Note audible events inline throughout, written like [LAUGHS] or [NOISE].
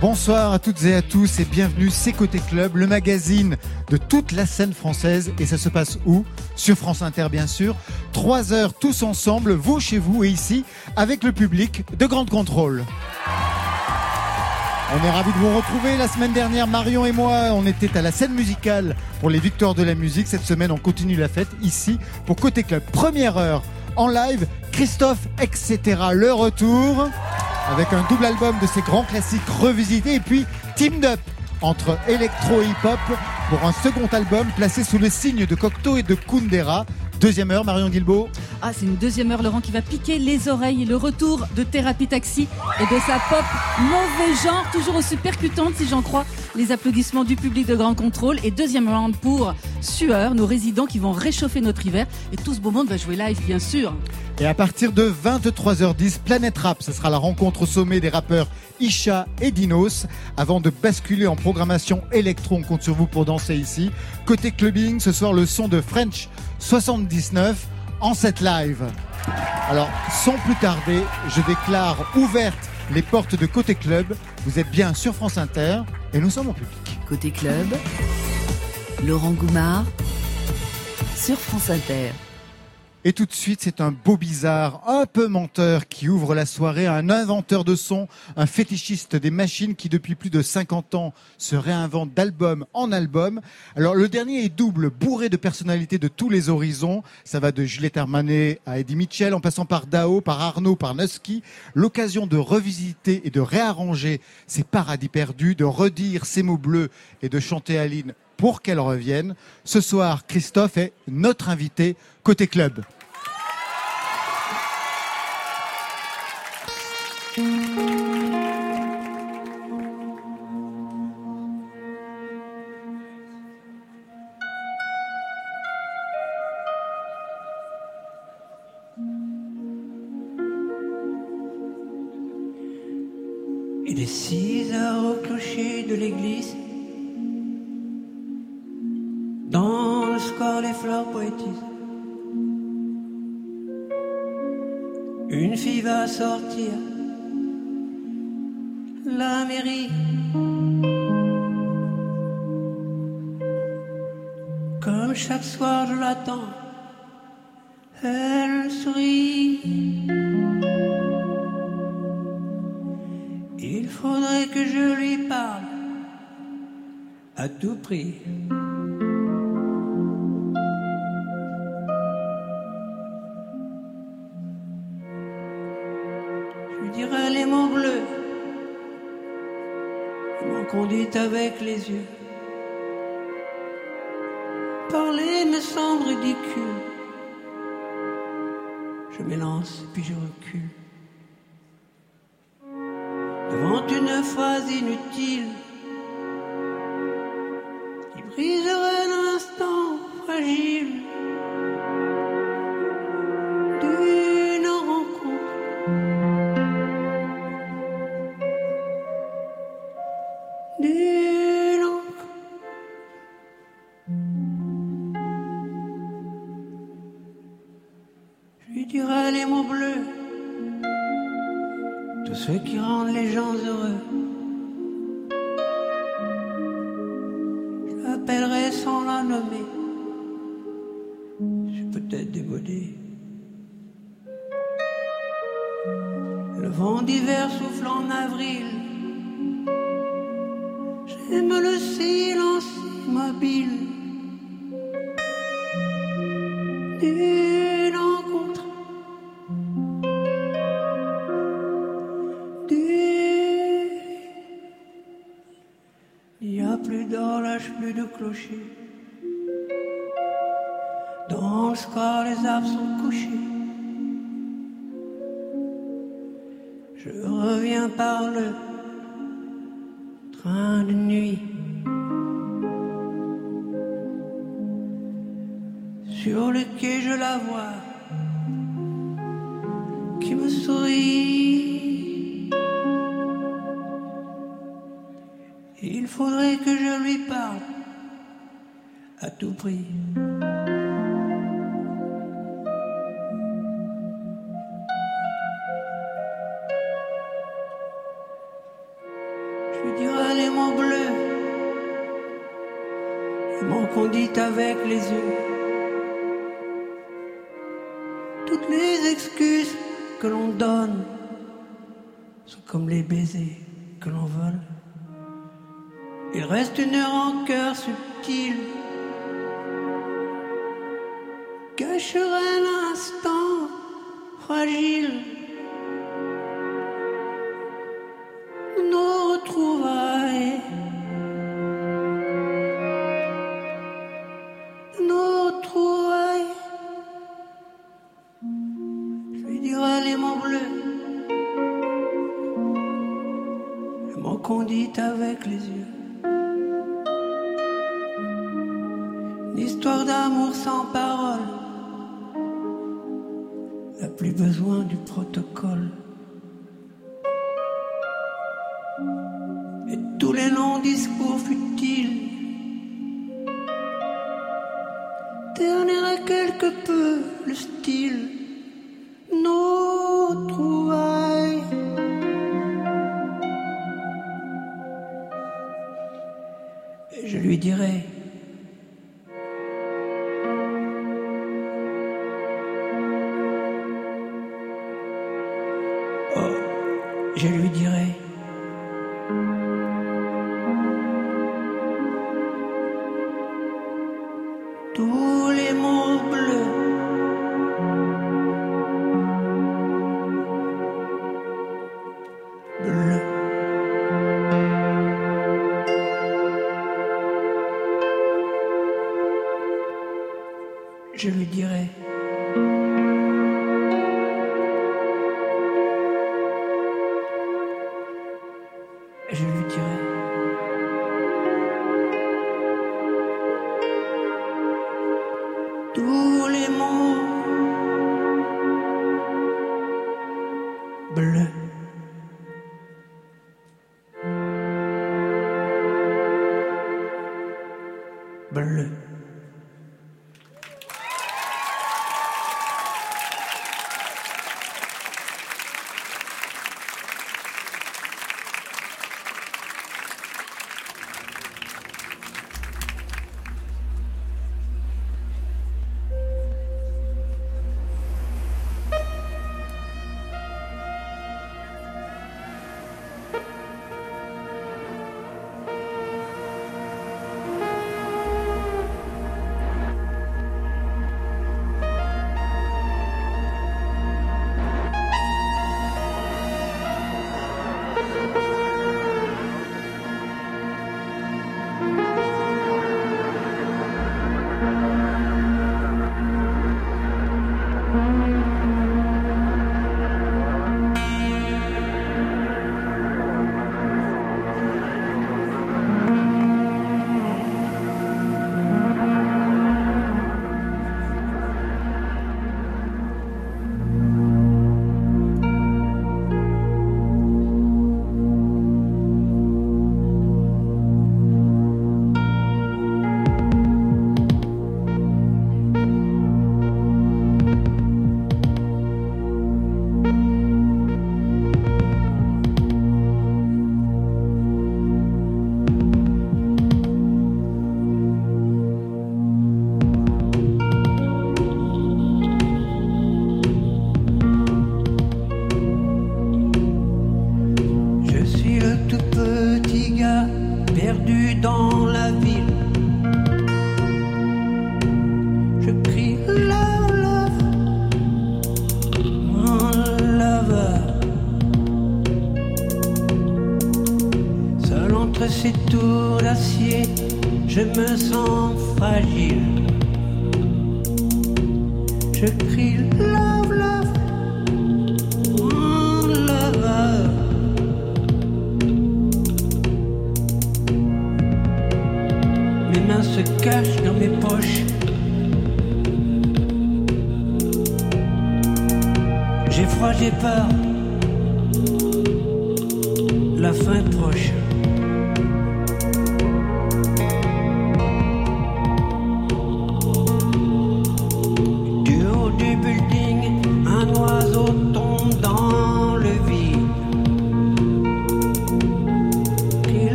Bonsoir à toutes et à tous et bienvenue, c'est Côté Club, le magazine de toute la scène française. Et ça se passe où? Sur France Inter, bien sûr. Trois heures tous ensemble, vous chez vous et ici, avec le public de Grande Contrôle. On est ravis de vous retrouver. La semaine dernière, Marion et moi, on était à la scène musicale pour les victoires de la musique. Cette semaine, on continue la fête ici pour Côté Club. Première heure en live, Christophe, etc. Le retour avec un double album de ses grands classiques revisités et puis Teamed Up entre électro et hip-hop pour un second album placé sous le signe de Cocteau et de Kundera. Deuxième heure, Marion Guilbeault. Ah, c'est une deuxième heure, Laurent, qui va piquer les oreilles. Le retour de Thérapie Taxi et de sa pop mauvais genre, toujours aussi percutante, si j'en crois, les applaudissements du public de Grand Contrôle. Et deuxième round pour Sueur, nos résidents qui vont réchauffer notre hiver. Et tout ce beau monde va jouer live, bien sûr. Et à partir de 23h10, Planète Rap, ce sera la rencontre au sommet des rappeurs Isha et Dinos. Avant de basculer en programmation électro, on compte sur vous pour danser ici. Côté clubbing, ce soir le son de French 79 en set live. Alors, sans plus tarder, je déclare ouvertes les portes de Côté Club. Vous êtes bien sur France Inter et nous sommes en public. Côté club, Laurent Goumard sur France Inter. Et tout de suite, c'est un beau bizarre, un peu menteur qui ouvre la soirée, un inventeur de son, un fétichiste des machines qui depuis plus de 50 ans se réinvente d'album en album. Alors le dernier est double, bourré de personnalités de tous les horizons. Ça va de Juliette Armanet à Eddie Mitchell, en passant par Dao, par Arnaud, par Nusky. L'occasion de revisiter et de réarranger ses paradis perdus, de redire ses mots bleus et de chanter Aline pour qu'elle revienne. Ce soir, Christophe est notre invité côté club. Va sortir. La mairie. Comme chaque soir, je l'attends. Elle sourit. Il faudrait que je lui parle à tout prix. Mots bleus, ils m'ont conduite avec les yeux. Parler me semble ridicule. Je m'élance puis je recule devant une phrase inutile qui briserait l'instant fragile Il faudrait que je lui parle à tout prix. Je lui dirai les mots bleus, les mots qu'on dit avec les yeux. Toutes les excuses que l'on donne sont comme les baisers que l'on vole. Reste une rancœur subtile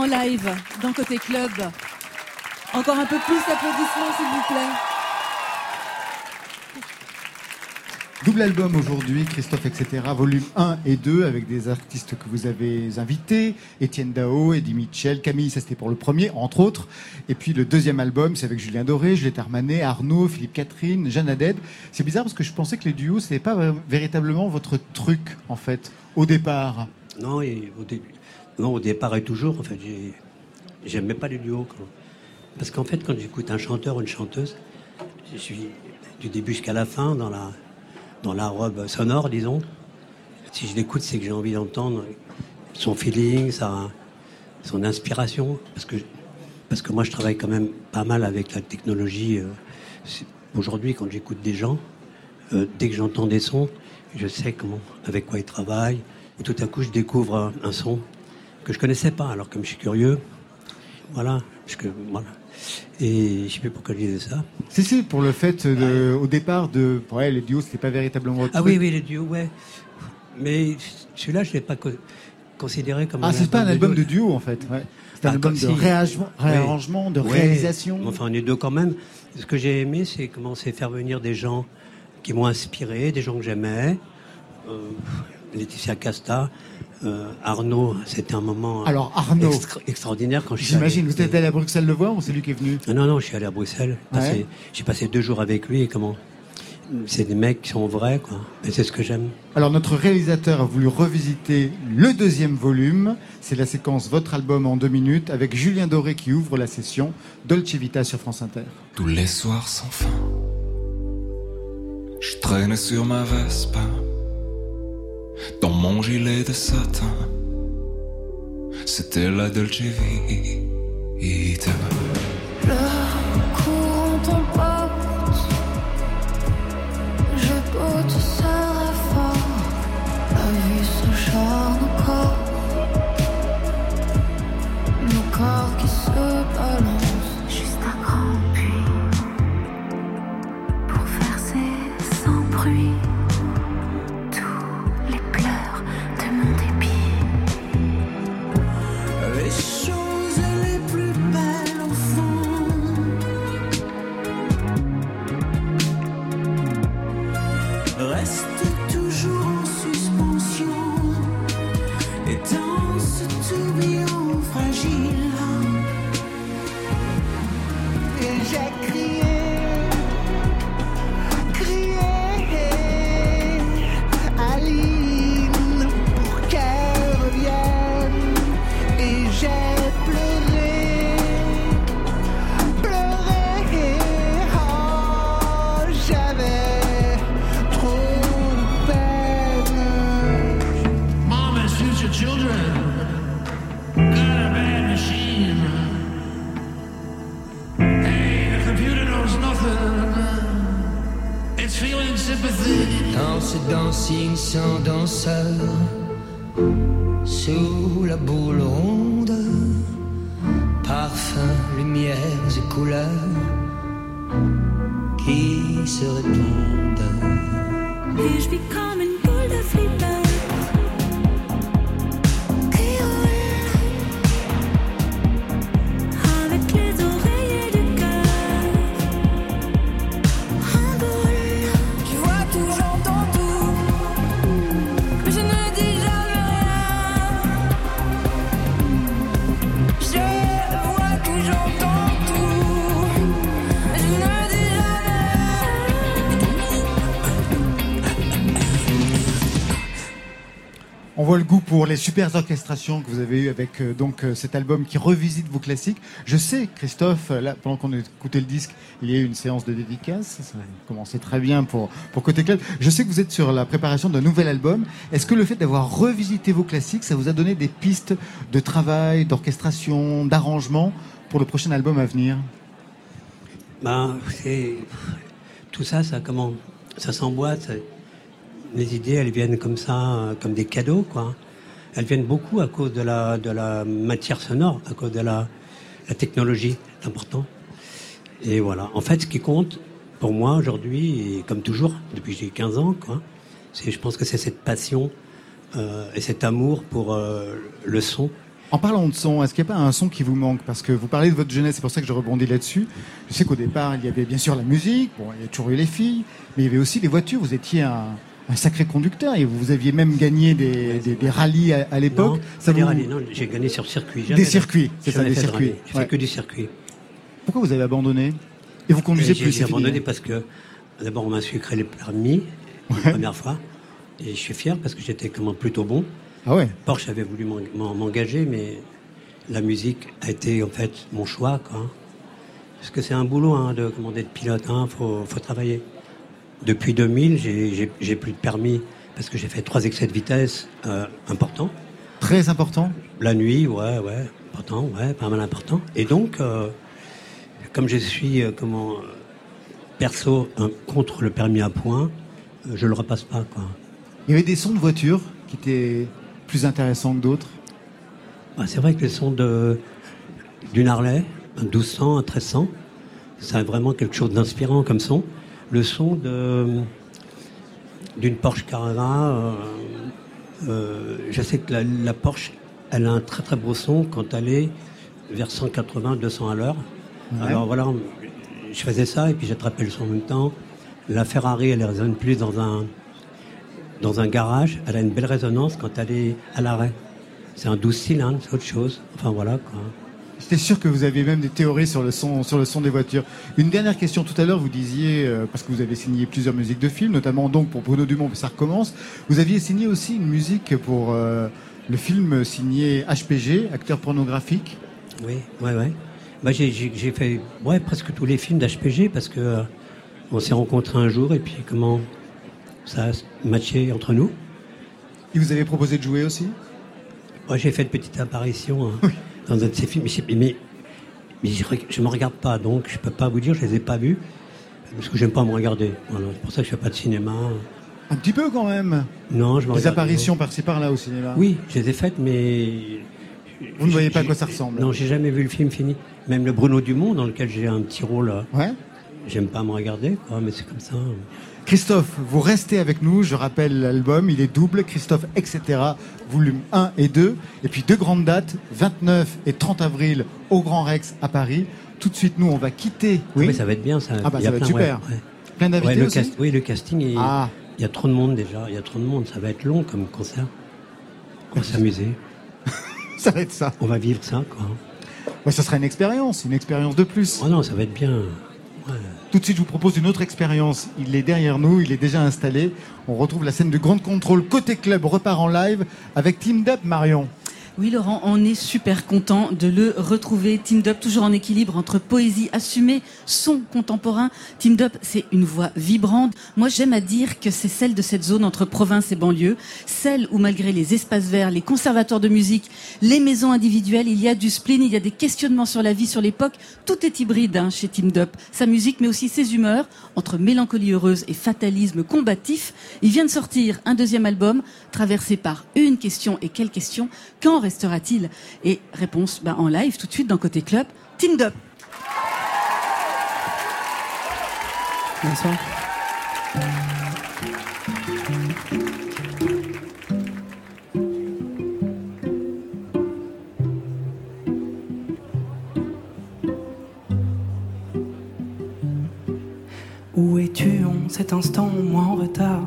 en live, dans Côté Club. Encore un peu plus d'applaudissements, s'il vous plaît. Double album aujourd'hui, Christophe, etc. Volume 1 et 2 avec des artistes que vous avez invités. Étienne Dao, Eddie Mitchell, Camille, ça c'était pour le premier, entre autres. Et puis le deuxième album, c'est avec Julien Doré, Juliette Armanet, Arnaud, Philippe Catherine, Jeanne Haddad. C'est bizarre parce que je pensais que les duos, c'était pas véritablement votre truc, en fait, au départ. Non, et au, début, au départ et toujours, en fait, j'ai- j'aimais pas duos. quand- Parce qu'en fait, quand j'écoute un chanteur ou une chanteuse, je suis du début jusqu'à la fin dans la, dans la robe sonore, disons. Si je l'écoute, c'est que j'ai envie d'entendre son feeling, sa, son inspiration. Parce que, parce que moi, je travaille quand même pas mal avec la technologie. euh, Aujourd'hui, quand j'écoute des gens, euh, dès que j'entends des sons, je sais comment, avec quoi ils travaillent. Et tout à coup, je découvre un son que je connaissais pas. Alors, comme je suis curieux, voilà. parce que- voilà. Et je sais plus pourquoi je disais ça. Si, si, pour le fait, de, au départ, de, ouais, les duos, c'était pas véritablement Ah oui, oui, les duos, ouais. Mais celui-là, je l'ai pas co- considéré comme Ah, c'est pas un album de duo. duo, en fait. Ouais. C'est un Ah, album de si- réarrangement, Ouais. de réalisation. Enfin, on est deux quand même. Ce que j'ai aimé, c'est commencer à faire venir des gens qui m'ont inspiré, des gens que j'aimais. Euh, Laetitia Casta, euh, Arnaud, c'était un moment Alors, Arnaud. extra- extraordinaire quand je suis J'imagine, vous êtes allé à Bruxelles le voir ou c'est lui qui est venu Non, non, je suis allé à Bruxelles. Ouais. J'ai passé deux jours avec lui et comment C'est des mecs qui sont vrais, quoi. Et c'est ce que j'aime. Alors notre réalisateur a voulu revisiter le deuxième volume. C'est la séquence Votre album en deux minutes avec Julien Doré qui ouvre la session Dolce Vita sur France Inter. Tous les soirs sans fin, je traînais sur ma Vespa, dans mon gilet de satin. C'était la Dolce Vita. courant t'emporte. J'ai beau te serrer fort, la vie s'acharne encore. Nos corps qui se balancent. Danse, dancing sans danseur Sous la boule ronde. Parfums, lumières et couleurs Qui se répondent pour les super orchestrations que vous avez eues avec euh, donc euh, cet album qui revisite vos classiques. Je sais, Christophe, euh, pendant qu'on écoutait le disque, il y a eu une séance de dédicace. Ça a commencé très bien pour, pour Côté Club. Je sais que vous êtes sur la préparation d'un nouvel album. Est-ce que le fait d'avoir revisité vos classiques, ça vous a donné des pistes de travail, d'orchestration, d'arrangement pour le prochain album à venir? Ben, tout ça, ça comment Ça s'emboîte. Les idées, elles viennent comme ça, comme des cadeaux, quoi. Elles viennent beaucoup à cause de la de la matière sonore, à cause de la la technologie, c'est important. Et voilà. En fait, ce qui compte pour moi aujourd'hui, et comme toujours depuis que j'ai 15 ans, quoi, je pense que c'est cette passion euh, et cet amour pour euh, le son. En parlant de son, est-ce qu'il n'y a pas un son qui vous manque? Parce que vous parlez de votre jeunesse, c'est pour ça que je rebondis là-dessus. Je sais qu'au départ, il y avait bien sûr la musique, bon, il y a toujours eu les filles, mais il y avait aussi les voitures. Vous étiez un, un sacré conducteur et vous aviez même gagné des, des, des rallyes à, à l'époque. Non, Ça vous- rallyes, non, j'ai gagné sur circuit. Des circuits, c'est ça, des de circuits. J'ai Ouais. fait que du circuit. Pourquoi vous avez abandonné Et vous conduisez plus J'ai abandonné hein parce que d'abord on m'a sucré les permis la première fois et je suis fier parce que j'étais comment plutôt bon. Ah ouais Porsche avait voulu m'en- m'en- m'engager mais la musique a été en fait mon choix quoi. Parce que c'est un boulot hein, de comment d'être pilote, hein, faut, faut travailler. Depuis 2000, j'ai- plus de permis parce que j'ai fait trois excès de vitesse euh, importants. Très important. La nuit, ouais, ouais, important, ouais, pas mal important. Et donc, euh, comme je suis, euh, comment, perso, contre le permis à points, je le repasse pas, quoi. Il y avait des sons de voiture qui étaient plus intéressants que d'autres. Bah, c'est vrai que le son de, d'une Harley, un 1200, un 1300, c'est vraiment quelque chose d'inspirant comme son. Le son de, d'une Porsche Carrera, euh, euh, je sais que la, la Porsche, elle a un très très beau son quand elle est vers 180, 200 à l'heure. Ouais. Alors voilà, je faisais ça et puis j'attrapais le son en même temps. La Ferrari, elle résonne plus dans un, dans un garage, elle a une belle résonance quand elle est à l'arrêt. C'est un 12 cylindres, c'est autre chose. Enfin voilà quoi. J'étais sûr que vous aviez même des théories sur le son, sur le son des voitures. Une dernière question tout à l'heure, vous disiez, euh, parce que vous avez signé plusieurs musiques de films, notamment donc pour Bruno Dumont, ça recommence. Vous aviez signé aussi une musique pour euh, le film signé HPG, acteur pornographique. Oui, ouais, ouais. Bah, j'ai, fait ouais, presque tous les films d'HPG parce que euh, on s'est rencontrés un jour et puis comment ça a matché entre nous. Il vous avait proposé de jouer aussi? Moi, j'ai fait une petite apparition hein, dans un de ces films, mais, je- mais, mais je ne me regarde pas, donc je peux pas vous dire, je les ai pas vus, parce que j'aime pas me regarder. Voilà, c'est pour ça que je fais pas de cinéma. Un petit peu quand même. Non, je me Des apparitions par-ci par-là au cinéma. Oui, je les ai faites, mais. Vous ne voyez pas à quoi ça ressemble. Non, j'ai jamais vu le film fini. Même le Bruno Dumont, dans lequel j'ai un petit rôle. Ouais. J'aime pas me regarder, quoi, mais c'est comme ça. Christophe, vous restez avec nous. Je rappelle l'album, il est double. Christophe, etc. Volume 1 et 2. Et puis deux grandes dates, 29 et 30 avril au Grand Rex à Paris. Tout de suite, nous, on va quitter. Oui, mais ça va être bien, ça. Ah bah Il y a ça va être plein- ouais, super. ouais. Plein d'invités Ouais, le aussi cast- Oui, le casting, est- Ah. il y a trop de monde déjà. Il y a trop de monde. Ça va être long comme concert. On va s'amuser. [LAUGHS] Ça va être ça. On va vivre ça, quoi. Ouais, ça sera une expérience, une expérience de plus. Oh non, ça va être bien. Tout de suite, je vous propose une autre expérience. Il est derrière nous, il est déjà installé. On retrouve la scène de Grande Contrôle côté club repart en live avec Team Up Marion. Oui, Laurent, on est super content de le retrouver. Team Up, toujours en équilibre entre poésie assumée, son contemporain. Team Up, c'est une voix vibrante. Moi, j'aime à dire que c'est celle de cette zone entre province et banlieue, celle où, malgré les espaces verts, les conservatoires de musique, les maisons individuelles, il y a du spleen, il y a des questionnements sur la vie, sur l'époque. Tout est hybride hein, chez Team Up. Sa musique, mais aussi ses humeurs, entre mélancolie heureuse et fatalisme combatif. Il vient de sortir un deuxième album, traversé par une question et quelle question Quand restera-t-il Et réponse ben, en live tout de suite dans Côté Club, Team Up. Bonsoir. Où es-tu en cet instant, moi en retard?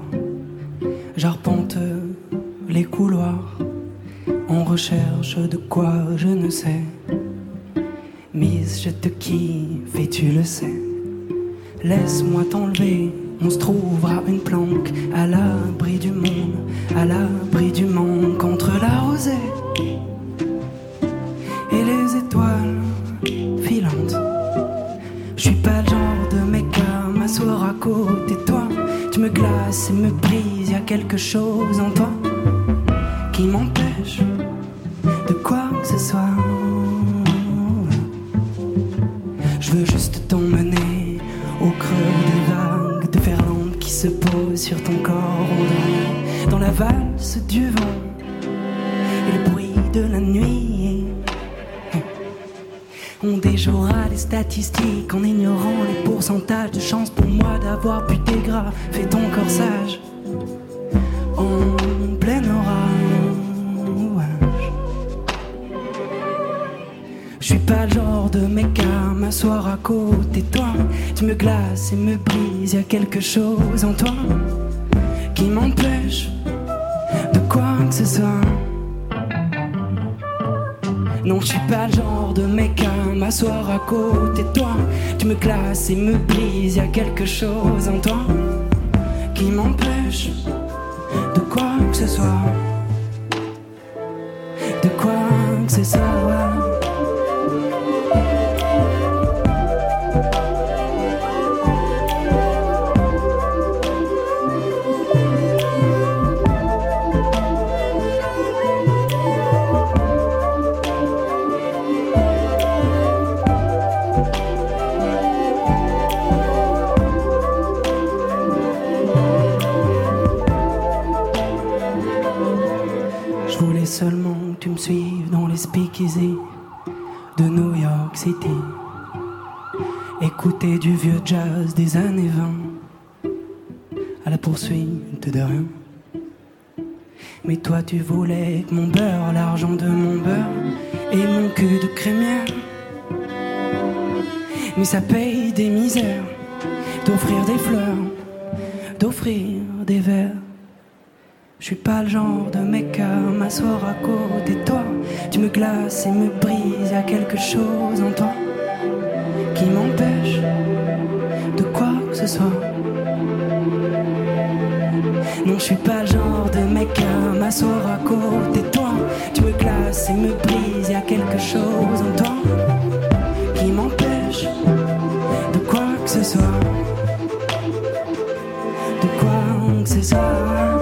J'arpente les couloirs en recherche de quoi je ne sais. Mise, je te kiffe et tu le sais. Laisse-moi t'enlever, on se trouvera une planque à l'abri du monde, à l'abri du manque entre la rosée et les étoiles filantes. Je suis pas le genre de mec à m'asseoir à côté de toi. Tu me glaces et me brises, y a quelque chose en toi qui m'empêche de quoi que ce soit. Je veux juste t'emmener au creux des vagues de Ferlande qui se pose sur ton corps dans la valse du vent et le bruit de la nuit. On déjouera les statistiques en ignorant les pourcentages de chance pour moi d'avoir gras. Fais ton corsage Je suis pas le genre de mec à m'asseoir à côté de toi. Tu me glaces et me brises, y a quelque chose en toi qui m'empêche de quoi que ce soit. Non, je suis pas le genre de mec à m'asseoir à côté de toi. Tu me classes et me brises, y a quelque chose en toi qui m'empêche de quoi que ce soit. De quoi que ce soit. Du vieux jazz des années 20, à la poursuite de rien. Mais toi tu voulais mon beurre, l'argent de mon beurre et mon cul de crémière. Mais ça paye des misères d'offrir des fleurs, d'offrir des verres. Je suis pas le genre de mec à m'asseoir à côté de toi. Tu me glaces et me brises à quelque chose en toi qui m'empêche de quoi que ce soit. Non, je suis pas le genre de mec à m'asseoir à côté de toi. Tu me classes et me brises, y a quelque chose en toi qui m'empêche de quoi que ce soit. De quoi que ce soit.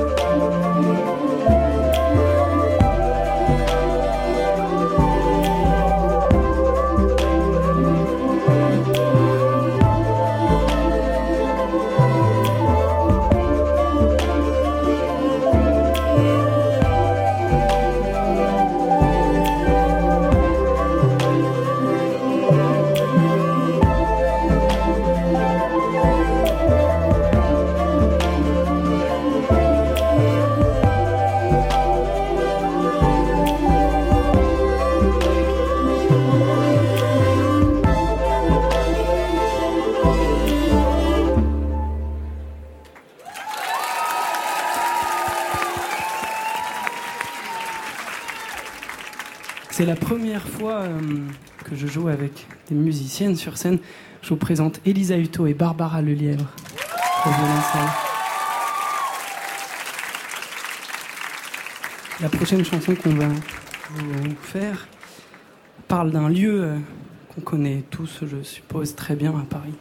C'est la première fois euh, que je joue avec des musiciennes sur scène. Je vous présente Elisa Hutto et Barbara Lelièvre. La prochaine chanson qu'on va vous faire parle d'un lieu euh, qu'on connaît tous, je suppose, très bien à Paris.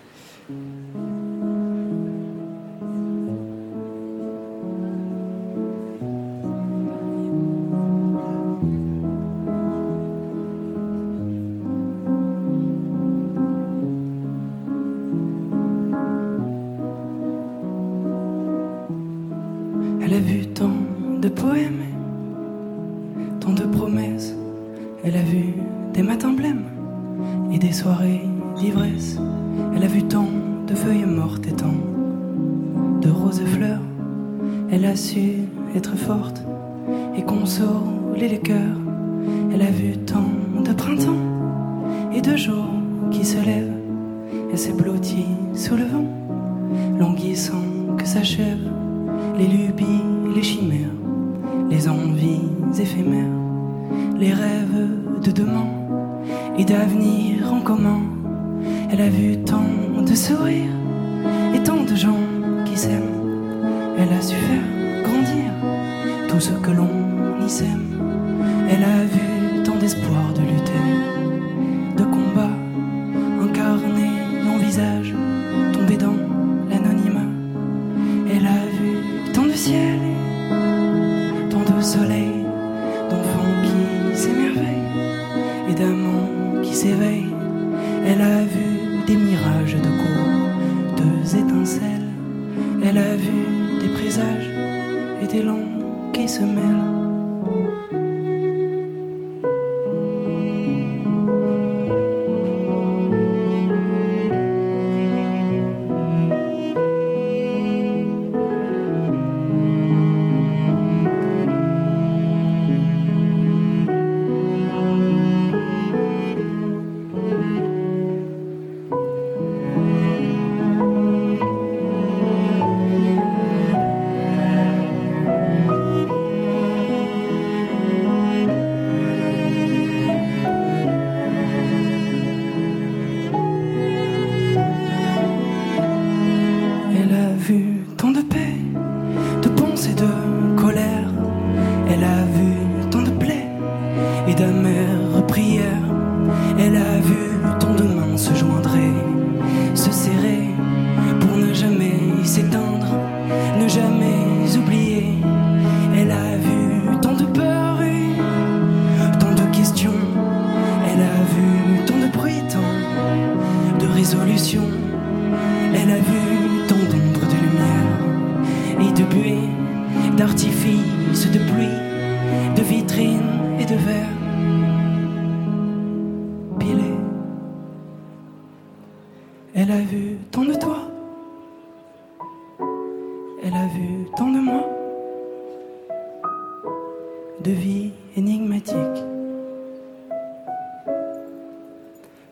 de vie énigmatique.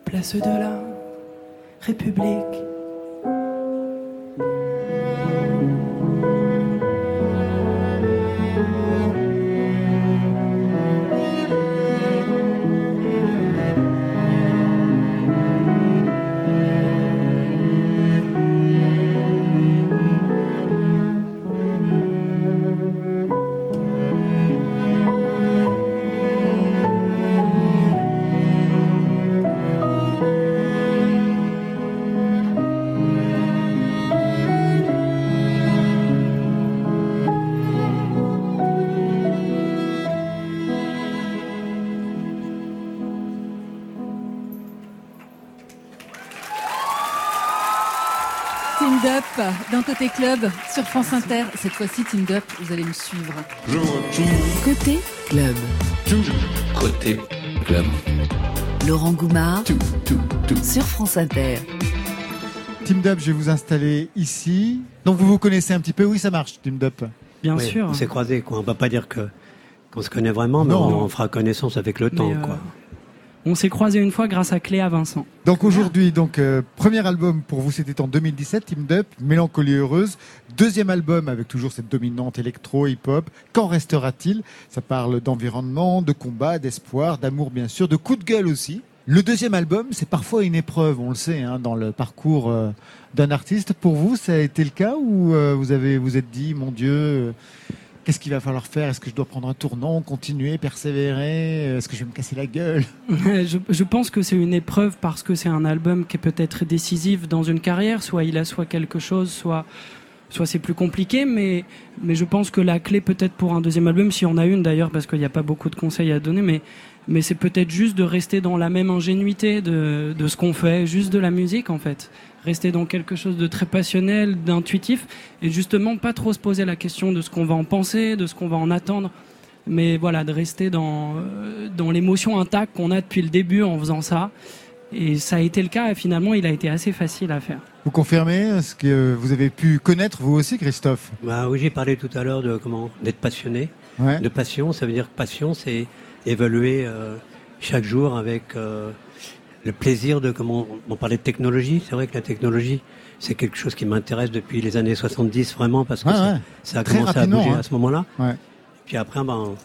Place de la République Côté Club sur France Inter. Cette fois-ci, Team Up, vous allez me suivre. Côté Club. Côté club. Laurent Goumard sur France Inter. Team Dub, je vais vous installer ici. Donc vous vous connaissez un petit peu, oui ça marche, Team Dub. Bien Oui, sûr. On s'est croisés, quoi. On va pas dire que qu'on se connaît vraiment, mais Non. on, on fera connaissance avec le temps, euh, quoi. On s'est croisés une fois grâce à Cléa Vincent. Donc aujourd'hui, donc euh, premier album pour vous, c'était en 2017, Team Up, Mélancolie heureuse. Deuxième album avec toujours cette dominante électro, hip-hop. Qu'en restera-t-il? Ça parle d'environnement, de combat, d'espoir, d'amour bien sûr, de coup de gueule aussi. Le deuxième album, c'est parfois une épreuve, on le sait, hein, dans le parcours euh, d'un artiste. Pour vous, ça a été le cas ou euh, vous avez vous êtes dit, mon Dieu, qu'est-ce qu'il va falloir faire? Est-ce que je dois prendre un tournant, continuer, persévérer? Est-ce que je vais me casser la gueule? Je, pense que c'est une épreuve parce que c'est un album qui est peut-être décisif dans une carrière. Soit il a soit quelque chose, soit soit c'est plus compliqué. Mais mais je pense que la clé peut-être pour un deuxième album, si on a une d'ailleurs, parce qu'il n'y a pas beaucoup de conseils à donner, mais mais c'est peut-être juste de rester dans la même ingénuité de de ce qu'on fait, juste de la musique en fait. Rester dans quelque chose de très passionnel, d'intuitif, et justement pas trop se poser la question de ce qu'on va en penser, de ce qu'on va en attendre mais voilà, de rester dans, euh, dans l'émotion intacte qu'on a depuis le début en faisant ça. Et ça a été le cas, et finalement, il a été assez facile à faire. Vous confirmez ce que vous avez pu connaître vous aussi, Christophe? Bah oui, j'ai parlé tout à l'heure de comment d'être passionné, Ouais. de passion. Ça veut dire que passion, c'est évoluer euh, chaque jour avec euh, le plaisir de comment on parlait de technologie. C'est vrai que la technologie, c'est quelque chose qui m'intéresse depuis les années 70 vraiment parce que Ouais, ça, ouais. ça a Très commencé à bouger hein. à ce moment-là. Ouais. Puis après, ben,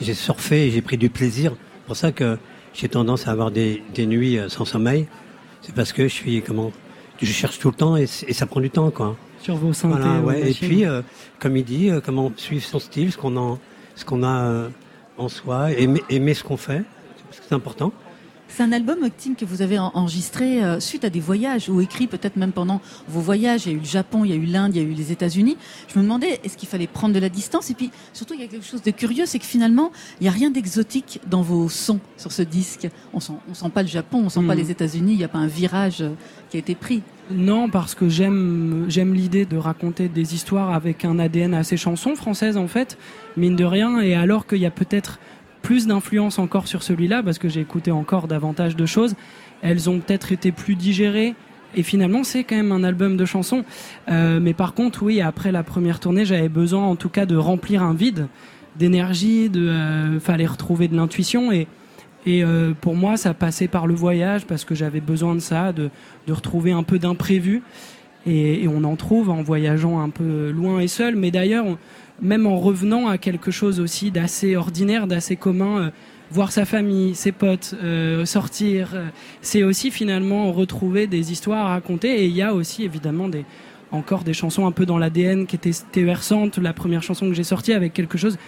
j'ai surfé et j'ai pris du plaisir. C'est pour ça que j'ai tendance à avoir des, des nuits euh, sans sommeil. C'est parce que je suis comment je cherche tout le temps et, ça prend du temps quoi. Sur vos synthés. Voilà, ouais. Et puis, euh, comme il dit, euh, comment suivre son style, ce qu'on en, ce qu'on a euh, en soi, aimer, aimer ce qu'on fait, parce que c'est important. C'est un album, Tim, que vous avez en- enregistré euh, suite à des voyages ou écrit peut-être même pendant vos voyages. Il y a eu le Japon, il y a eu l'Inde, il y a eu les États-Unis. Je me demandais, est-ce qu'il fallait prendre de la distance? Et puis, surtout, il y a quelque chose de curieux, c'est que finalement, il n'y a rien d'exotique dans vos sons sur ce disque. On sent, on sent pas le Japon, on sent pas Mhm. les États-Unis, il n'y a pas un virage euh, qui a été pris. Non, parce que j'aime j'aime l'idée de raconter des histoires avec un ADN assez chanson française en fait, mine de rien. Et alors qu'il y a peut-être plus d'influence encore sur celui-là, parce que j'ai écouté encore davantage de choses, elles ont peut-être été plus digérées. Et finalement, c'est quand même un album de chansons. Euh, mais par contre, oui, après la première tournée, j'avais besoin en tout cas de remplir un vide d'énergie, de euh, fallait retrouver de l'intuition et et euh, pour moi, ça passait par le voyage parce que j'avais besoin de ça, de, de retrouver un peu d'imprévu. Et, et on en trouve en voyageant un peu loin et seul. Mais d'ailleurs, même en revenant à quelque chose aussi d'assez ordinaire, d'assez commun, euh, voir sa famille, ses potes, euh, sortir, euh, c'est aussi finalement retrouver des histoires à raconter. Et il y a aussi évidemment des, encore des chansons un peu dans l'ADN qui étaient téversantes. La première chanson que j'ai sortie avec quelque chose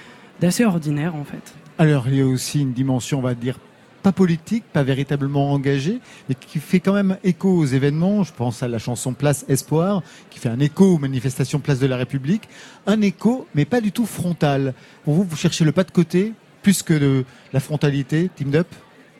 d'assez ordinaire en fait. Alors, il y a aussi une dimension, on va dire, pas politique, pas véritablement engagée, mais qui fait quand même écho aux événements. Je pense à la chanson Place Espoir, qui fait un écho aux manifestations Place de la République. Un écho, mais pas du tout frontal. Pour vous, vous cherchez le pas de côté, plus que la frontalité, Team Up?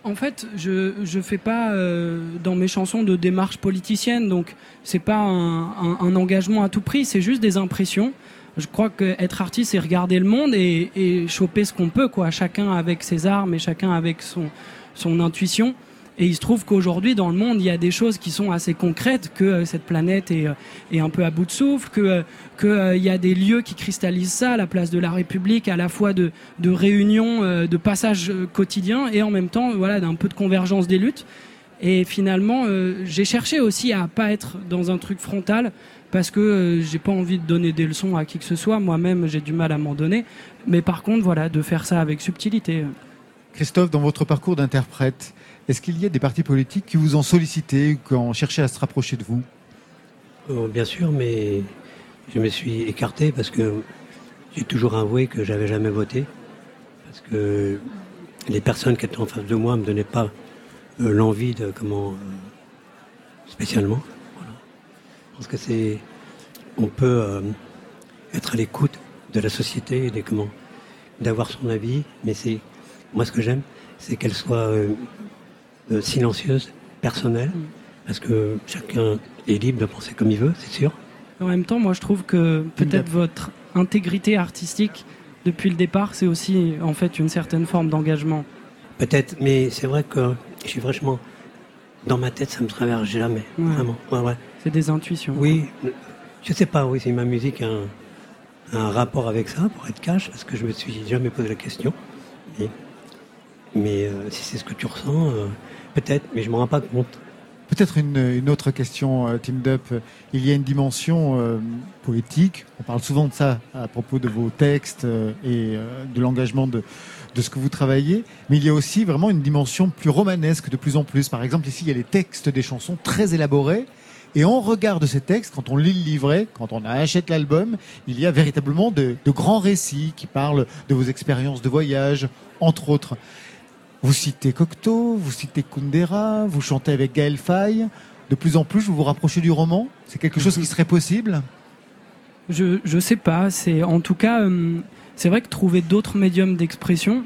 En fait, je je fais pas euh, dans mes chansons de démarche politicienne, donc c'est pas un engagement à tout prix, c'est juste des impressions. Je crois que être artiste, c'est regarder le monde et, choper ce qu'on peut, quoi. Chacun avec ses armes et chacun avec son son intuition. Et il se trouve qu'aujourd'hui, dans le monde, il y a des choses qui sont assez concrètes, que euh, cette planète est, euh, est un peu à bout de souffle, que euh, que euh, il y a des lieux qui cristallisent ça, la place de la République, à la fois de de réunions, de passages quotidiens, et en même temps, voilà, d'un peu de convergence des luttes. Et finalement, euh, j'ai cherché aussi à pas être dans un truc frontal parce que euh, j'ai pas envie de donner des leçons à qui que ce soit. Moi-même, j'ai du mal à m'en donner. Mais par contre, voilà, de faire ça avec subtilité. Christophe, dans votre parcours d'interprète, est-ce qu'il y a des partis politiques qui vous ont sollicité, qui ont cherché à se rapprocher de vous? Euh, bien sûr, mais je me suis écarté parce que j'ai toujours avoué que j'avais jamais voté. Parce que les personnes qui étaient en face de moi ne me donnaient pas l'envie de comment. euh, spécialement. Voilà. Je pense que c'est. On peut euh, être à l'écoute de la société et des comment. d'avoir son avis, mais c'est. Moi, ce que j'aime, c'est qu'elle soit euh, euh, silencieuse, personnelle, Parce que chacun est libre de penser comme il veut, c'est sûr. En même temps, moi, je trouve que peut-être votre intégrité artistique depuis le départ, c'est aussi en fait une certaine forme d'engagement. Peut-être, mais c'est vrai que je suis vachement. Dans ma tête, ça me traverse jamais. Ouais. Vraiment. Ouais, ouais. C'est des intuitions. Oui, je sais pas, oui, si ma musique a un, rapport avec ça, pour être cash, parce que je me suis jamais posé la question. Mais, mais, euh, si c'est ce que tu ressens, euh, peut-être, mais je m'en rends pas compte. Peut-être une, une autre question, euh, Team Dup. Il y a une dimension euh, poétique. On parle souvent de ça à propos de vos textes euh, et euh, de l'engagement de, de ce que vous travaillez. Mais il y a aussi vraiment une dimension plus romanesque de plus en plus. Par exemple, ici, il y a les textes des chansons très élaborés. Et on regarde ces textes, quand on lit le livret, quand on achète l'album, il y a véritablement de, de grands récits qui parlent de vos expériences de voyage, entre autres. Vous citez Cocteau, vous citez Kundera, vous chantez avec Gaël Faye. De plus en plus, vous vous rapprochez du roman. C'est quelque chose qui serait possible? Je je sais pas. C'est en tout cas, euh, c'est vrai que trouver d'autres médiums d'expression,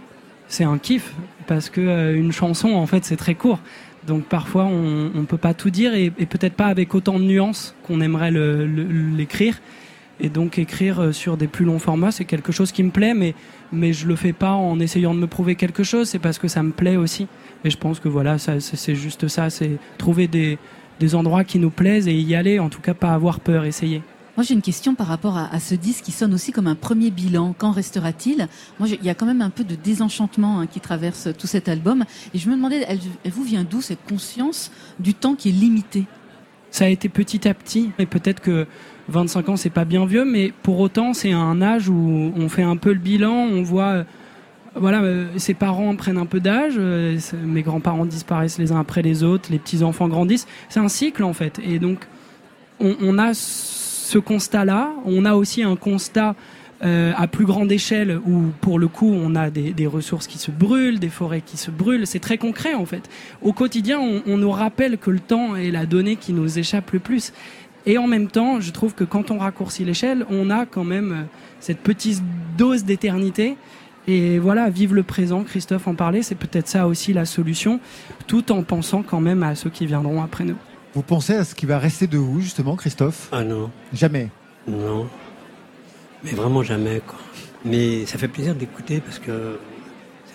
c'est un kiff parce que euh, une chanson, en fait, c'est très court. Donc parfois, on, on peut pas tout dire et, peut-être pas avec autant de nuances qu'on aimerait l'écrire. Et donc écrire euh, sur des plus longs formats, c'est quelque chose qui me plaît, mais mais je le fais pas en essayant de me prouver quelque chose. C'est parce que ça me plaît aussi. Et je pense que voilà, c'est juste ça, c'est trouver des des endroits qui nous plaisent et y aller. En tout cas, pas avoir peur, essayer. Moi, j'ai une question par rapport à, ce disque qui sonne aussi comme un premier bilan. Qu'en restera-t-il? Moi, il y a quand même un peu de désenchantement hein, qui traverse tout cet album. Et je me demandais, elle, elle vous vient d'où cette conscience du temps qui est limité? Ça a été petit à petit. Et peut-être que 25 ans c'est pas bien vieux mais pour autant c'est un âge où on fait un peu le bilan on voit euh, voilà euh, ses parents prennent un peu d'âge euh, mes grands-parents disparaissent les uns après les autres les petits enfants grandissent. C'est un cycle en fait. Et donc on, on a ce constat là on a aussi un constat euh, à plus grande échelle où pour le coup on a des, des ressources qui se brûlent, des forêts qui se brûlent, c'est très concret en fait. Au quotidien, on, on nous rappelle que le temps est la donnée qui nous échappe le plus. Et en même temps, je trouve que quand on raccourcit l'échelle, on a quand même euh, cette petite dose d'éternité. Et voilà, vive le présent, Christophe en parlait, c'est peut-être ça aussi la solution, tout en pensant quand même à ceux qui viendront après nous. Vous pensez à ce qui va rester de vous, justement, Christophe? Ah non, Jamais. non. Mais vraiment jamais, quoi. Mais ça fait plaisir d'écouter parce que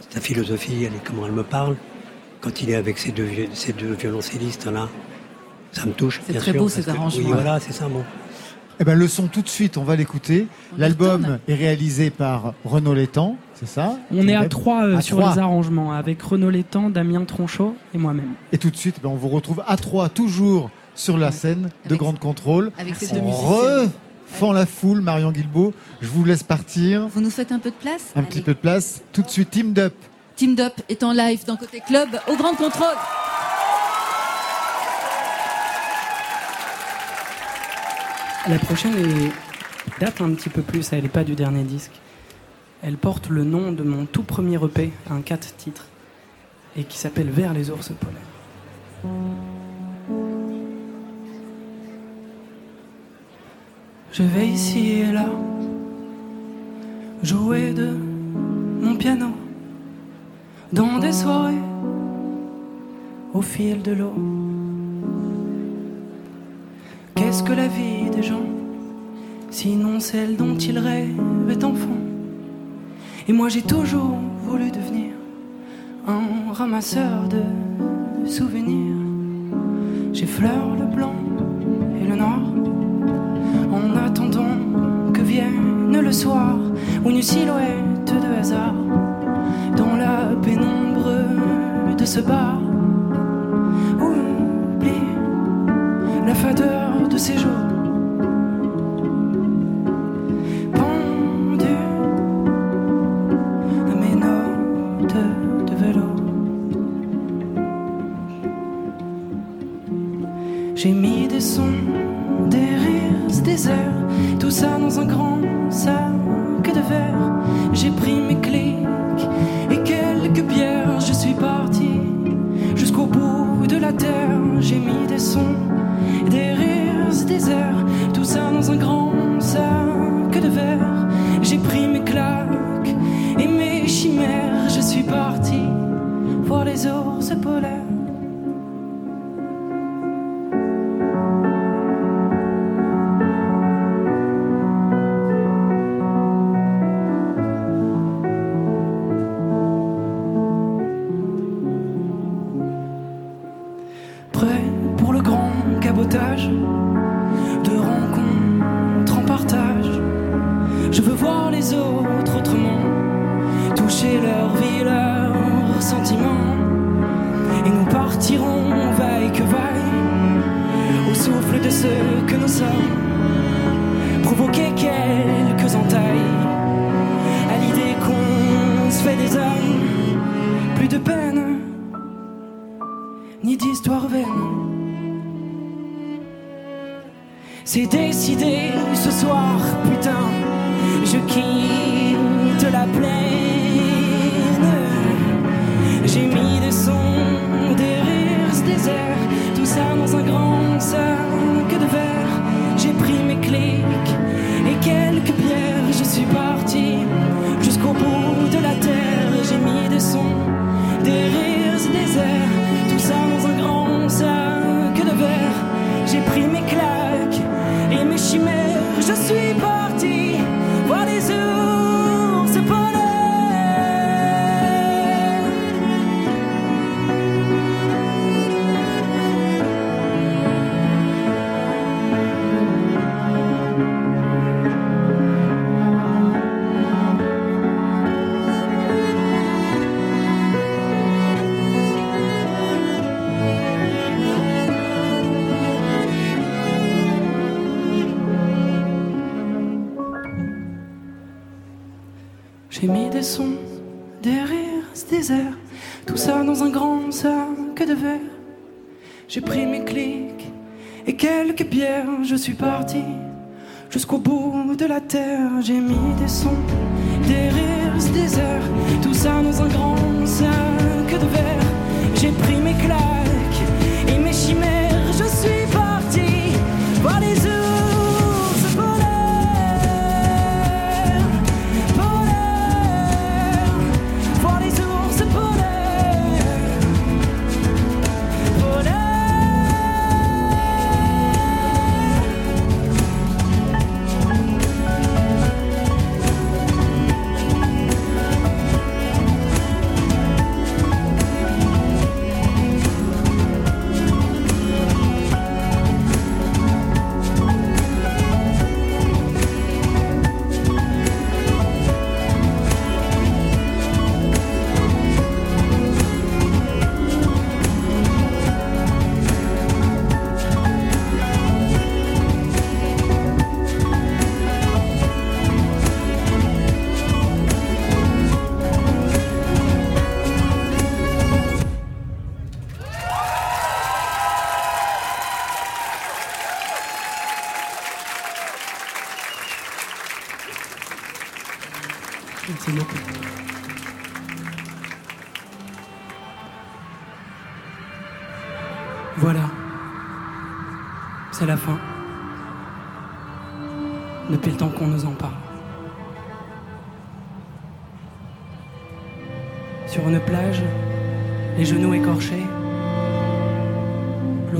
ta philosophie, elle est comment elle me parle. Quand il est avec ces deux, vieux- ces deux violoncellistes-là, ça me touche. C'est bien très sûr, beau, ces arrangements. Oui, voilà, c'est ça, bon. Eh ben, le son tout de suite, on va l'écouter. L'album est réalisé par Renaud Létang, c'est ça On est à trois euh, À sur trois. les arrangements, avec Renaud Létang, Damien Tronchot et moi-même. Et tout de suite, ben, on vous retrouve à trois, toujours sur la scène de Avec- Grande Contrôle. avec ces deux On musiciens. refend la foule, Marion Guilbeault. Je vous laisse partir. Vous nous faites un peu de place Un Allez. petit peu de place. Tout de suite, Team Up. Team Up est en live dans Côté Club au Grand Contrôle. La prochaine est- date un petit peu plus, elle n'est pas du dernier disque. Elle porte le nom de mon tout premier EP, un 4 titres, et qui s'appelle Vers les ours polaires. Je vais ici et là jouer de mon piano dans des soirées au fil de l'eau. Qu'est-ce que la vie des gens Sinon celle dont ils rêvent enfant? Et moi j'ai toujours voulu devenir un ramasseur de souvenirs. J'effleure le blanc et le noir en attendant que vienne le soir ou une silhouette de hasard dans la pénombre de ce bar. Oublie la fadeur de ces jours. J'ai mis des sons, des rires, des airs, tout ça dans un grand J'ai mis des sons,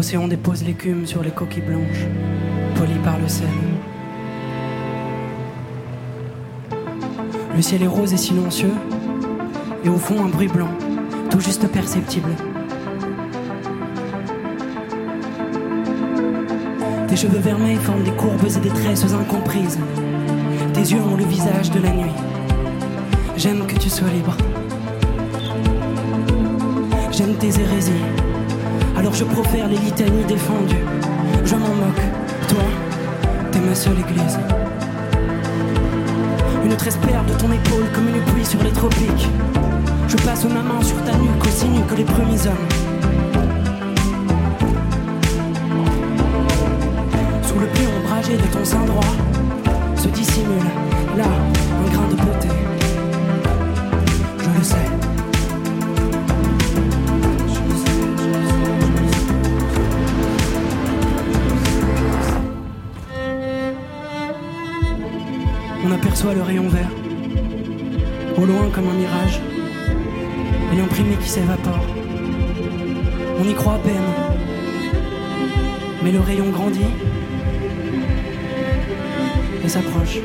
l'océan dépose l'écume sur les coquilles blanches, polies par le sel. Le ciel est rose et silencieux, et au fond un bruit blanc, tout juste perceptible. Tes cheveux vermeils forment des courbes et des tresses incomprises. Tes yeux ont le visage de la nuit. J'aime que tu sois libre. J'aime tes hérésies. Alors je profère les litanies défendues. Je m'en moque. Toi, t'es ma seule église. Une tresse perd de ton épaule comme une pluie sur les tropiques. Je passe ma main sur ta nuque aussi nu que les premiers hommes. Sous le pli ombragé de ton sein droit se dissimule comme un mirage, ayant primé qui s'évapore. On y croit à peine, mais le rayon grandit et s'approche.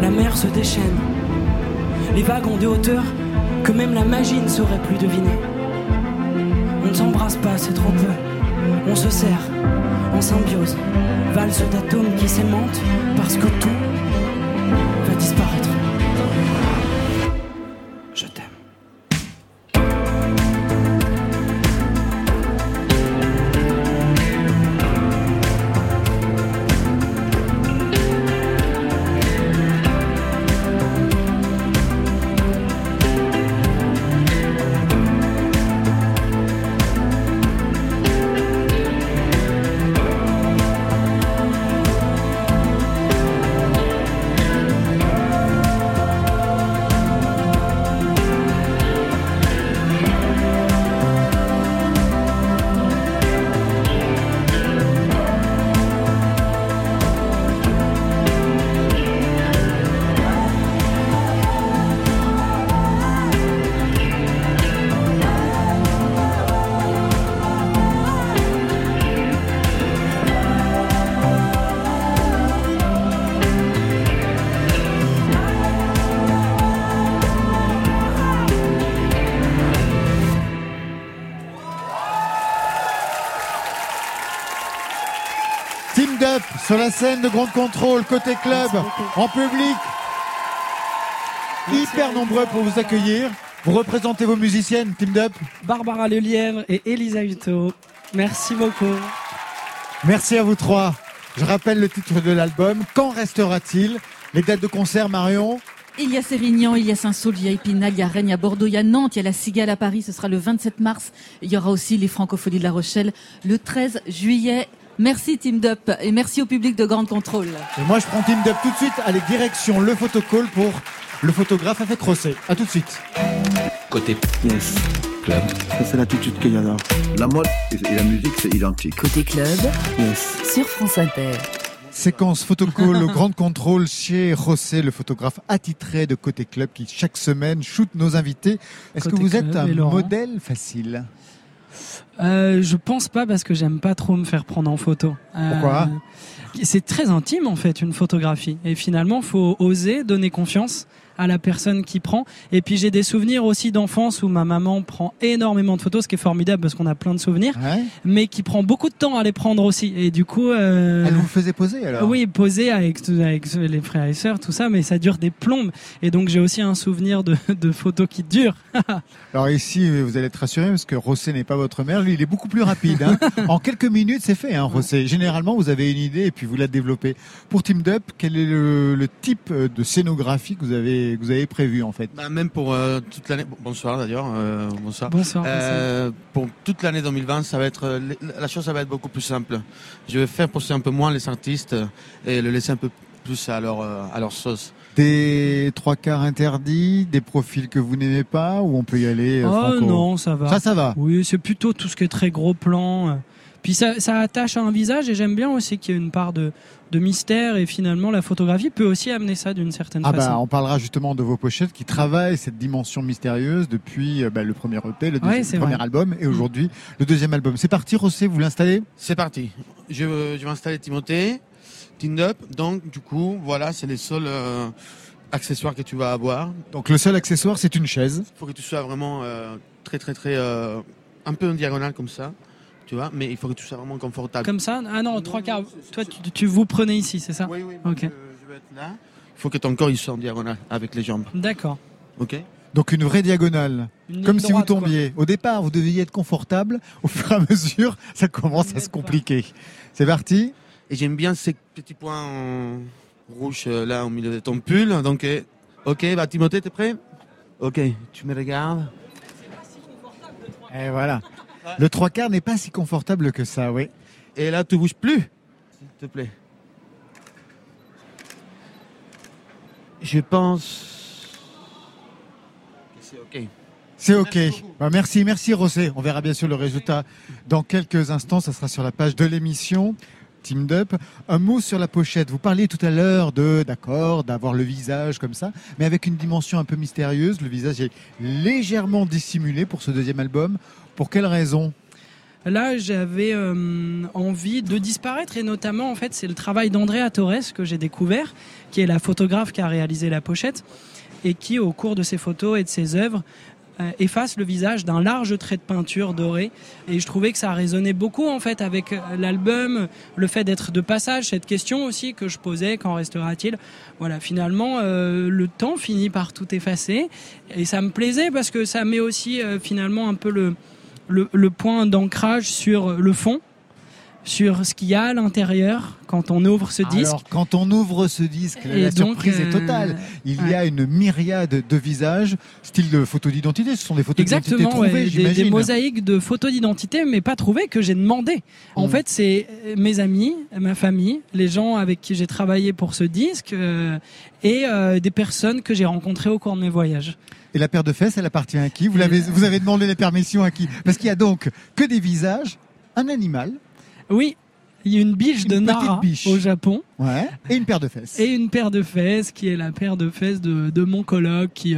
La mer se déchaîne, les vagues ont des hauteurs que même la magie ne saurait plus deviner. On ne s'embrasse pas, c'est trop peu. On se serre en symbiose, valse d'atomes qui s'aimentent parce que tout sur la scène de Grande Contrôle, côté club, en public. Hyper nombreux pour vous accueillir. Vous représentez vos musiciennes, Team Dup Barbara Lelièvre et Elisa Hutto. Merci beaucoup. Merci à vous trois. Je rappelle le titre de l'album. Quand restera-t-il? Les dates de concert, Marion? Il y a Sérignan, il y a Saint-Saul, il y a Épinal, il y a Rennes, il y a Bordeaux, il y a Nantes, il y a la Cigale à Paris, ce sera le 27 mars. Il y aura aussi les Francophonies de La Rochelle le 13 juillet. Merci Team Dup et merci au public de Grande Contrôle. Et moi, je prends Team Dup tout de suite. Allez, direction le photocall pour le photographe avec Rosset. À tout de suite. Côté Yes. Club. Ça, c'est l'attitude qu'il y a là. La mode et la musique, c'est identique. Côté club, Yes. sur France Inter. Séquence photocall au Grande Contrôle chez Rosset, le photographe attitré de Côté Club qui chaque semaine shoot nos invités. Est-ce que vous êtes un modèle facile? Euh, je pense pas parce que j'aime pas trop me faire prendre en photo. Euh, Pourquoi? C'est très intime en fait une photographie et finalement faut oser donner confiance à la personne qui prend. Et puis j'ai des souvenirs aussi d'enfance où ma maman prend énormément de photos, ce qui est formidable parce qu'on a plein de souvenirs, Ouais. mais qui prend beaucoup de temps à les prendre aussi. Et du coup, euh, Elle vous faisait poser alors? oui, poser avec, avec les frères et sœurs, tout ça, mais ça dure des plombes. Et donc j'ai aussi un souvenir de, de photos qui durent. [LAUGHS] Alors ici, vous allez être rassuré parce que Rosset n'est pas votre mère. Lui, il est beaucoup plus rapide. hein. [LAUGHS] en quelques minutes, c'est fait, hein, Rosset. Généralement, vous avez une idée et puis vous la développez. Pour Team Dup, quel est le, le type de scénographie que vous avez, que vous avez prévu en fait Bah, même pour euh, toute l'année. bon, Bonsoir d'ailleurs. euh, bonsoir. Bonsoir, Euh, pour toute l'année 2020, ça va être la chose, ça va être beaucoup plus simple. Je vais faire poster un peu moins les artistes et le laisser un peu plus à leur à leur sauce. Des trois quarts interdits, des profils que vous n'aimez pas ou on peut y aller euh, Oh franco non, ça va. Ça, ça va. Oui, c'est plutôt tout ce qui est très gros plan. Puis ça, ça attache à un visage et j'aime bien aussi qu'il y ait une part de, de mystère et finalement la photographie peut aussi amener ça d'une certaine Ah façon. bah, on parlera justement de vos pochettes qui travaillent cette dimension mystérieuse depuis euh, bah, le premier EP, le, deuxième- premier vrai. album et aujourd'hui le deuxième album. C'est parti, Rosset, vous l'installez? C'est parti. Je, je vais installer Timothée, Tindup. Donc du coup, voilà, c'est les seuls euh, accessoires que tu vas avoir. Donc le seul accessoire, c'est une chaise. Il faut que tu sois vraiment euh, très très très euh, un peu en diagonale comme ça, tu vois, mais il faut que tu sois vraiment confortable. Comme ça Ah non, trois quarts. Toi, tu, tu vous prenez ici, c'est ça Oui, oui. Ok. Je vais être là. Il faut que ton corps il soit en diagonale avec les jambes. D'accord. Ok. Donc une vraie diagonale. Une Comme si vous quoi. tombiez. Au départ, vous deviez être confortable. Au fur et à mesure, ça commence à se compliquer. C'est parti Et j'aime bien ces petits points euh, rouges euh, là au milieu de ton pull. Donc, euh, ok, bah Timothée, t'es prêt? Ok, tu me regardes. Et voilà. Le trois quarts n'est pas si confortable que ça, oui. Et là, tu bouges plus, s'il te plaît. Je pense que c'est ok. C'est ok. Bah, merci, merci Rosé. On verra bien sûr le résultat dans quelques instants. Ça sera sur la page de l'émission. Team Dup. Un mot sur la pochette. Vous parliez tout à l'heure de, d'accord, d'avoir le visage comme ça, mais avec une dimension un peu mystérieuse. Le visage est légèrement dissimulé pour ce deuxième album. Pour quelle raison? Là, j'avais euh, envie de disparaître et notamment, en fait, c'est le travail d'Andrea Torres que j'ai découvert, qui est la photographe qui a réalisé la pochette et qui, au cours de ses photos et de ses œuvres, euh, efface le visage d'un large trait de peinture doré. Et je trouvais que ça résonnait beaucoup en fait avec euh, l'album, le fait d'être de passage, cette question aussi que je posais, quand restera-t-il? Voilà, finalement, le temps finit par tout effacer. Et ça me plaisait parce que ça met aussi finalement un peu le, le, le point d'ancrage sur le fond sur ce qu'il y a à l'intérieur quand on ouvre ce disque. Alors, quand on ouvre ce disque, la, Et la donc, surprise est euh, totale. Il y a une myriade de visages, style de photos d'identité. Ce sont des photos d'identité Exactement, trouvées, ouais, des, des mosaïques de photos d'identité, mais pas trouvées, que j'ai demandé. En Mm. fait, c'est euh, mes amis, ma famille, les gens avec qui j'ai travaillé pour ce disque, euh, et euh, des personnes que j'ai rencontrées au cours de mes voyages. Et la paire de fesses, elle appartient à qui vous, l'avez, vous avez demandé les permissions à qui Parce qu'il y a donc que des visages, un animal. Oui, il y a une biche de Une Nara biche. au Japon. Ouais. Et une paire de fesses. Et une paire de fesses qui est la paire de fesses de, de mon coloc qui,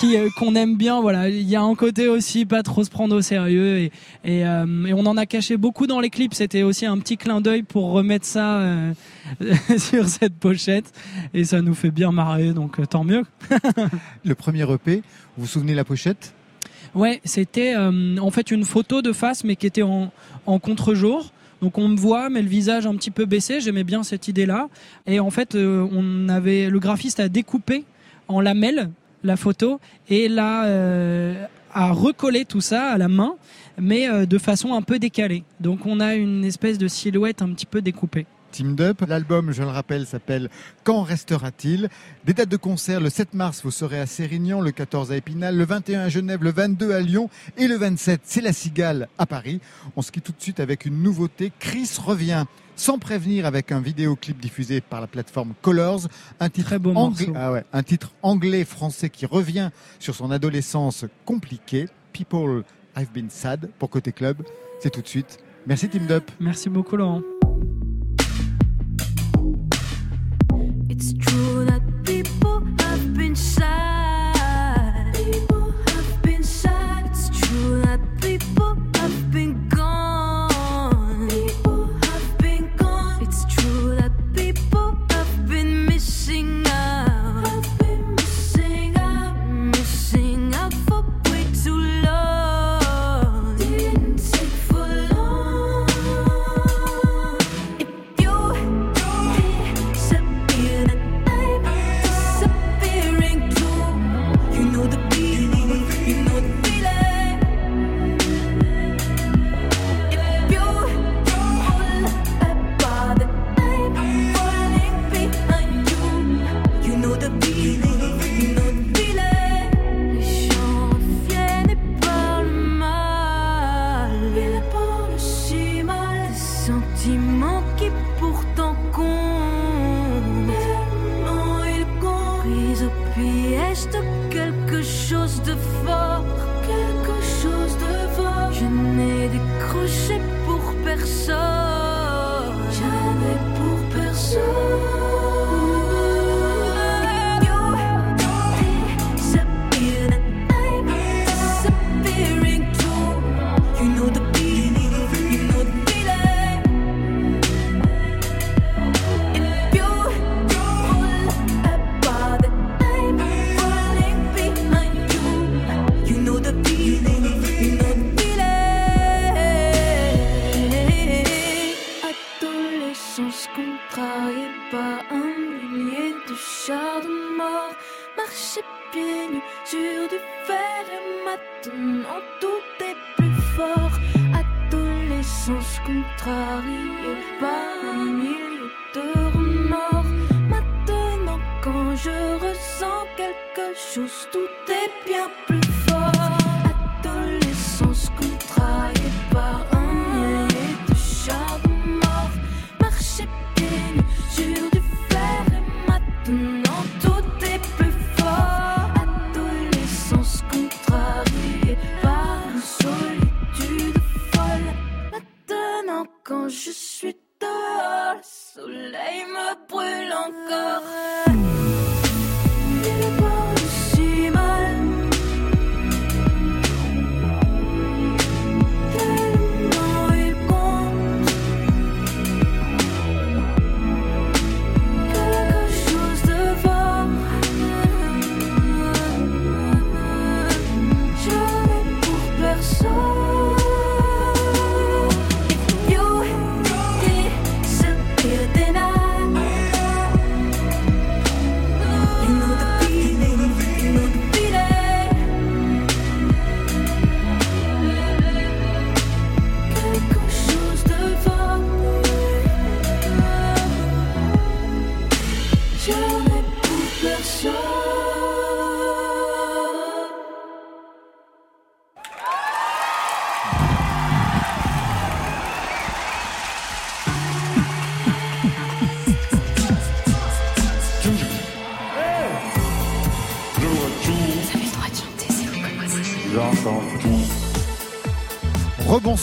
qui euh, qu'on aime bien. Voilà, il y a un côté aussi pas trop se prendre au sérieux et et, euh, et on en a caché beaucoup dans les clips. C'était aussi un petit clin d'œil pour remettre ça euh, [LAUGHS] sur cette pochette et ça nous fait bien marrer. Donc euh, tant mieux. [LAUGHS] Le premier EP, vous vous souvenez la pochette? Ouais, c'était euh, en fait une photo de face, mais qui était en, en contre-jour. Donc on me voit, mais le visage un petit peu baissé. J'aimais bien cette idée-là. Et en fait, euh, on avait le graphiste a découpé en lamelles la photo et l'a euh, a recollé tout ça à la main, mais euh, de façon un peu décalée. Donc on a une espèce de silhouette un petit peu découpée. Team Up. L'album, je le rappelle, s'appelle Quand restera-t-il? Des dates de concert, le 7 mars, vous serez à Sérignan, le 14 à Épinal, le 21 à Genève, le 22 à Lyon et le 27, c'est la Cigale à Paris. On se quitte tout de suite avec une nouveauté. Chris revient sans prévenir avec un vidéoclip diffusé par la plateforme Colors, un titre, anglais, ah ouais, un titre anglais-français qui revient sur son adolescence compliquée. People, I've been sad pour Côté Club. C'est tout de suite. Merci Team Up. Merci beaucoup Laurent. It's true that people have been sad. Sur du fer et maintenant tout est plus fort. Adolescence contrariée par un millier de remords. Maintenant quand je ressens quelque chose, tout est bien plus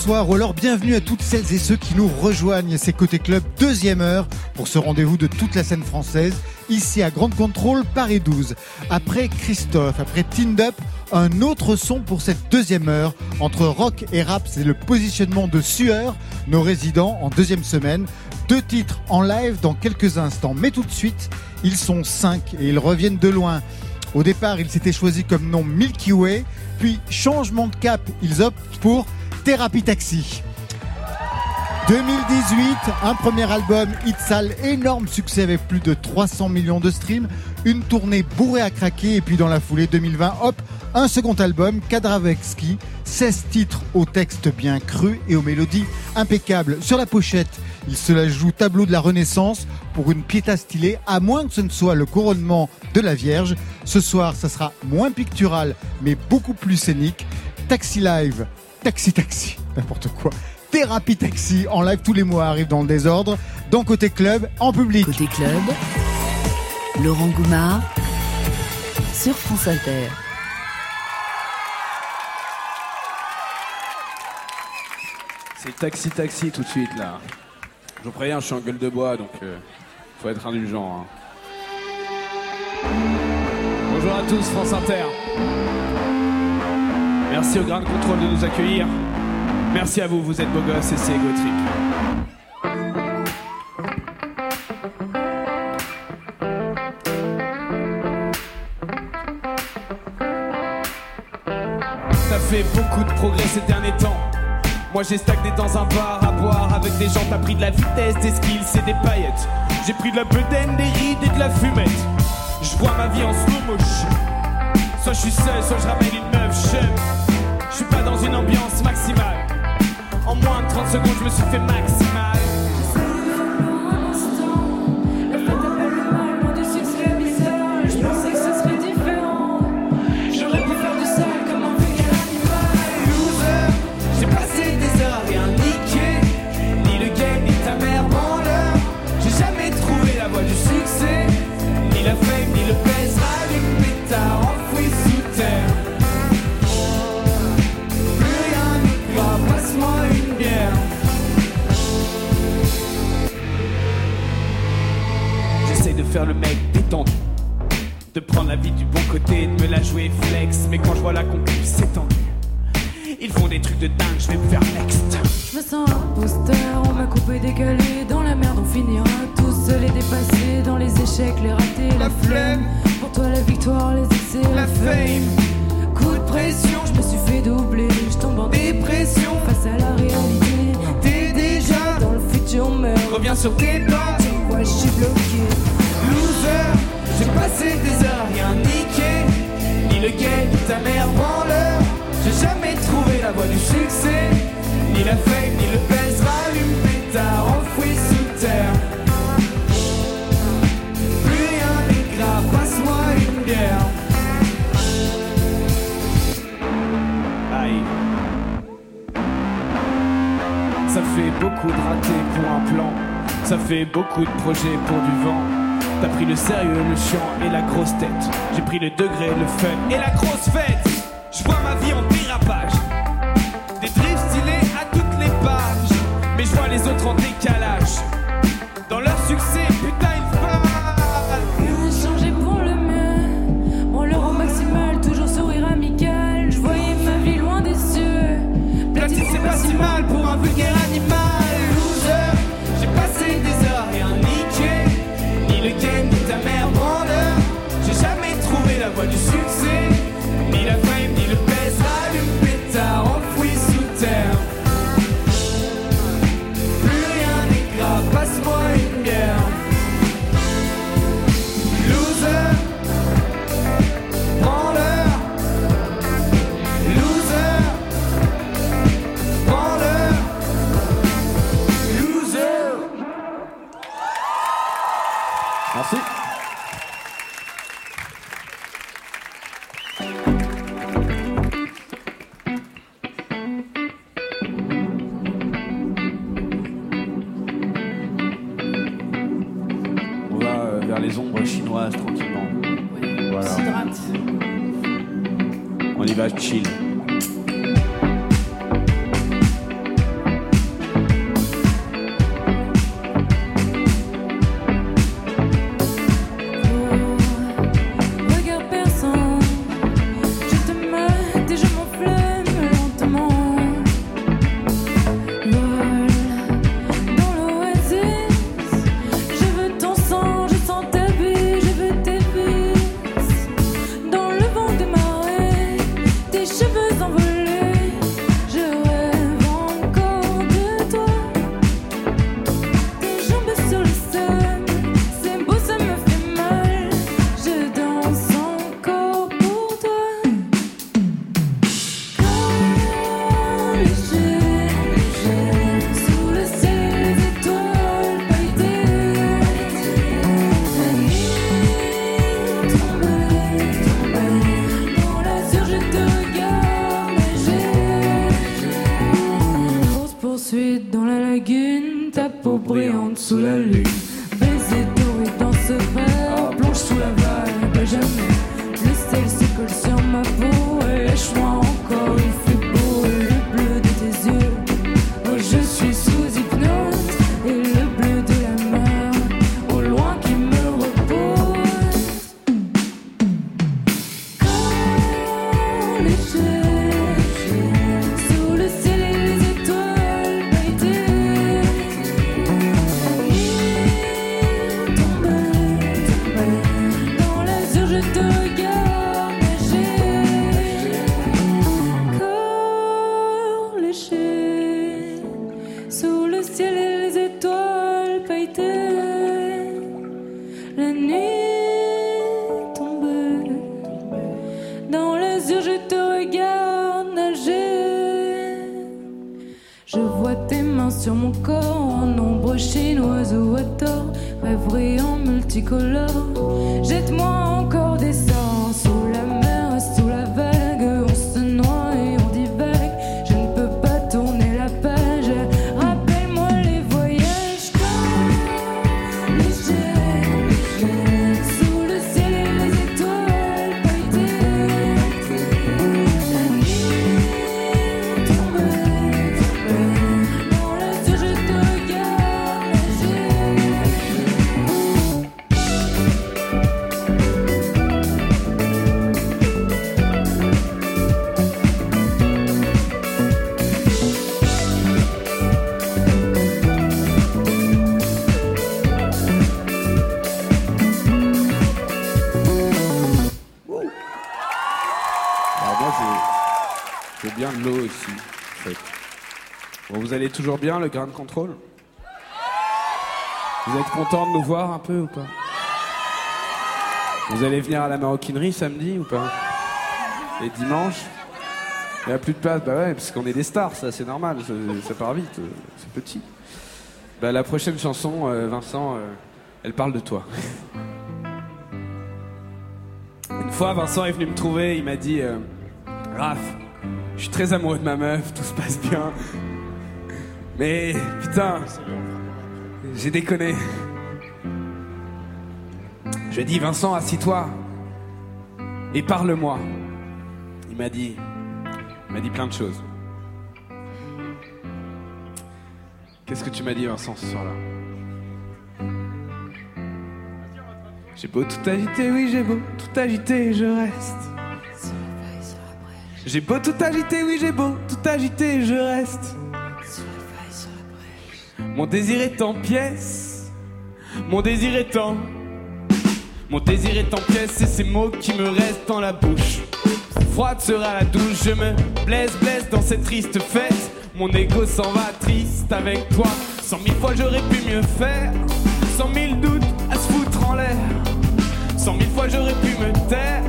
Rebonsoir ou alors bienvenue à toutes celles et ceux qui nous rejoignent. C'est Côté Club, deuxième heure pour ce rendez-vous de toute la scène française, ici à Grande Contrôle, Paris 12. Après Christophe, après Tind Up, un autre son pour cette deuxième heure. Entre rock et rap, c'est le positionnement de Sueur, nos résidents en deuxième semaine. Deux titres en live dans quelques instants. Mais tout de suite, ils sont cinq et ils reviennent de loin. Au départ, ils s'étaient choisis comme nom Milky Way, puis changement de cap, ils optent pour Thérapie Taxi. 2018, un premier album hit sale, énorme succès avec plus de 300 millions de streams, une tournée bourrée à craquer et puis dans la foulée 2020, hop, un second album, Kadravexki, 16 titres au texte bien cru et aux mélodies impeccables. Sur la pochette, il se la joue tableau de la Renaissance pour une piéta stylée, à moins que ce ne soit le couronnement de la Vierge. Ce soir, ça sera moins pictural, mais beaucoup plus scénique. Taxi Live, Taxi Taxi, n'importe quoi. Thérapie Taxi en live tous les mois arrive dans le désordre, dans Côté Club, en public. Côté Club, Laurent Goumard sur France Inter. C'est taxi taxi tout de suite là. Je vous préviens, je suis en gueule de bois donc euh, faut être indulgent. hein. Bonjour à tous, France Inter. Merci au Grand Contrôle de nous accueillir. Merci à vous, vous êtes beaux gosses et c'est fait beaucoup de progrès ces derniers temps. Moi j'ai stagné dans un bar à boire avec des gens, t'as pris de la vitesse, des skills et des paillettes. J'ai pris de la bedaine, des rides et de la fumette. Je vois ma vie en slow motion. Soit je suis seul, soit je ramène une meuf, j'aime. Je suis pas dans une ambiance maximale. En moins de 30 secondes, je me suis fait maximal. Faire le mec détendu. De prendre la vie du bon côté, de me la jouer flex. Mais quand je vois la concu s'étendue, ils font des trucs de dingue, je vais me faire next. Je me sens imposteur, on m'a coupé, décalé. Dans la merde, on finira tous les dépassés. Dans les échecs, les ratés, la, flemme. Pour toi, la victoire, les essais, la, fame. Coup de pression, je me suis fait doubler. Je tombe en dépression face à la réalité. T'es déjà dans le futur, meurt. Reviens sur tes pas. Tu vois, je suis bloqué. J'ai passé des heures rien niquer. Ni le gay, ni ta mère branleur. J'ai jamais trouvé la voie du succès. Ni la fame, ni le baise, rallume pétard enfoui sous terre. Plus rien n'est grave, passe-moi une bière. Aïe. Ça fait beaucoup de ratés pour un plan. Ça fait beaucoup de projets pour du vent. T'as pris le sérieux, le chiant et la grosse tête. J'ai pris le degré, le fun et la grosse fête. Je vois ma vie en dérapage. Des drifts stylés à toutes les pages. Mais je vois les autres en décalage. Toujours bien, le grain de contrôle. Vous êtes content de nous voir un peu ou pas? Vous allez venir à la maroquinerie samedi ou pas? Et dimanche? Il n'y a plus de place, bah ouais, parce qu'on est des stars, ça c'est normal, ça, part vite, euh, c'est petit. Bah, la prochaine chanson, euh, Vincent, euh, elle parle de toi. [LAUGHS] Une fois, Vincent est venu me trouver, il m'a dit Raph, je suis très amoureux de ma meuf, Mais putain, j'ai déconné. Je lui ai dit Vincent, assis-toi et parle-moi. Il m'a dit, il m'a dit plein de choses. Qu'est-ce que tu m'as dit, Vincent, ce soir-là? J'ai beau tout agiter, oui, j'ai beau tout agiter, je reste. J'ai beau tout agiter, oui, j'ai beau tout agiter, je reste. Mon désir est en pièces, mon désir est en. Mon désir est en pièces et ces mots qui me restent dans la bouche. Froide sera la douche, je me blesse, blesse dans cette triste fête. Mon ego s'en va triste avec toi. Cent mille fois j'aurais pu mieux faire. Cent mille doutes à se foutre en l'air. Cent mille fois j'aurais pu me taire.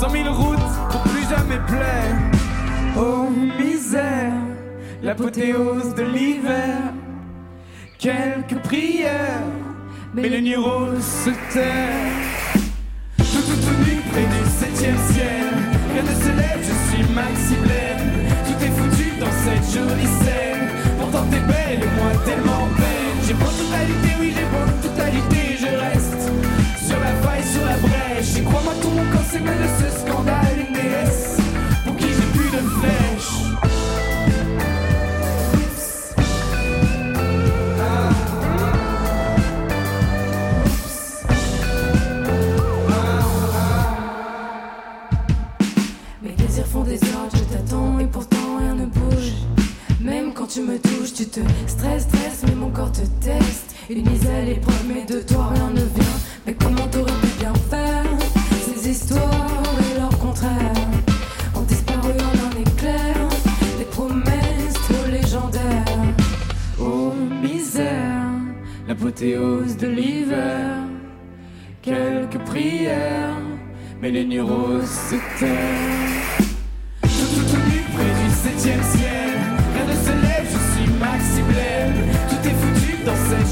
Cent mille routes pour plus jamais plaire. Oh misère, l'apothéose de l'hiver. Quelques prières, mais le Niro se terre. Tout tout tout nu près du septième ciel. Rien ne se lève, je suis Maxi Blême. Tout est foutu dans cette jolie scène. Pourtant t'es belle et moi tellement belle. J'ai tout agiter, oui j'ai tout agiter, je reste sur la faille, sur la brèche. Et crois-moi tout mon corps s'émeut de ce scandale, une déesse tu me touches, tu te stresses, stresses, mais mon corps te teste. Une mise à l'épreuve, mais de toi rien ne vient. Mais comment t'aurais pu bien faire Ces histoires et leur contraire? Ont disparu en un éclair. Des promesses trop légendaires. Oh misère, l'apothéose de l'hiver. Quelques prières, mais les neurones se tairent. Tout tout tout près du septième ciel.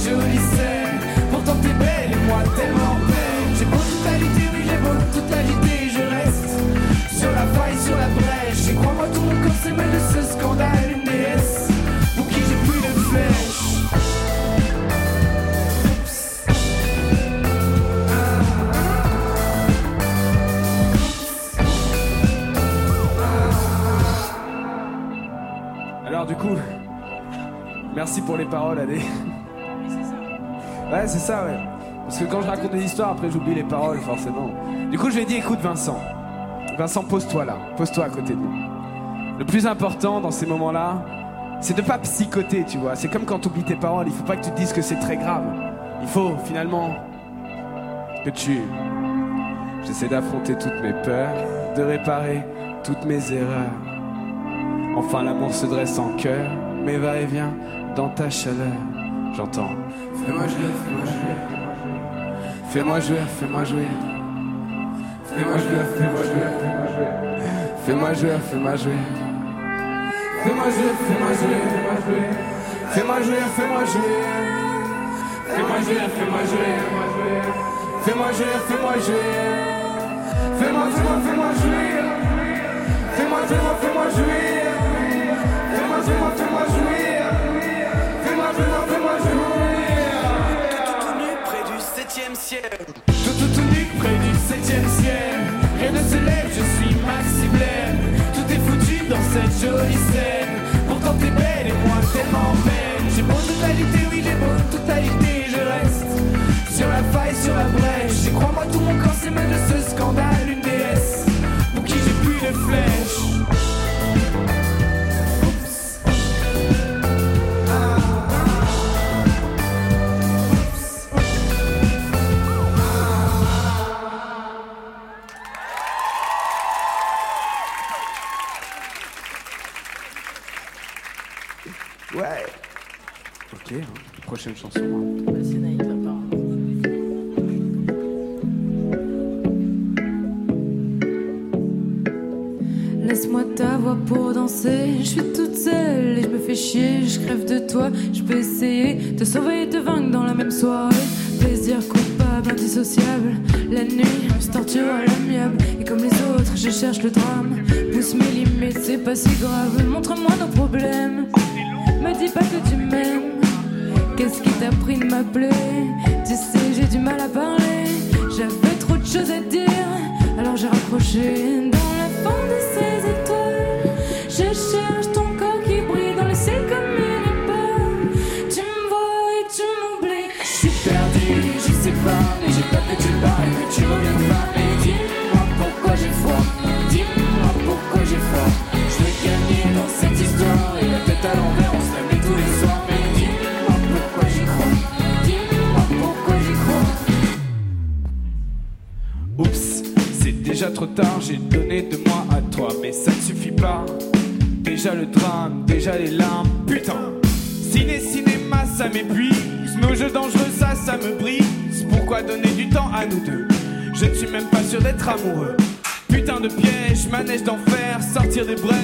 Jolie scène. Pourtant t'es belle et moi tellement belle. J'ai beau tout agiter, oui j'ai beau tout agiter, je reste sur la faille, sur la brèche. Et crois-moi tout mon corps s'émeut de ce scandale, une déesse pour qui j'ai plus de flèches. Alors du coup, merci pour les paroles, Adé. Ouais, c'est ça, ouais. Parce que quand je raconte des histoires, après j'oublie les paroles, forcément. Du coup, je lui ai dit, écoute Vincent, Vincent, pose-toi là. Pose-toi à côté de nous. Le plus important dans ces moments-là, c'est de pas psychoter, tu vois. C'est comme quand tu oublies tes paroles. Il faut pas que tu te dises que c'est très grave. Il faut finalement que tu. J'essaie d'affronter toutes mes peurs, de réparer toutes mes erreurs. Enfin, l'amour se dresse en cœur, mais va et vient dans ta chaleur. J'entends. Fais-moi jouer, fais-moi jouer. Fais-moi jouer, fais-moi jouer. Fais-moi jouer, fais-moi jouer, fais-moi jouer. Fais-moi jouer, fais-moi jouer. Fais-moi jouer, fais-moi jouer, fais-moi jouer. Fais-moi jouer, fais-moi jouer. Fais-moi jouer, fais-moi jouer. Fais-moi jouer, fais-moi jouer. Fais-moi, fais-moi, fais-moi jouer. Fais-moi, jouer. Fais-moi, jouer. Fais-moi, fais-moi, fais-moi jouer. Tout, tout, nu près du septième ciel. Rien ne se lève, je suis Maxi Blair. Tout est foutu dans cette jolie scène. Pourtant t'es belle et moi tellement belle. J'ai beau totalité, oui j'ai beau totalité. Je reste sur la faille, sur la brèche. Et crois-moi, tout mon corps s'émeut de ce scandale. Une déesse pour qui j'ai plus de flèches. Prochaine chanson. Laisse-moi ta voix pour danser. Je suis toute seule et je me fais chier. Je crève de toi. Je peux essayer de sauver et te vaincre dans la même soirée. Plaisir coupable, indissociable. La nuit, se torture à l'amiable. Et comme les autres, je cherche le drame. Pousse mes limites, c'est pas si grave. Montre-moi nos problèmes. Me dis pas que tu m'aimes. Qu'est-ce qui t'a pris de m'appeler Tu sais, j'ai du mal à parler. J'avais trop de choses à dire. Alors j'ai raccroché amoureux. Putain de piège, manège d'enfer, sortir des braises.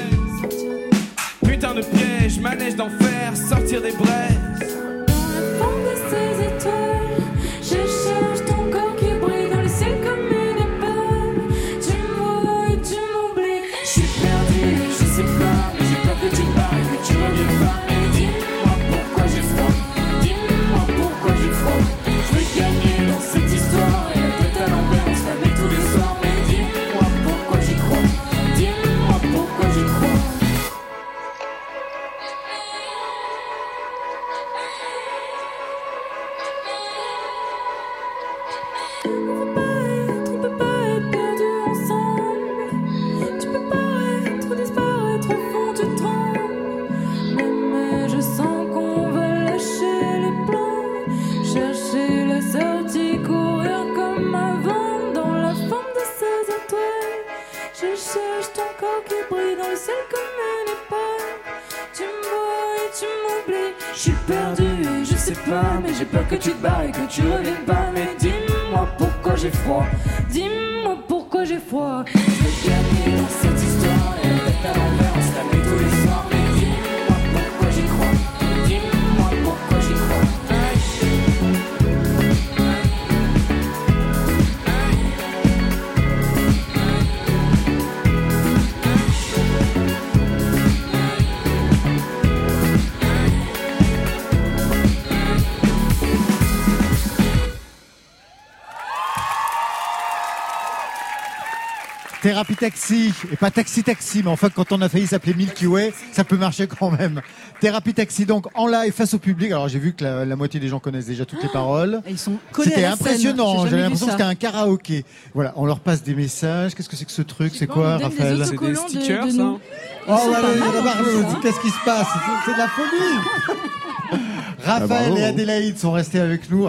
Thérapie Taxi, et pas Taxi Taxi, mais enfin quand on a failli s'appeler Milky Way, ça peut marcher quand même. Thérapie Taxi donc en live face au public. Alors j'ai vu que la, la moitié des gens connaissent déjà toutes les paroles. Et ils sont C'était impressionnant, J'ai j'avais l'impression que ça. c'était un karaoké. Voilà, on leur passe des messages. Qu'est-ce que c'est que ce truc? C'est quoi, Raphaël? de- C'est des stickers, de ça nous. Oh, hein. qu'est-ce qui se passe? C'est- de la folie Raphaël bravo. et Adélaïde sont restés avec nous.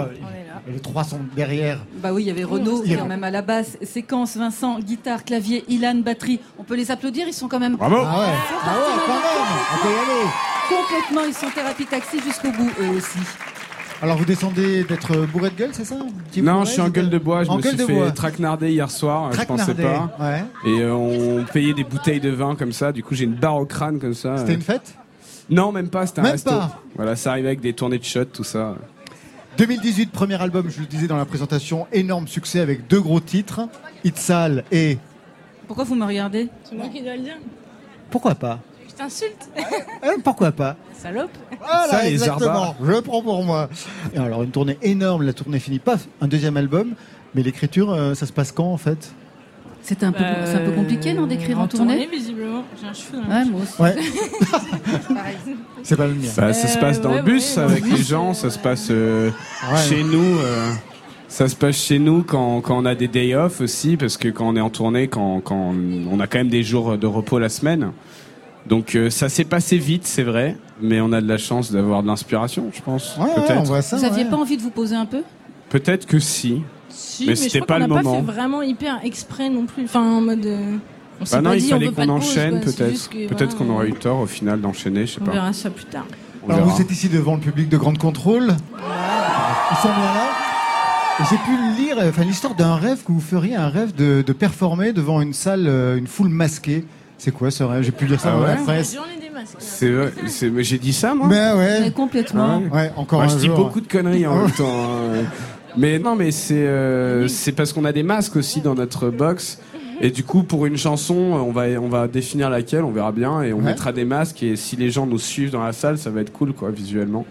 Et les trois sont derrière. Bah oui, il y avait Renaud, a- quand même à la basse, séquence, Vincent, guitare, clavier, Ilan, batterie. On peut les applaudir, ils sont quand même. Bravo. Ah ouais, ah ouais, quand même, on peut y aller. Complètement, ils sont thérapie taxi jusqu'au bout, eux aussi. Alors vous descendez d'être bourré de gueule, c'est ça? Petit Non, bourré, je suis en gueule de bois. Je En me gueule suis de fait bois. traquenarder hier soir. Je pensais pas. ouais. Et euh, on payait des bouteilles de vin comme ça. Du coup, j'ai une barre au crâne comme ça. C'était une fête? Non, même pas. C'était un Même resto. pas Voilà, ça arrivait avec des tournées de shots, tout ça. 2018, premier album, je le disais dans la présentation, énorme succès avec deux gros titres, Itzal et... Pourquoi vous me regardez C'est moi qui dois le dire. Pourquoi pas Je t'insulte. Hein, Pourquoi pas Salope. Voilà, Ça, les exactement. Je prends pour moi. Et alors, une tournée énorme, la tournée finie, paf, un deuxième album. Mais l'écriture, euh, ça se passe quand en fait? C'est un, peu- c'est un peu compliqué, non, d'écrire en tournée visiblement. J'ai un cheveu dans la Ouais, moi aussi. Ouais. [LAUGHS] C'est pas le mien. Bah, ça se passe dans ouais, le bus ouais, avec ouais. les gens. Ça se passe euh, Ouais. chez nous. euh, ça se passe chez nous quand, quand on a des day off aussi, parce que quand on est en tournée, quand, quand on a quand même des jours de repos la semaine. Donc euh, ça s'est passé vite, c'est vrai, mais on a de la chance d'avoir de l'inspiration, je pense. Ouais, on voit ça. Vous aviez ouais. pas envie de vous poser un peu? Peut-être que si. Si, Mais mais, c'était pas le n'a pas moment. fait vraiment hyper exprès non plus. Enfin, en mode. euh, on s'est Bah non, pas il dit, fallait on pas qu'on enchaîne, peut-être. Peut-être qu'on aurait eu tort au final d'enchaîner, je sais On pas. verra ça plus tard. On Alors, verra. vous êtes ici devant le public de Grande Contrôle. Ils sont bien là. Et J'ai pu lire euh, enfin, l'histoire d'un rêve que vous feriez, un rêve de, de performer devant une salle, euh, une foule masquée. C'est quoi ce rêve? J'ai pu lire ça Ah dans la presse. Journée des masques. C'est vrai, c'est- mais j'ai dit ça moi? Ben ouais. Mais complètement. Ah ouais. Ouais, encore Moi, un je dis beaucoup de conneries en [LAUGHS] même temps. Mais non, mais c'est euh, c'est parce qu'on a des masques aussi dans notre box. Et du coup, pour une chanson, on va on va définir laquelle, on verra bien, et on Ouais. mettra des masques. Et si les gens nous suivent dans la salle, ça va être cool, quoi, visuellement.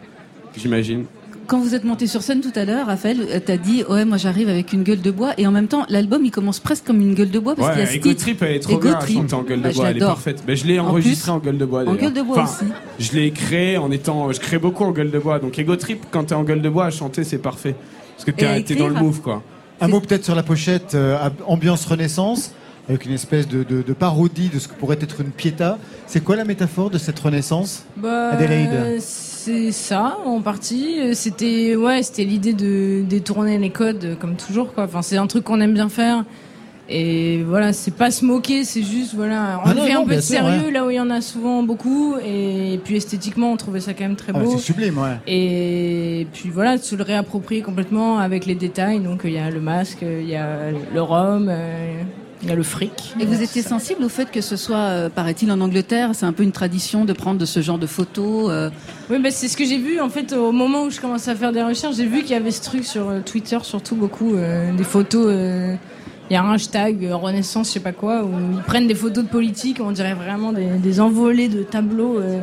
J'imagine. Quand vous êtes monté sur scène tout à l'heure, Raphaël, euh, t'as dit ouais moi j'arrive avec une gueule de bois et en même temps l'album il commence presque comme une gueule de bois parce qu'il y a ce Ouais, Ego titre. Trip, elle est trop Ego bien à Trip. chanter en gueule Bah, de je bois, elle est l'adore. parfaite. Mais je l'ai En enregistré plus, en gueule de bois. en d'ailleurs. gueule de bois Enfin, aussi. Je l'ai créé en étant, je crée beaucoup en gueule de bois. Donc Ego Trip, quand t'es en gueule de bois à chanter, c'est parfait. Parce que t'es t'es dans le move, quoi. Un mot peut-être sur la pochette, euh, ambiance Renaissance, avec une espèce de, de- de parodie de ce que pourrait être une piéta. C'est quoi la métaphore de cette Renaissance Bah, Adélaïde. c'est ça en partie. C'était ouais, c'était l'idée de détourner les codes comme toujours quoi. Enfin, c'est un truc qu'on aime bien faire. Et voilà, c'est pas se moquer, c'est juste voilà, Ah non, non, un peu de sûr, sérieux ouais. là où il y en a souvent beaucoup. Et puis esthétiquement, on trouvait ça quand même très Ah, beau. C'est sublime, ouais. Et puis voilà, de se le réapproprier complètement avec les détails. Donc il y a le masque, il y a le rhum, euh, il y a le fric. Et vous étiez sensible au fait que ce soit, euh, paraît-il, en Angleterre, c'est un peu une tradition de prendre de ce genre de photos. euh, Oui, bah, c'est ce que j'ai vu en fait au moment où je commençais à faire des recherches. J'ai vu qu'il y avait ce truc sur euh, Twitter, surtout beaucoup euh, des photos. Euh, Il y a un hashtag euh, Renaissance, je sais pas quoi, où ils prennent des photos de politique, on dirait vraiment des, des envolées de tableaux. euh,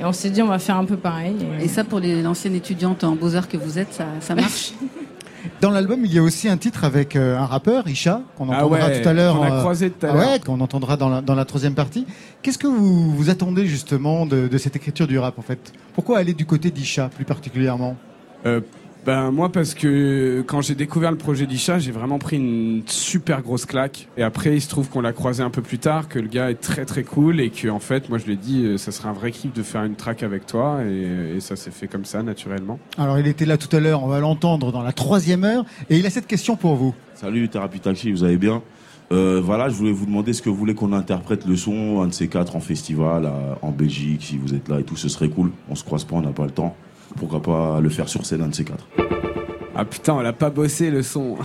et on s'est dit, on va faire un peu pareil. Et ça, pour les- l'ancienne étudiante en beaux-arts que vous êtes, ça, ça marche? [LAUGHS] Dans l'album, il y a aussi un titre avec euh, un rappeur, Isha, qu'on Ah entendra ouais, tout à l'heure. qu'on a euh, croisé tout à ah l'heure. Ouais, qu'on entendra dans la, dans la troisième partie. Qu'est-ce que vous, vous attendez justement de, de cette écriture du rap en fait? Pourquoi aller du côté d'Isha plus particulièrement? Euh, ben moi parce que quand j'ai découvert le projet d'Isha, j'ai vraiment pris une super grosse claque. Et après, il se trouve qu'on l'a croisé un peu plus tard, que le gars est très très cool et que en fait, moi je lui ai dit, euh, ça serait un vrai kiff de faire une track avec toi et, et ça s'est fait comme ça naturellement. Alors, il était là tout à l'heure, on va l'entendre dans la troisième heure, et il a cette question pour vous. Salut Thérapie Taxi, vous allez bien? Euh, Voilà, je voulais vous demander ce que vous voulez qu'on interprète le son, un de ces quatre en festival, à- en Belgique, si vous êtes là et tout, ce serait cool. On se croise pas, on n'a pas le temps. Pourquoi pas le faire sur scène, un de ces quatre Ah putain, on l'a pas bossé le son.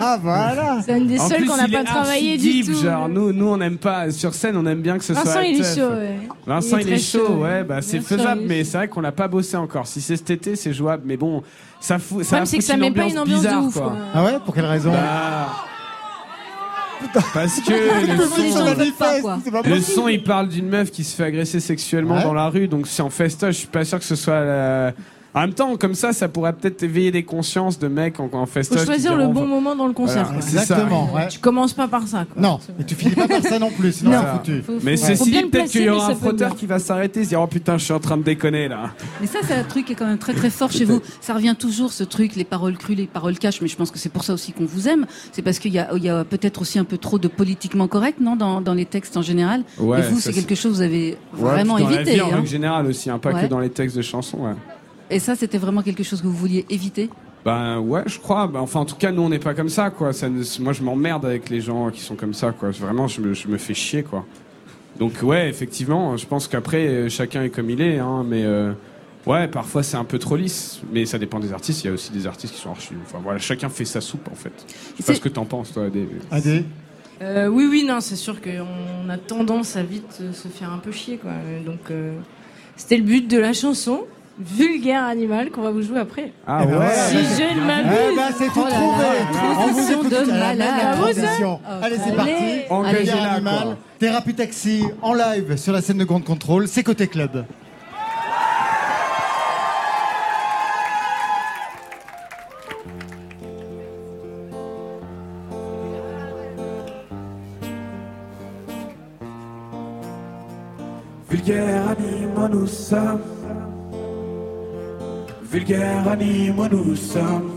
Ah [LAUGHS] voilà C'est une des En seules qu'on n'a pas travaillé du deep, tout. Genre, nous, nous, on n'aime pas sur scène, on aime bien que ce Vincent, soit. il est chaud, ouais. Vincent, Il il est chaud, chaud. ouais, bah c'est faisable, mais c'est vrai qu'on l'a pas bossé encore. Si c'est cet été, c'est jouable, mais bon, ça fout. problème, Ça c'est que ça met pas une ambiance de ouf, quoi. quoi. Ah ouais Pour quelle raison? Bah, Parce que [LAUGHS] le son, ne veulent pas, quoi. C'est pas le possible. son, il parle d'une meuf qui se fait agresser sexuellement Ouais. dans la rue, donc c'est en festoche. Je suis pas sûr que ce soit la, En même temps, comme ça, ça pourrait peut-être éveiller des consciences de mecs en, en Faut qui choisir le diront, bon moment dans le concert. Voilà, quoi. ça. Exactement, ouais. Tu commences pas par ça. Quoi. Non, et tu finis pas par ça non plus, sinon Non. c'est foutu. Faut- Mais faut- ceci faut bien dit, le peut-être placer, qu'il y mais aura ça un peut frotteur bien. qui va s'arrêter, se dire oh putain, je suis en train de déconner là. Mais ça, c'est un truc qui est quand même très très fort chez vous. Ça revient toujours, ce truc, les paroles crues, les paroles cash, mais je pense que c'est pour ça aussi qu'on vous aime. C'est parce qu'il y a, il y a peut-être aussi un peu trop de politiquement correct, non, dans, dans les textes en général? Ouais, Et vous, ça, c'est c'est- quelque chose que vous avez vraiment puis dans la évité. vie en hein. règle générale aussi, hein, pas Ouais. que dans les textes de chansons. Ouais. Et ça, c'était vraiment quelque chose que vous vouliez éviter? Ben ouais, je crois. Ben, enfin, en tout cas, nous, on n'est pas comme ça, quoi. Ça, moi, je m'emmerde avec les gens qui sont comme ça, quoi. Vraiment, je me, je me fais chier, quoi. Donc ouais, effectivement, je pense qu'après, euh, chacun est comme il est, hein, mais euh, ouais, parfois c'est un peu trop lisse. Mais ça dépend des artistes. Il y a aussi des artistes qui sont archi. Enfin voilà, chacun fait sa soupe, en fait. Je sais pas ce que t'en penses, toi, Adé. Adé? Euh, oui, oui, non, c'est sûr qu'on a tendance à vite se faire un peu chier, quoi. Donc, euh, c'était le but de la chanson Vulgaire Animal qu'on va vous jouer après. Ah Eh ben voilà, Si je ne Eh m'abuse. ben, c'est tout Oh trouvé. On vous écoute de à la malade. Ah, transition. Allez, c'est parti. Engagez-la, Vulgaire quoi. Animal, Thérapie Taxi en live sur la scène de Grande Contrôle, c'est Côté Club. Vulgaire animaux nous sommes. Vulgaire animaux nous sommes.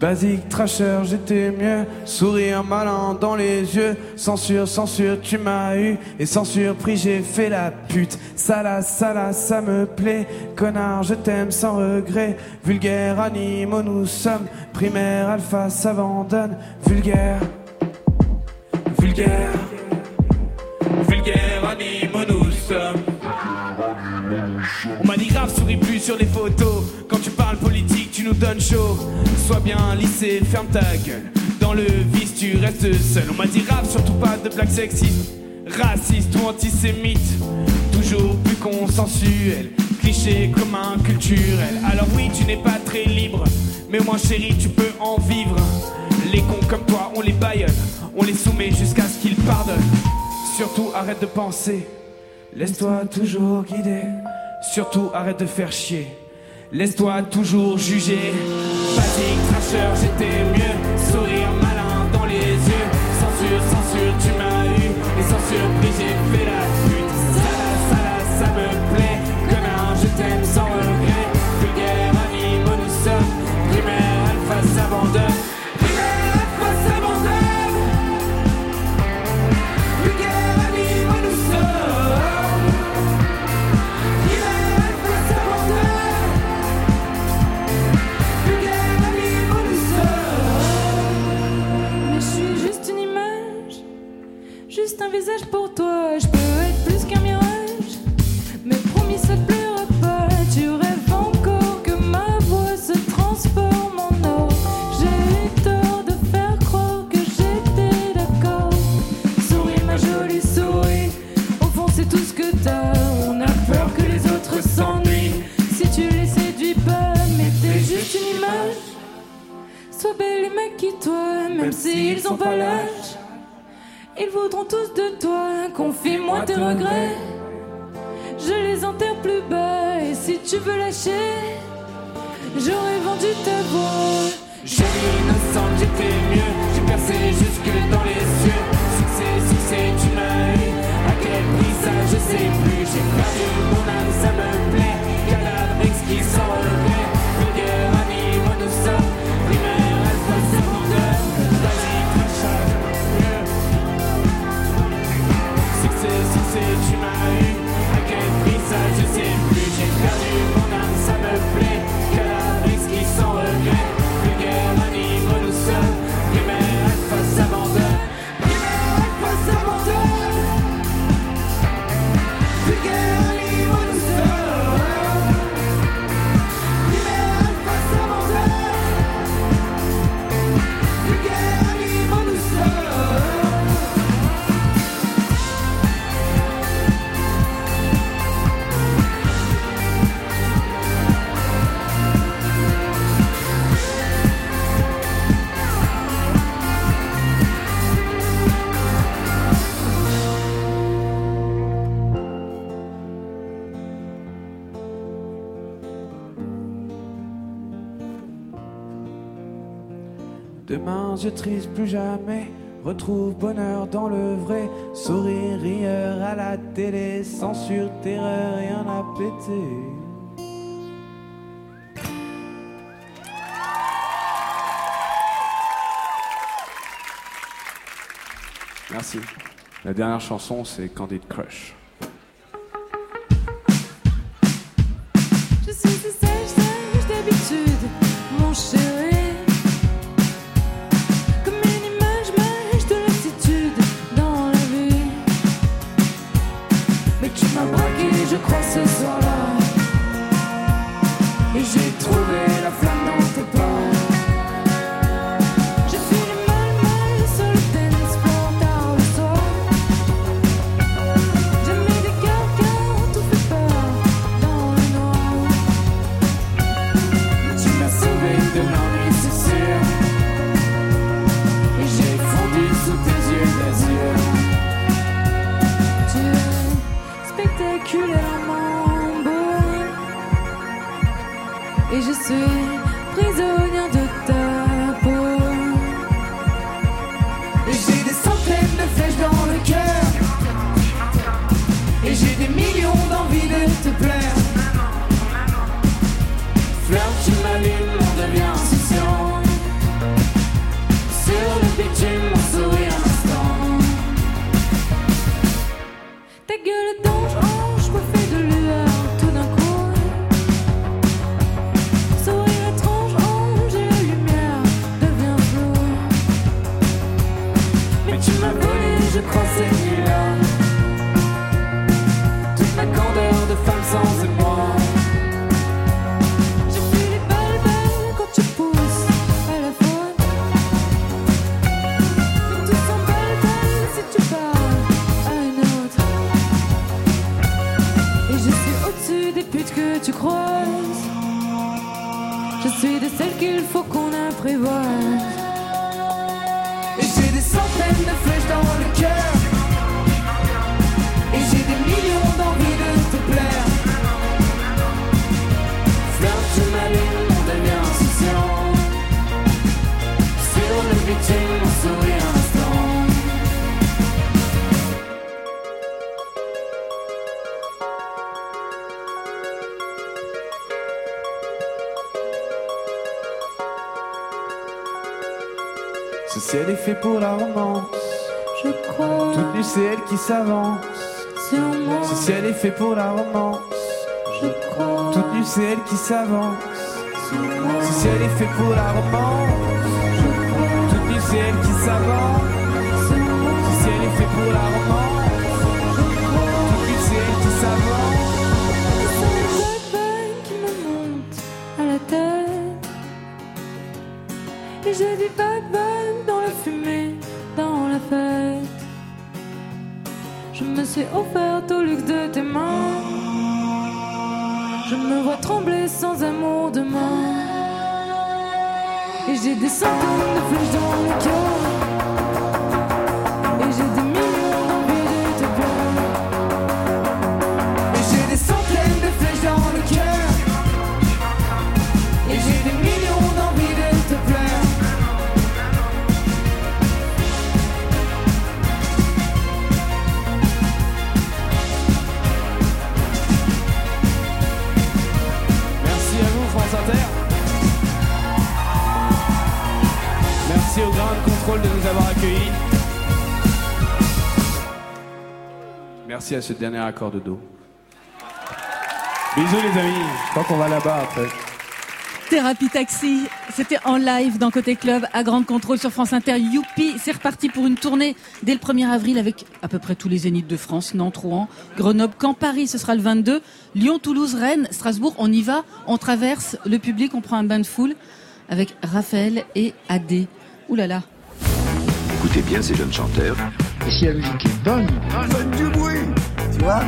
Basique trasher, j'étais mieux. Sourire malin dans les yeux. Censure, censure, tu m'as eu. Et sans surprise, j'ai fait la pute. Sala, sala, ça me plaît. Connard, je t'aime sans regret. Vulgaire animaux nous sommes. Primaire, alpha, s'abandonne. Vulgaire. Vulgaire. Vulgaire animaux nous sommes. On m'a dit grave, souris plus sur les photos. Quand tu parles politique, tu nous donnes chaud. Sois bien lissé, ferme ta gueule. Dans le vice, tu restes seul. On m'a dit rap, surtout pas de blagues sexistes. Raciste ou antisémite. Toujours plus consensuel. Cliché commun culturel. Alors oui, tu n'es pas très libre. Mais moins, chérie, tu peux en vivre. Les cons comme toi, on les baillonne. On les soumet jusqu'à ce qu'ils pardonnent. Surtout, arrête de penser. Laisse-toi toujours guider. Surtout, arrête de faire chier. Laisse-toi toujours juger. Basique, trasher, j'étais mieux. Sourire malin dans les yeux. Censure, censure, tu m'as eu. Et sans surprise, Demain je triste plus jamais. Retrouve bonheur dans le vrai. Sourire, rieur à la télé. Censure, terreur, rien à péter. Merci. La dernière chanson, c'est Candid Crush. Fait pour la romance. Je crois Toute nue, c'est elle qui s'avance. sur moi Ce ciel est fait pour la romance. Je crois Toute nue, c'est elle qui s'avance. Ce ciel est fait pour la romance. Toute nue, c'est elle qui s'avance. Ce ciel est fait pour la romance. Toute nue, c'est elle qui s'avance. C'est le qui me monte à la tête Et j'ai du bad suis offerte au luxe de tes mains. Je me vois trembler sans amour demain Et j'ai des centaines de flèches dans le cœur Merci à ce dernier accord de dos. Bisous les amis, je crois qu'on va là-bas après. Thérapie Taxi, c'était en live dans Côté Club à Grande Contrôle sur France Inter. Youpi, c'est reparti pour une tournée dès le 1er avril avec à peu près tous les zéniths de France, Nantes, Rouen, Grenoble, Caen, Paris, ce sera le 22, Lyon, Toulouse, Rennes, Strasbourg, on y va, on traverse le public, on prend un bain de foule avec Raphaël et Adé. Ouh là là. Écoutez bien ces jeunes chanteurs. Et si la musique est bonne, Faites du bruit, tu vois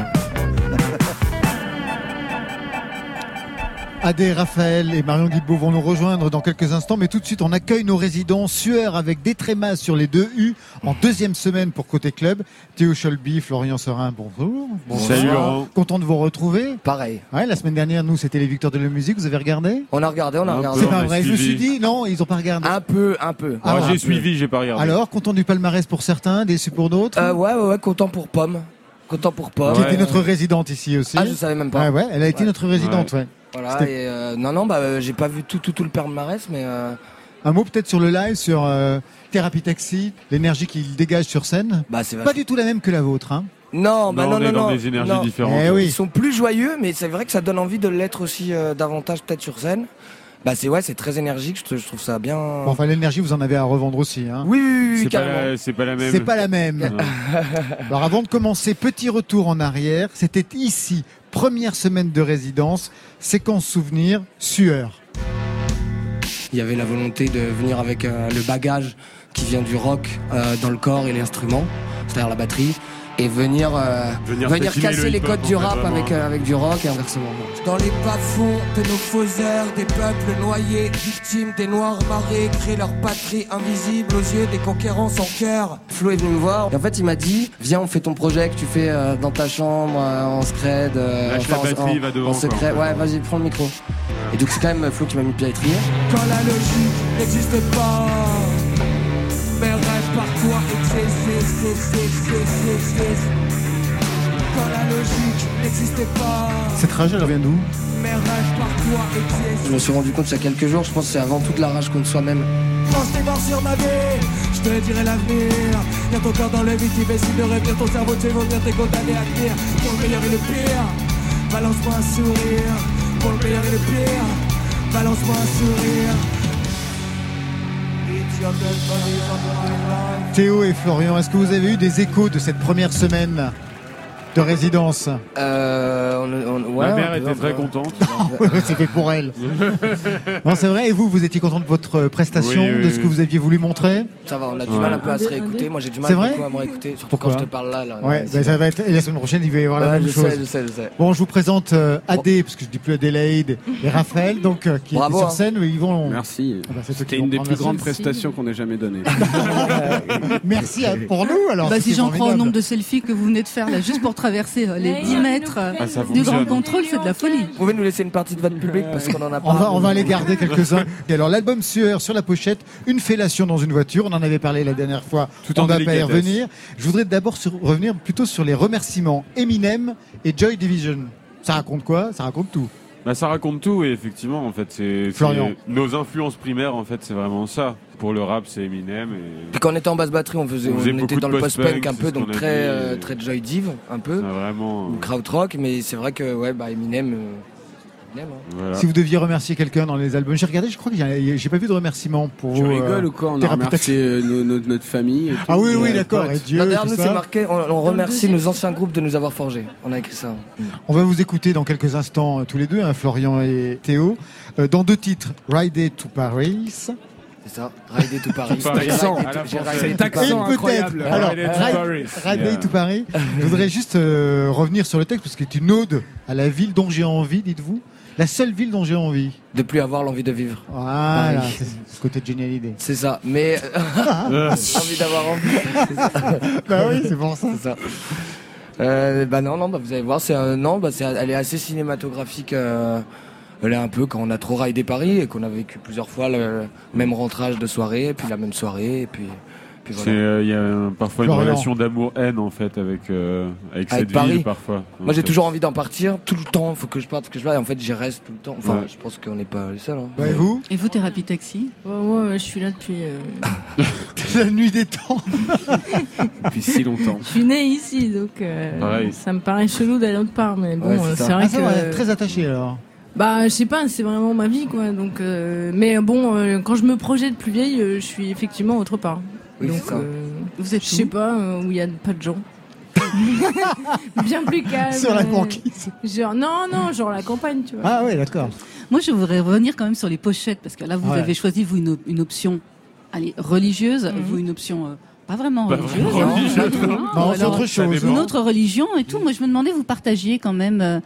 Adé, Raphaël et Marion Guilbault vont nous rejoindre dans quelques instants, mais tout de suite on accueille nos résidents Sueur avec des trémas sur les deux U en deuxième semaine pour Côté Club. Théo Cholby, Florian Serin, bonjour. Bonjour. Salut, Laurent. Content de vous retrouver. Pareil. Ouais, la semaine dernière, nous, c'était les victoires de la musique, vous avez regardé? On a regardé, on a regardé. C'est pas vrai, je me suis dit, non, ils ont pas regardé. Un peu, un peu. Ah, Ouais, un j'ai suivi, j'ai pas regardé. Alors, content du palmarès pour certains, déçu pour d'autres? Euh, ouais, ouais, ouais, content pour Pomme. Content pour Pomme. Qui était notre résidente ici aussi. Ah, je savais même pas. Ouais, ouais, elle a été Ouais. notre résidente, ouais. Voilà, et euh, non, non, bah, euh, j'ai pas vu tout, tout, tout le palmarès, mais euh, Un mot peut-être sur le live, sur euh, Thérapie Taxi, l'énergie qu'il dégage sur scène. Bah, c'est Pas du tout la même que la vôtre, hein Non, bah Non, non, on est non, dans non. des énergies non. différentes. Eh oui. Ils sont plus joyeux, mais c'est vrai que ça donne envie de l'être aussi euh, davantage peut-être sur scène. Bah c'est ouais, c'est très énergique. Je, te- je trouve ça bien. Bon, Enfin, l'énergie, vous en avez à revendre aussi. Hein. Oui, oui, oui, C'est c'est pas la même. C'est pas la même. [LAUGHS] Alors avant de commencer, petit retour en arrière. C'était ici, première semaine de résidence, séquence souvenir, sueur. Il y avait la volonté de venir avec euh, le bagage qui vient du rock euh, dans le corps et l'instrument, c'est-à-dire la batterie, et venir, euh, Venir casser le les codes du rap vraiment. avec, euh, avec du rock et inversement. Dans les bas-fonds de nos faux airs, des peuples noyés, victimes des noirs marées, créent leur patrie invisible aux yeux des conquérants sans cœur. Flo est venu me voir et en fait il m'a dit viens on fait ton projet que tu fais euh, dans ta chambre euh, en scred euh, Lâche la en- batterie, en, va devant, en quoi, secret en fait. ouais vas-y prends le micro et donc c'est quand même Flo qui m'a mis le pied à l'étrier Quand la logique n'existe pas, Quand la logique n'existait pas, Cette rage, elle vient d'où je me suis rendu compte il y a quelques jours je pense que c'est avant tout de la rage contre soi-même Quand je mort sur ma vie, je te dirai l'avenir. Y'a ton cœur dans le vide qui décide de revenir, ton cerveau de vomir, t'es condamné à tenir. Pour le meilleur et le pire, balance-moi un sourire. Pour le meilleur et le pire, balance-moi un sourire. Théo et Florian, est-ce que vous avez eu des échos de cette première semaine? De résidence euh, on, on- ouais, Ma mère on- était très contente. [LAUGHS] [LAUGHS] C'est fait pour elle. [LAUGHS] non, c'est vrai. Et vous, vous étiez content de votre prestation, Oui, oui, de ce que vous aviez voulu montrer? Ça va on a du Ouais. mal un peu à se réécouter moi j'ai du mal vrai? à me réécouter surtout Pourquoi? quand je te parle là, là Ouais, bah, ça va être. Et la semaine prochaine, il va y avoir la même je chose. sais, je sais, je sais. Bon, je vous présente euh, Adé, parce que je dis plus Adélaïde et Raphaël, donc euh, qui étaient sur hein. scène, mais ils vont. Merci. Ah bah, C'était une des plus grandes prestations qu'on ait jamais données. Merci à- pour nous alors. Bah, si c'était j'en crois au nombre de selfies que vous venez de faire là, juste pour traverser euh, les 10 mètres euh, Ah, du grand contrôle, c'est de la folie. vous pouvez nous laisser une partie de votre public parce qu'on en a pas On va, on va les garder quelques-uns. Et alors, l'album Sueur sur la pochette, une fellation dans une voiture. On en avait parlé la dernière fois. Tout on en va pas y revenir. Je voudrais d'abord revenir plutôt sur les remerciements Eminem et Joy Division. Ça raconte quoi? Ça raconte tout. Bah, ça raconte tout et effectivement en fait c'est Florian. nos influences primaires en fait c'est vraiment ça. Pour le rap c'est Eminem et Puis quand on était en basse batterie, on faisait, On était dans le post-punk post-punk, un peu, donc très, euh, Joy Div, un peu, vraiment ou krautrock, mais c'est vrai que ouais, bah Eminem, euh, Eminem. Voilà. Si vous deviez remercier quelqu'un dans les albums, j'ai regardé, je crois que j'ai j'ai pas vu de remerciement pour Tu rigoles euh, ou quoi On a remercié euh, nos- notre, notre famille. et tout. Ah oui, oui, d'accord. Et Dieu, D'ailleurs, nous, c'est marqué, on, on remercie nos anciens groupes de nous avoir forgés. On a écrit ça. On va vous écouter dans quelques instants euh, tous les deux, hein, Florian et Théo, euh, dans deux titres, Ride to Paris. C'est ça, Ride to Paris. Accent. Cet to accent incroyable. alors, Ride to Paris. Je voudrais juste euh, revenir sur le texte parce que c'est une ode à la ville dont j'ai envie, dites-vous. La seule ville dont j'ai envie. De plus avoir l'envie de vivre. Voilà, Paris. c'est ce côté de Hallyday. C'est ça, mais euh, [LAUGHS] [LAUGHS] envie d'avoir envie. c'est ça. bah oui, c'est pour ça. C'est ça. Euh, bah non, non, bah vous allez voir, c'est un non, bah c'est, elle est assez cinématographique. euh, elle est un peu quand on a trop raidé Paris et qu'on a vécu plusieurs fois le même rentrage de soirée, et puis la même soirée, et puis, puis C'est, voilà. euh, Il y a parfois une relation d'amour-haine en fait avec, euh, avec, Avec cette Paris. ville parfois. Moi j'ai toujours envie d'en partir tout le temps, faut que je parte, faut que je parte, et en fait j'y reste tout le temps. Enfin, Ouais. je pense qu'on n'est pas les seuls. hein. Bah, et vous Et vous, thérapie taxi Ouais, ouais, ouais, je suis là depuis. euh, [LAUGHS] La nuit des temps. [LAUGHS] Depuis si longtemps. Je suis né ici, donc euh, Pareil. ça me paraît chelou d'aller autre part, mais bon, Ouais, c'est vrai Ah, ça, que. très attaché alors. Bah, je sais pas, c'est vraiment ma vie, quoi. Donc, euh, mais bon, euh, quand je me projette plus vieille, euh, je suis effectivement autre part. Oui, donc, euh, Vous êtes je sais pas euh, où il y a pas de gens. [LAUGHS] Bien plus calme. Sur la euh, banquise. Genre non, non, genre la campagne, tu vois. Ah ouais, d'accord. Moi, je voudrais revenir quand même sur les pochettes, parce que là, vous Ouais. avez choisi, vous, une, une option allez, religieuse, Mhm. vous, une option euh, pas vraiment Pas religieuse. hein. religieuse. Non, Non, c'est alors, autre chose. une autre religion et tout. Moi, je me demandais, vous partagiez quand même euh,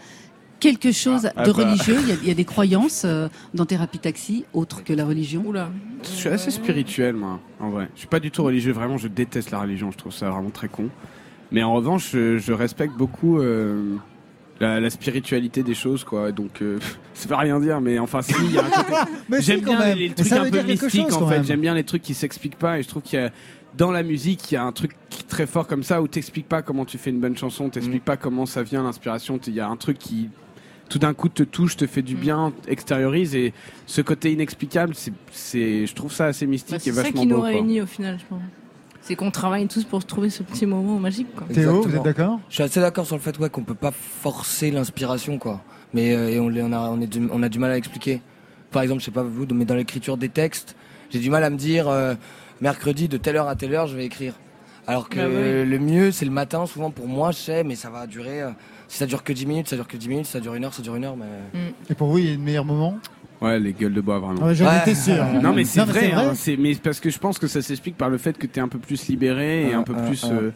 quelque chose Ah, de bah. religieux il y, a, il y a des croyances euh, dans Thérapie Taxi, autres que la religion Oula. Je suis assez spirituel, moi, en vrai. Je suis pas du tout religieux, vraiment, je déteste la religion, je trouve ça vraiment très con. Mais en revanche, je, je respecte beaucoup euh, la, la spiritualité des choses, quoi. Donc, euh, [LAUGHS] ça veut rien dire, mais enfin, si, il y a un côté. [LAUGHS] Mais si, J'aime bien même. les, trucs un peu mystiques, chose, en fait. J'aime bien les trucs qui s'expliquent pas, et je trouve qu'il y a. Dans la musique, il y a un truc très fort comme ça où t'expliques pas comment tu fais une bonne chanson, t'expliques pas comment ça vient l'inspiration. Il y a un truc qui tout d'un coup te touche, te fait du bien, extériorise et ce côté inexplicable, c'est, c'est, je trouve ça assez mystique Bah, et c'est ça vachement qui nous beau. réunit au final, je pense. C'est qu'on travaille tous pour trouver ce petit moment magique. Quoi. Exactement. Je suis assez d'accord sur le fait ouais, qu'on peut pas forcer l'inspiration, quoi. Mais euh, et on, a, on, est du, on a du mal à expliquer. Par exemple, je sais pas vous, mais dans l'écriture des textes, j'ai du mal à me dire euh, mercredi de telle heure à telle heure, je vais écrire. Alors que Bah oui. le mieux, c'est le matin, souvent pour moi, je sais, mais ça va durer. euh, si ça dure que 10 minutes, ça dure que 10 minutes, ça dure une heure, ça dure une heure. Mais... Et pour vous, il y a le meilleur moment Ouais, les gueules de bois, vraiment. Ouais, j'en étais sûr. [LAUGHS] Non, mais c'est vrai, c'est vrai. hein, c'est- mais parce que je pense que ça s'explique par le fait que t'es un peu plus libéré et Ah, un peu ah, plus euh,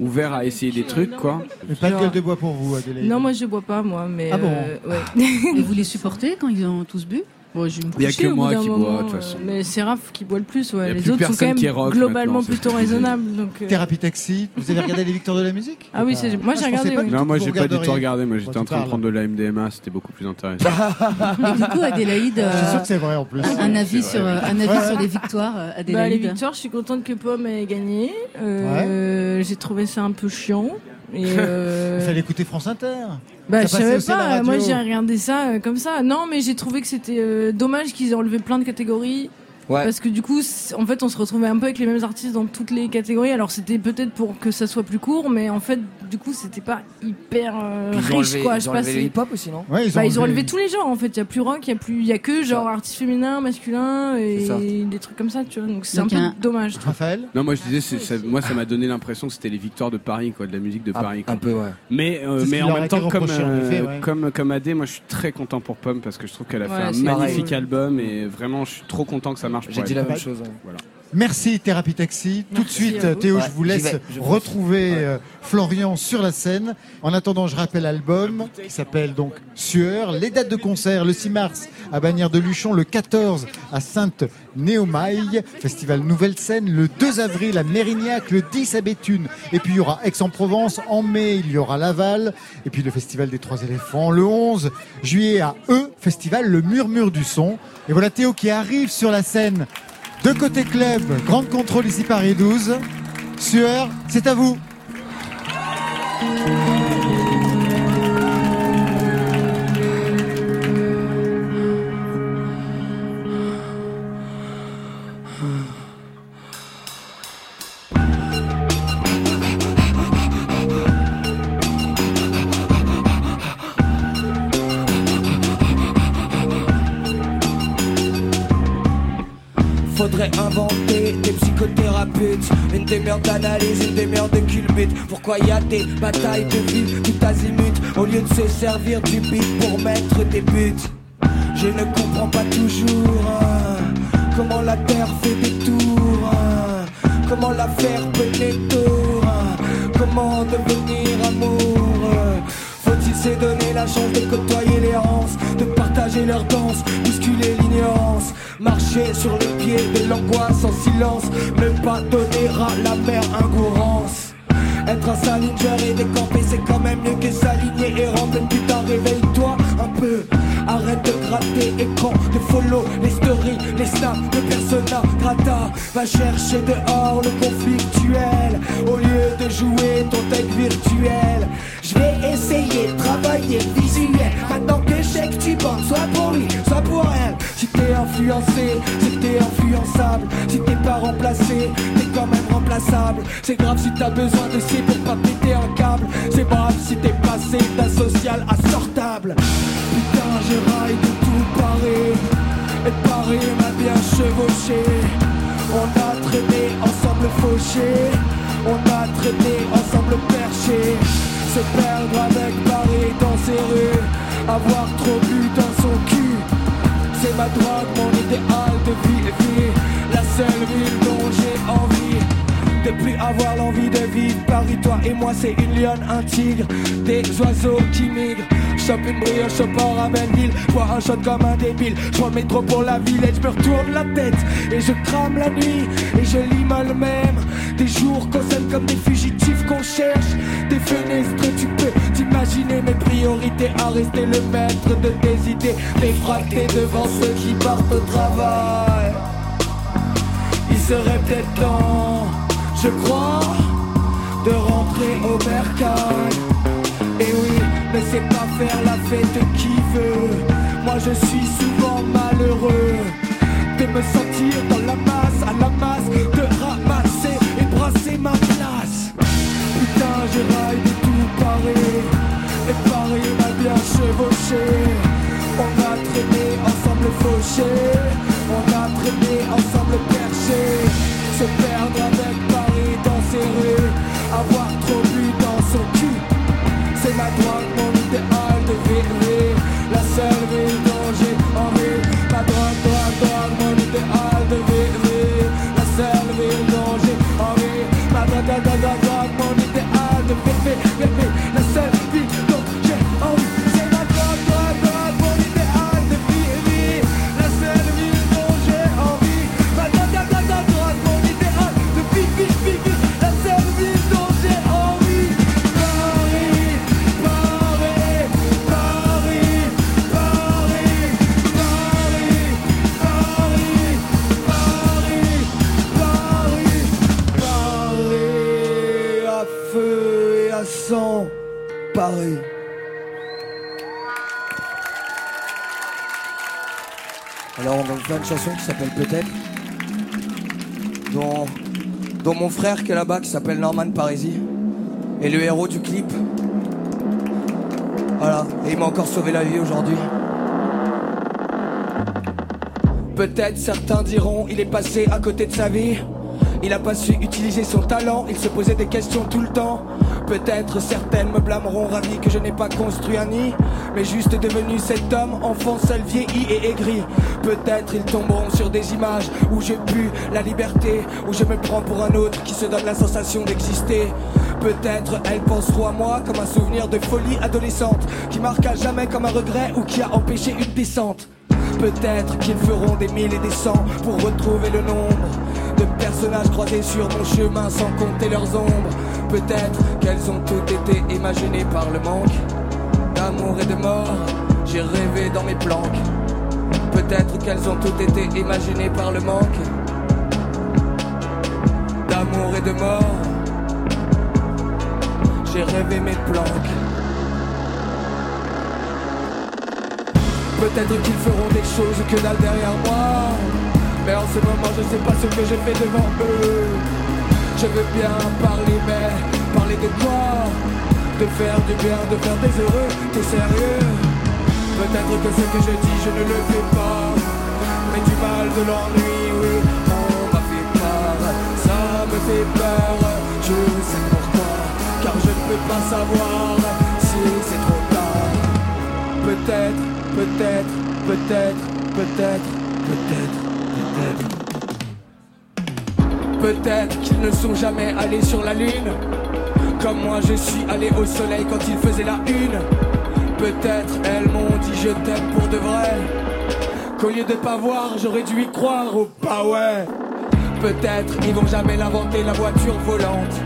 ouvert à essayer des trucs, quoi. Mais pas de gueule de bois pour vous, Adélaïde. Non, moi je bois pas, moi. Mais Ah bon euh, ouais. [LAUGHS] Et vous les supportez quand ils ont tous bu? Bon, je vais me Il y a que moi qui bois, moment, de toute façon. Mais c'est Raph qui boit le plus, ouais. Les plus autres sont quand même rock globalement plutôt raisonnables. Donc, euh, Thérapie Taxi, vous avez regardé les victoires de la musique Ah oui, c'est- moi, j'ai regardé, oui. Non, moi j'ai pas du tout regardé, moi j'étais en train de prendre de la MDMA, c'était beaucoup plus intéressant. [LAUGHS] Et du coup, Adélaïde, euh, Je suis sûr que c'est vrai en plus. un avis sur euh, un avis sur les victoires, euh, Bah, les Adélaïde. victoires, je suis contente que Pomme ait gagné. J'ai trouvé ça un peu chiant. Euh, [LAUGHS] Il fallait écouter France Inter. Bah, je savais pas. Moi, j'ai regardé ça euh, comme ça. Non, mais j'ai trouvé que c'était euh, dommage qu'ils aient enlevé plein de catégories. Ouais. Parce que du coup, en fait, on se retrouvait un peu avec les mêmes artistes dans toutes les catégories. Alors, c'était peut-être pour que ça soit plus court, mais en fait, du coup, c'était pas hyper euh, ils riche, enlevé- quoi. ils Je ont enlevé le hip-hop aussi, non Ouais, ils ont Bah, ils ont enlevé- enlevé tous les genres en fait. Il y a plus rock, il y a plus, il y a que genre artiste féminin, masculin et des trucs comme ça, tu vois. Donc c'est un peu un- dommage. Raphaël Non, moi je disais, c'est- ça- moi ça m'a donné l'impression que c'était les victoires de Paris, quoi, de la musique de Un- Paris. quoi. Un peu, ouais. Mais, euh, mais en même temps, comme, euh, effet, ouais. comme, comme Adé, moi je suis très content pour Pomme parce que je trouve qu'elle a fait un magnifique album et vraiment je suis trop content que ça marche. J'ai dit la même chose. Voilà. Merci Thérapie Taxi. Tout de suite. Théo, Ouais, je vous laisse vais, je pense. retrouver euh, Florian sur la scène. En attendant, je rappelle l'album qui s'appelle donc Sueur. Les dates de concert, le 6 mars à Bagnères de Luchon, le 14 à Sainte-Néomaille, Festival Nouvelle Scène, le 2 avril à Mérignac, le 10 à Béthune. Et puis il y aura Aix-en-Provence. En mai, il y aura Laval. Et puis le Festival des Trois Éléphants. Le 11 juillet à E, Festival Le Murmure du Son. Et voilà Théo qui arrive sur la scène de côté club, grande contrôle ici Paris 12. Sueur, c'est à vous. Inventer des psychothérapeutes. Une des mères d'analyse, une des mères de culbute. Pourquoi y a des batailles de vie tout azimut Au lieu de se servir du beat pour mettre des buts? Je ne comprends pas toujours hein, Comment la terre fait des tours hein, Comment la faire peiner tour hein, Comment devenir amoureux faut-il se donner la chance de côtoyer les rances, de partager leur danse, bousculer l'ignorance, marcher sur les pieds de l'angoisse en silence, ne pas donner à la mer ingourance. Être un salinger et décamper, c'est quand même mieux que s'aligner et remplir putain, réveille-toi un peu. Arrête de gratter écran, de follow les stories, les snaps, le persona grata. Va chercher dehors le conflictuel au lieu de jouer ton tech virtuel. Je vais essayer de travailler le visuel. Maintenant que je sais que tu bandes, soit pour lui, soit pour elle. Si t'es influencé, si t'es influençable. Si t'es pas remplacé, t'es quand même remplaçable. C'est grave si t'as besoin de C pour pas péter un câble. C'est grave si t'es passé d'un social à sortable. Putain, je raille de tout Paris. Et Paris m'a bien chevauché. On a traîné ensemble fauché. On a traîné ensemble perché. Se perdre avec Paris dans ses rues. Avoir trop bu dans son cul. C'est ma drogue, mon idéal de vie et vie. La seule ville dont j'ai envie de plus avoir l'envie de vivre. Paris, toi et moi, c'est une lionne, un tigre, des oiseaux qui migrent. Chope une brioche au port à Belleville, bois un shot comme un débile. Je prends le métro pour la ville et je me retourne la tête. Et je crame la nuit et je l'immole même. Des jours qu'on comme des fugitifs qu'on cherche. Des fenêtres, tu peux t'imaginer mes priorités à rester le maître de tes idées. Défracté devant ceux qui partent au travail. Il serait peut-être temps, je crois, de rentrer au bercail. Et oui, mais c'est pas faire la fête qui veut. Moi je suis souvent malheureux de me sentir dans la masse, à la masse, de ramasser et brasser ma place. Putain, je raille de tout Paris, et Paris m'a bien chevauché. On a traîné ensemble fauché, on a traîné ensemble perché. Se perdre avec Paris dans ses rues, one. On faire une chanson qui s'appelle Peut-être, dont, dont mon frère qui est là-bas, qui s'appelle Norman Parisi, est le héros du clip. Voilà, et il m'a encore sauvé la vie aujourd'hui. Peut-être certains diront il est passé à côté de sa vie. Il a pas su utiliser son talent, il se posait des questions tout le temps. Peut-être certaines me blâmeront ravi que je n'ai pas construit un nid, mais juste devenu cet homme, enfant seul vieilli et aigri. Peut-être ils tomberont sur des images où je pue la liberté, où je me prends pour un autre qui se donne la sensation d'exister. Peut-être elles penseront à moi comme un souvenir de folie adolescente, qui marque à jamais comme un regret ou qui a empêché une descente. Peut-être qu'ils feront des mille et des cents pour retrouver le nombre personnages croisés sur mon chemin sans compter leurs ombres. Peut-être qu'elles ont toutes été imaginées par le manque d'amour et de mort. J'ai rêvé dans mes planques. Peut-être qu'elles ont toutes été imaginées par le manque d'amour et de mort. J'ai rêvé mes planques. Peut-être qu'ils feront des choses que dalle derrière moi. Mais en ce moment, je sais pas ce que je fais devant eux. Je veux bien parler, mais parler de quoi? De faire du bien, de faire des heureux, t'es sérieux? Peut-être que ce que je dis, je ne le fais pas. Mais du mal, de l'ennui, oui, on m'a fait peur. Ça me fait peur, je sais pourquoi. Car je ne peux pas savoir si c'est trop tard. Peut-être, peut-être, peut-être, peut-être, peut-être, peut-être. Qu'ils ne sont jamais allés sur la lune. Comme moi je suis allé au soleil quand il faisait la une. Peut-être elles m'ont dit je t'aime pour de vrai. Qu'au lieu de pas voir j'aurais dû y croire ou pas ouais. Peut-être ils vont jamais l'inventer la voiture volante.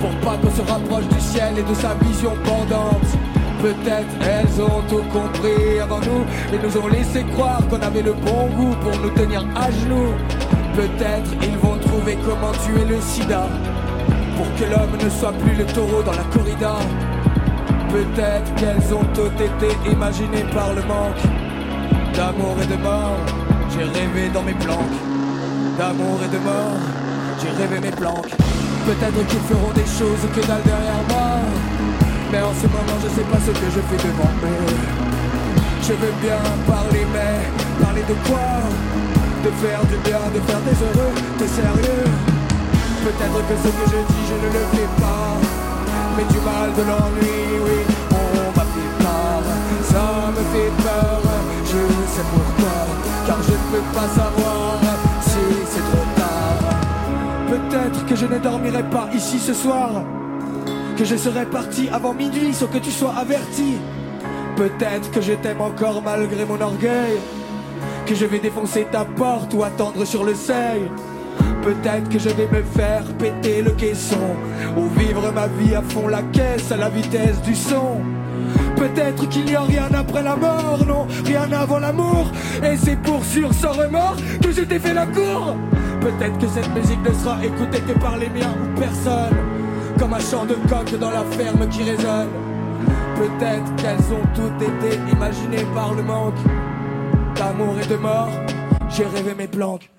Pour pas qu'on se rapproche du ciel et de sa vision pendante Peut-être elles ont tout compris avant nous Et nous ont laissé croire qu'on avait le bon goût pour nous tenir à genoux. Peut-être ils vont trouver comment tuer le sida Pour que l'homme ne soit plus le taureau dans la corrida. Peut-être qu'elles ont toutes été imaginées par le manque D'amour et de mort. J'ai rêvé dans mes planques D'amour et de mort. J'ai rêvé mes planques. Peut-être qu'ils feront des choses que dalle derrière moi Mais en ce moment je sais pas ce que je fais devant eux Je veux bien parler mais parler de quoi? De faire du bien, de faire des heureux, t'es sérieux. Peut-être que ce que je dis, je ne le fais pas. Mais du mal, de l'ennui, oui, on m'a fait peur. Ça me fait peur, je sais pourquoi. Car je ne peux pas savoir si c'est trop tard. Peut-être Peut-être que je ne dormirai pas ici ce soir. Que je serai parti avant minuit sans que tu sois averti. Peut-être que je t'aime encore malgré mon orgueil. Que je vais défoncer ta porte ou attendre sur le seuil. Peut-être que je vais me faire péter le caisson Ou vivre ma vie à fond la caisse à la vitesse du son Peut-être qu'il n'y a rien après la mort, non, rien avant l'amour Et c'est pour sûr sans remords que je t'ai fait la cour Peut-être que cette musique ne sera écoutée que par les miens ou personne Comme un chant de coq dans la ferme qui résonne. Peut-être qu'elles ont toutes été imaginées par le manque D'amour et de mort, j'ai rêvé mes planques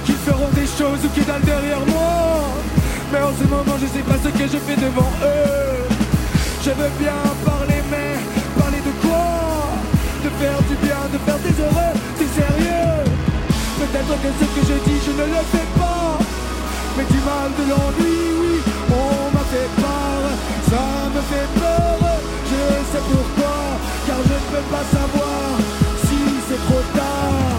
Peut-être qu'ils feront des choses ou qu'ils dalle derrière moi. Mais en ce moment, je sais pas ce que je fais devant eux. Je veux bien parler, mais parler de quoi? De faire du bien, de faire des heureux, c'est sérieux. Peut-être que ce que je dis, je ne le fais pas. Mais du mal de l'ennui, oui, on m'a fait part. Ça me fait peur, je sais pourquoi. Car je ne peux pas savoir si c'est trop tard.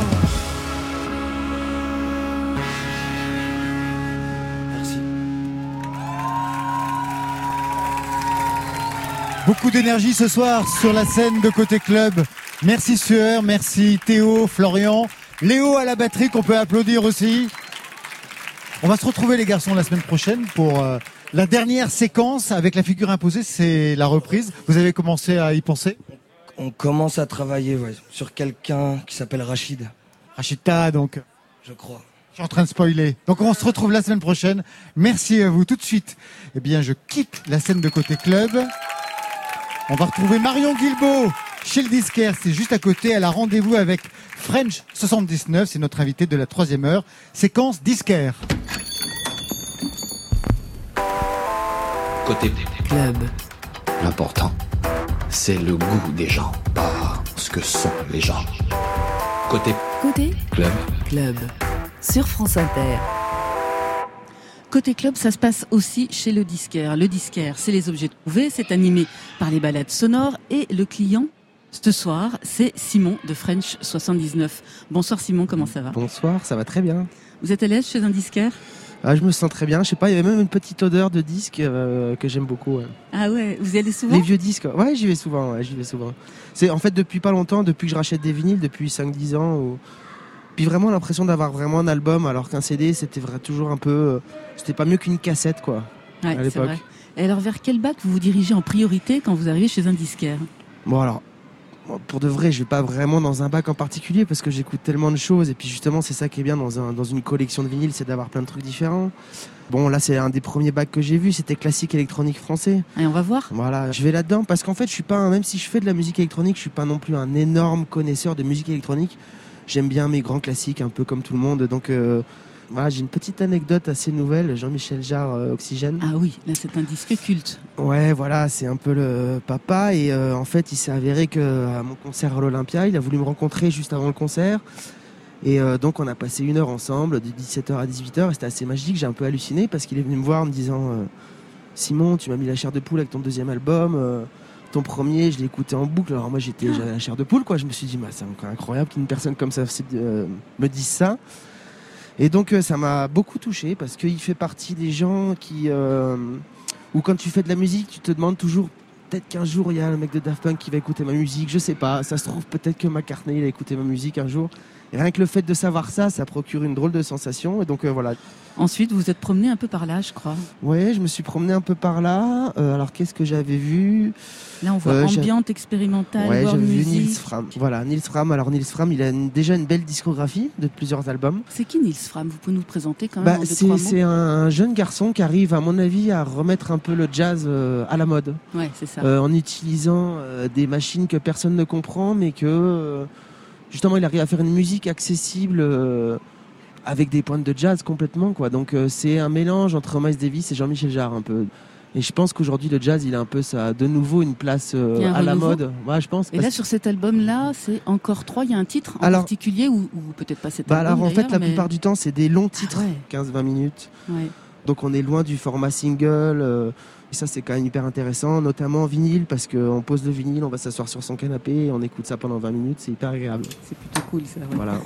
Beaucoup d'énergie ce soir sur la scène de Côté Club. Merci Sueur, merci Théo, Florian, Léo à la batterie qu'on peut applaudir aussi. On va se retrouver les garçons la semaine prochaine pour euh, la dernière séquence avec la figure imposée, c'est la reprise. Vous avez commencé à y penser? On commence à travailler ouais, sur quelqu'un qui s'appelle Rachid. Rachida donc. Je crois. Je suis en train de spoiler. Donc on se retrouve la semaine prochaine. Merci à vous tout de suite. Eh bien, je quitte la scène de côté club. On va retrouver Marion Guilbeault chez le disquaire. C'est juste à côté. Elle a rendez-vous avec French 79. C'est notre invité de la troisième heure. Séquence disquaire. Côté Club. L'important, c'est le goût des gens, pas ce que sont les gens. Côté Côté club. Club. Sur France Inter. Côté club, ça se passe aussi chez le disquaire. Le disquaire, c'est les objets trouvés, c'est animé par les balades sonores et le client, ce soir, c'est Simon de French 79. Bonsoir Simon, comment ça va Bonsoir, ça va très bien. Vous êtes à l'aise chez un disquaire Ah, je me sens très bien. Je sais pas, il y avait même une petite odeur de disque euh, que j'aime beaucoup. ouais. Ah ouais, vous y allez souvent Les vieux disques, ouais, j'y vais souvent. Ouais, j'y vais souvent. C'est en fait depuis pas longtemps, depuis que je rachète des vinyles, depuis 5-10 ans. Où... Puis vraiment l'impression d'avoir vraiment un album, alors qu'un CD, c'était toujours un peu. euh, C'était pas mieux qu'une cassette, quoi. Ouais, à c'est l'époque. vrai. Et alors vers quel bac vous vous dirigez en priorité quand vous arrivez chez un disquaire? Bon alors, pour de vrai, je vais pas vraiment dans un bac en particulier parce que j'écoute tellement de choses et puis justement c'est ça qui est bien dans, un, dans une collection de vinyles, c'est d'avoir plein de trucs différents. Bon là c'est un des premiers bacs que j'ai vu, c'était classique électronique français. Et on va voir. Voilà, je vais là-dedans parce qu'en fait je suis pas, un- même si je fais de la musique électronique, je suis pas non plus un énorme connaisseur de musique électronique. J'aime bien mes grands classiques un peu comme tout le monde, donc euh, voilà j'ai une petite anecdote assez nouvelle. Jean-Michel Jarre, euh, Oxygène. Ah oui, là c'est un disque culte. Ouais, voilà, c'est un peu le papa. Et euh, en fait, il s'est avéré que à mon concert à l'Olympia, il a voulu me rencontrer juste avant le concert. Et euh, donc, on a passé une heure ensemble, de 17h à 18h. Et c'était assez magique. J'ai un peu halluciné parce qu'il est venu me voir en me disant Simon, tu m'as mis la chair de poule avec ton deuxième album. Ton premier, je l'ai écouté en boucle. Alors moi, j'étais, j'avais la chair de poule, quoi. Je me suis dit, bah, c'est encore incroyable qu'une personne comme ça euh, me dise ça. Et donc, euh, ça m'a beaucoup touché parce qu'il fait partie des gens qui, euh, où quand tu fais de la musique, tu te demandes toujours peut-être qu'un jour il y a le mec de Daft Punk qui va écouter ma musique, je sais pas, ça se trouve peut-être que McCartney il a écouté ma musique un jour. Et rien que le fait de savoir ça, ça procure une drôle de sensation. Et donc euh, voilà. Ensuite, vous vous êtes promené un peu par là, je crois. Ouais, je me suis promené un peu par là. Euh, alors qu'est-ce que j'avais vu? Là, on voit Euh, ambiante, expérimentale, Ouais, world j'avais vu. Nils Fram. Voilà, Nils Fram. Alors Nils Fram, il a une- déjà une belle discographie de plusieurs albums. C'est qui Nils Fram? Vous pouvez nous le présenter quand même Bah, c'est un jeune garçon qui arrive, à mon avis, à remettre un peu le jazz euh, à la mode. Ouais, c'est ça. En utilisant des machines que personne ne comprend, mais que justement il arrive à faire une musique accessible, euh, avec des pointes de jazz complètement quoi. Donc euh, c'est un mélange entre Miles Davis et Jean-Michel Jarre un peu. Et je pense qu'aujourd'hui le jazz il a un peu ça de nouveau une place euh, un à la mode. Ouais, je pense. Et là, sur cet album-là, c'est encore trois. Il y a un titre en Alors- particulier ou, ou peut-être pas cet Bah album. alors en fait la mais- plupart du temps c'est des longs titres, ouais. 15-20 minutes. Ouais. Donc on est loin du format single. euh, et ça c'est quand même hyper intéressant, notamment en vinyle parce qu'on pose le vinyle, on va s'asseoir sur son canapé, et on écoute ça pendant 20 minutes, c'est hyper agréable. C'est plutôt cool ça. ouais. Voilà.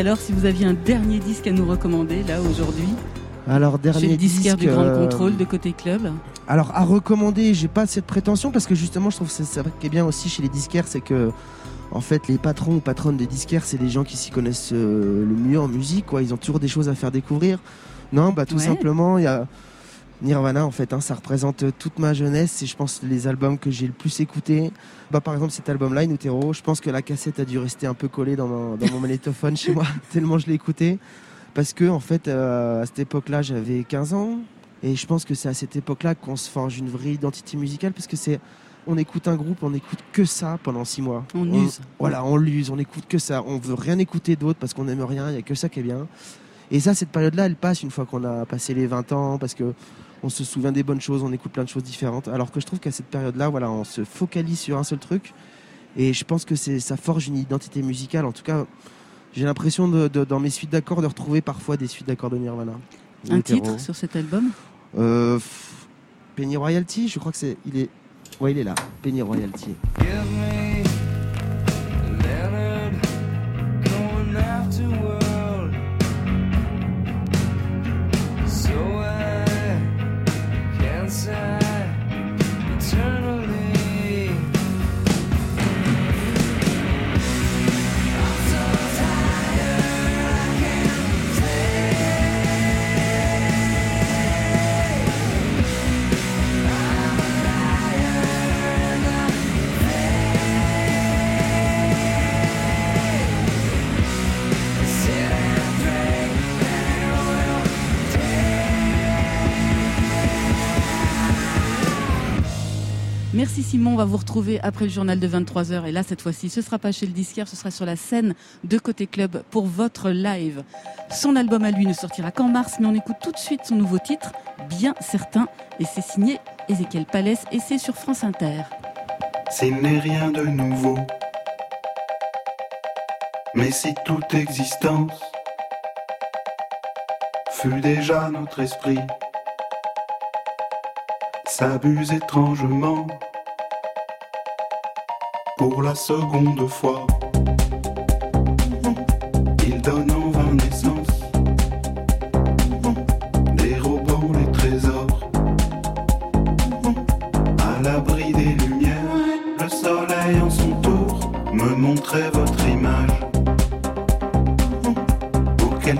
Alors, si vous aviez un dernier disque à nous recommander, là, aujourd'hui, Alors chez dernier le disquaire disque, du Grand euh, Contrôle de Côté Club Alors à recommander, j'ai pas cette prétention parce que justement je trouve que c'est ça qui est bien aussi chez les disquaires, c'est que en fait les patrons ou patronnes des disquaires, c'est des gens qui s'y connaissent euh, le mieux en musique, quoi. Ils ont toujours des choses à faire découvrir. Non, bah tout Ouais. simplement, il y a Nirvana en fait, hein, ça représente toute ma jeunesse et je pense les albums que j'ai le plus écoutés. Bah par exemple cet album-là, In Utero, je pense que la cassette a dû rester un peu collée dans mon, dans mon magnétophone chez moi [LAUGHS] tellement je l'ai écouté. Parce que en fait euh, à cette époque-là j'avais 15 ans et je pense que c'est à cette époque-là qu'on se forge une vraie identité musicale parce que c'est on écoute un groupe, on écoute que ça pendant six mois. On use. Voilà, on l'use, on écoute que ça. On veut rien écouter d'autre parce qu'on n'aime rien, il y a que ça qui est bien. Et ça, cette période-là, elle passe une fois qu'on a passé les 20 ans parce que on se souvient des bonnes choses, on écoute plein de choses différentes. Alors que je trouve qu'à cette période-là, voilà, on se focalise sur un seul truc. Et je pense que c'est ça forge une identité musicale. En tout cas, j'ai l'impression de, de- dans mes suites d'accords de retrouver parfois des suites d'accords de Nirvana. Un Hétéro. titre sur cet album? Euh, Penny Royalty, je crois que c'est. Il est. Ouais, il est là. Penny Royalty. Give me Merci Simon, on va vous retrouver après le journal de 23h. Et là, cette fois-ci, ce sera pas chez le disquaire, ce sera sur la scène de Côté Club pour votre live. Son album à lui ne sortira qu'en mars, mais on écoute tout de suite son nouveau titre, Bien certain. Et c'est signé Ézéchiel Palès et c'est sur France Inter. N'est rien de nouveau. Mais si toute existence fut déjà notre esprit, s'abuse étrangement pour la seconde fois. Il donne en vain naissance, dérobant les trésors à l'abri des lumières. Le soleil en son tour me montrait votre image. Pour quel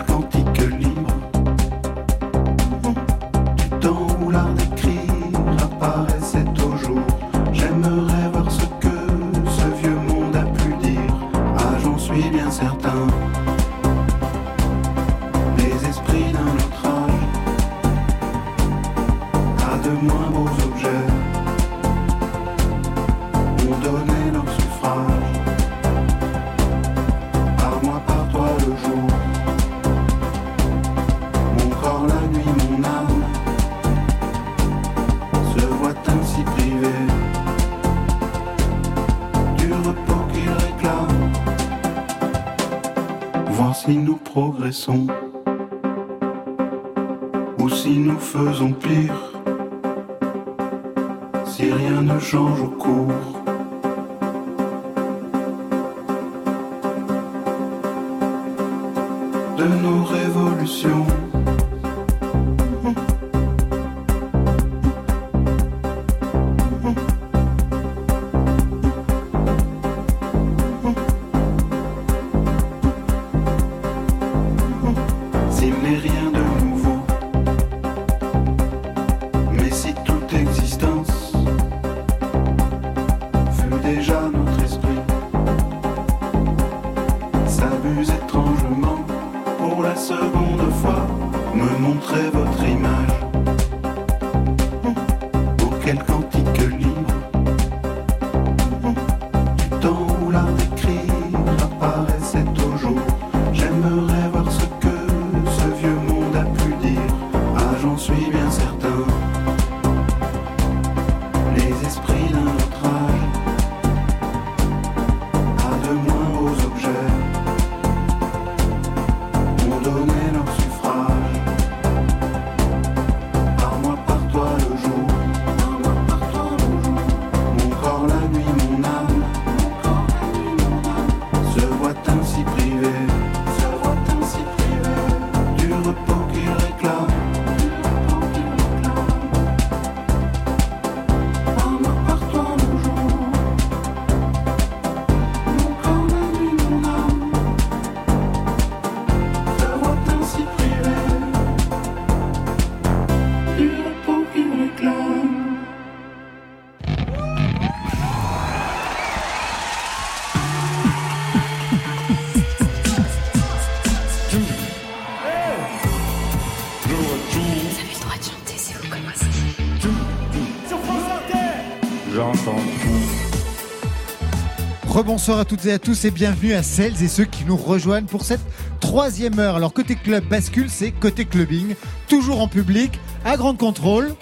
Rebonsoir à toutes et à tous et bienvenue à celles et ceux qui nous rejoignent pour cette troisième heure. Alors côté club bascule, c'est côté clubbing, toujours en public, à grande contrôle.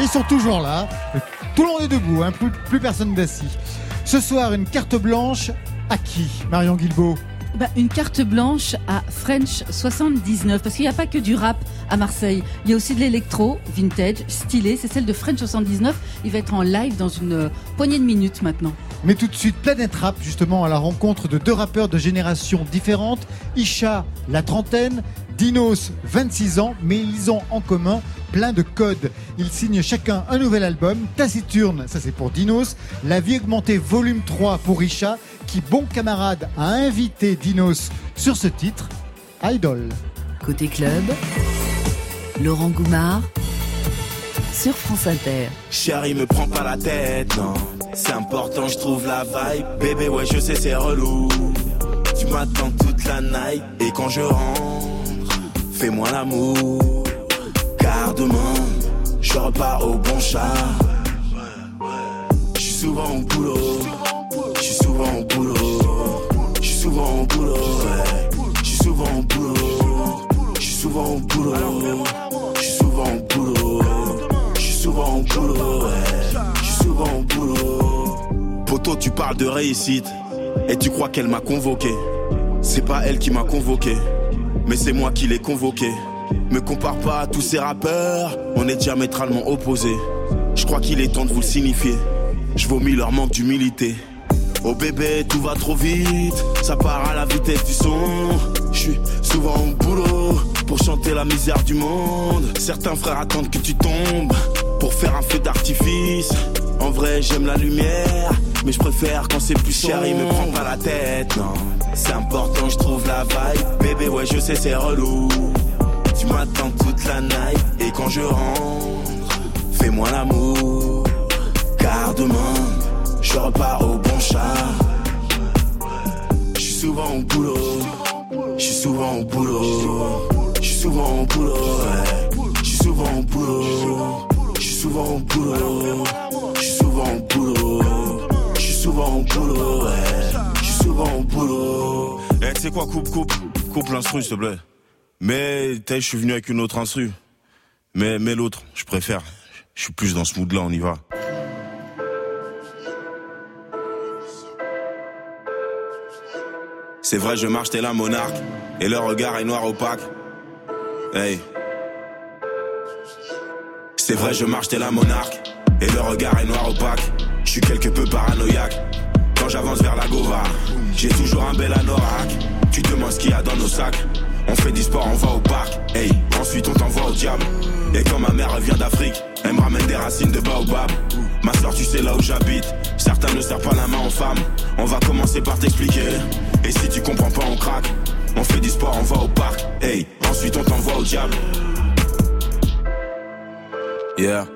Ils sont toujours là. Tout le monde est debout, hein, plus, personne d'assis. Ce soir, une carte blanche à qui Marion Guilbault? Bah, une carte blanche à French 79, parce qu'il n'y a pas que du rap à Marseille. Il y a aussi de l'électro, vintage, stylé. C'est celle de French 79. Il va être en live dans une euh, poignée de minutes maintenant. Mais tout de suite, Planète Rap, justement, à la rencontre de deux rappeurs de générations différentes. Isha, la trentaine, Dinos, 26 ans, mais ils ont en commun plein de codes. Ils signent chacun un nouvel album, Taciturne, ça c'est pour Dinos, La vie augmentée volume 3 pour Isha, qui, bon camarade, a invité Dinos sur ce titre, Idol. Côté club, Laurent Goumard sur France Inter. Chérie, me prends pas la tête, non. C'est important, je trouve la vibe. Bébé, ouais, je sais, c'est relou. Tu m'attends toute la night. Et quand je rentre, fais-moi l'amour. Car demain, je repars au bon chat. Je suis souvent au boulot. Je suis souvent au boulot. Je suis souvent au boulot. Je suis souvent au boulot. Je suis souvent au boulot. Boulot. ouais. Je suis souvent au boulot. Poto, tu parles de réussite. Et tu crois qu'elle m'a convoqué. C'est pas elle qui m'a convoqué. Mais c'est moi qui l'ai convoqué. Me compare pas à tous ces rappeurs. On est diamétralement opposés. Je crois qu'il est temps de vous le signifier. Je vomis leur manque d'humilité. Oh bébé, tout va trop vite. Ça part à la vitesse du son. Je suis souvent au boulot pour chanter la misère du monde. Certains frères attendent que tu tombes pour faire un feu d'artifice. En vrai, j'aime la lumière, mais je préfère quand c'est plus cher. Il me prend pas la tête, non. C'est important, je trouve la vibe. Bébé, ouais, je sais, c'est relou. Tu m'attends toute la night, et quand je rentre, fais-moi l'amour. Car demain, je repars au bon chat. Je suis souvent au boulot. Je suis souvent au boulot. Je suis souvent au boulot. Je suis souvent au boulot. Souvent au boulot. Je suis souvent au boulot. Je suis souvent au boulot. Je suis souvent au boulot. Eh, tu sais quoi, coupe, coupe, coupe l'instru, s'il te plaît. Mais, tu je suis venu avec une autre instru. Mais, mais l'autre, je préfère. Je suis plus dans ce mood-là, on y va. C'est vrai, je marche, t'es la monarque. Et le regard est noir opaque. Hey. C'est vrai, je marche, t'es la monarque. Et le regard est noir opaque. Je suis quelque peu paranoïaque. Quand j'avance vers la Gova, j'ai toujours un bel anorak. Tu demandes ce qu'il y a dans nos sacs. On fait du sport, on va au parc. Hey, ensuite on t'envoie au diable. Et quand ma mère revient d'Afrique, elle me ramène des racines de baobab. Ma soeur, tu sais là où j'habite. Certains ne serrent pas la main aux femmes. On va commencer par t'expliquer. Et si tu comprends pas, on craque. On fait du sport, on va au parc. Hey, ensuite on t'envoie au diable. Yeah.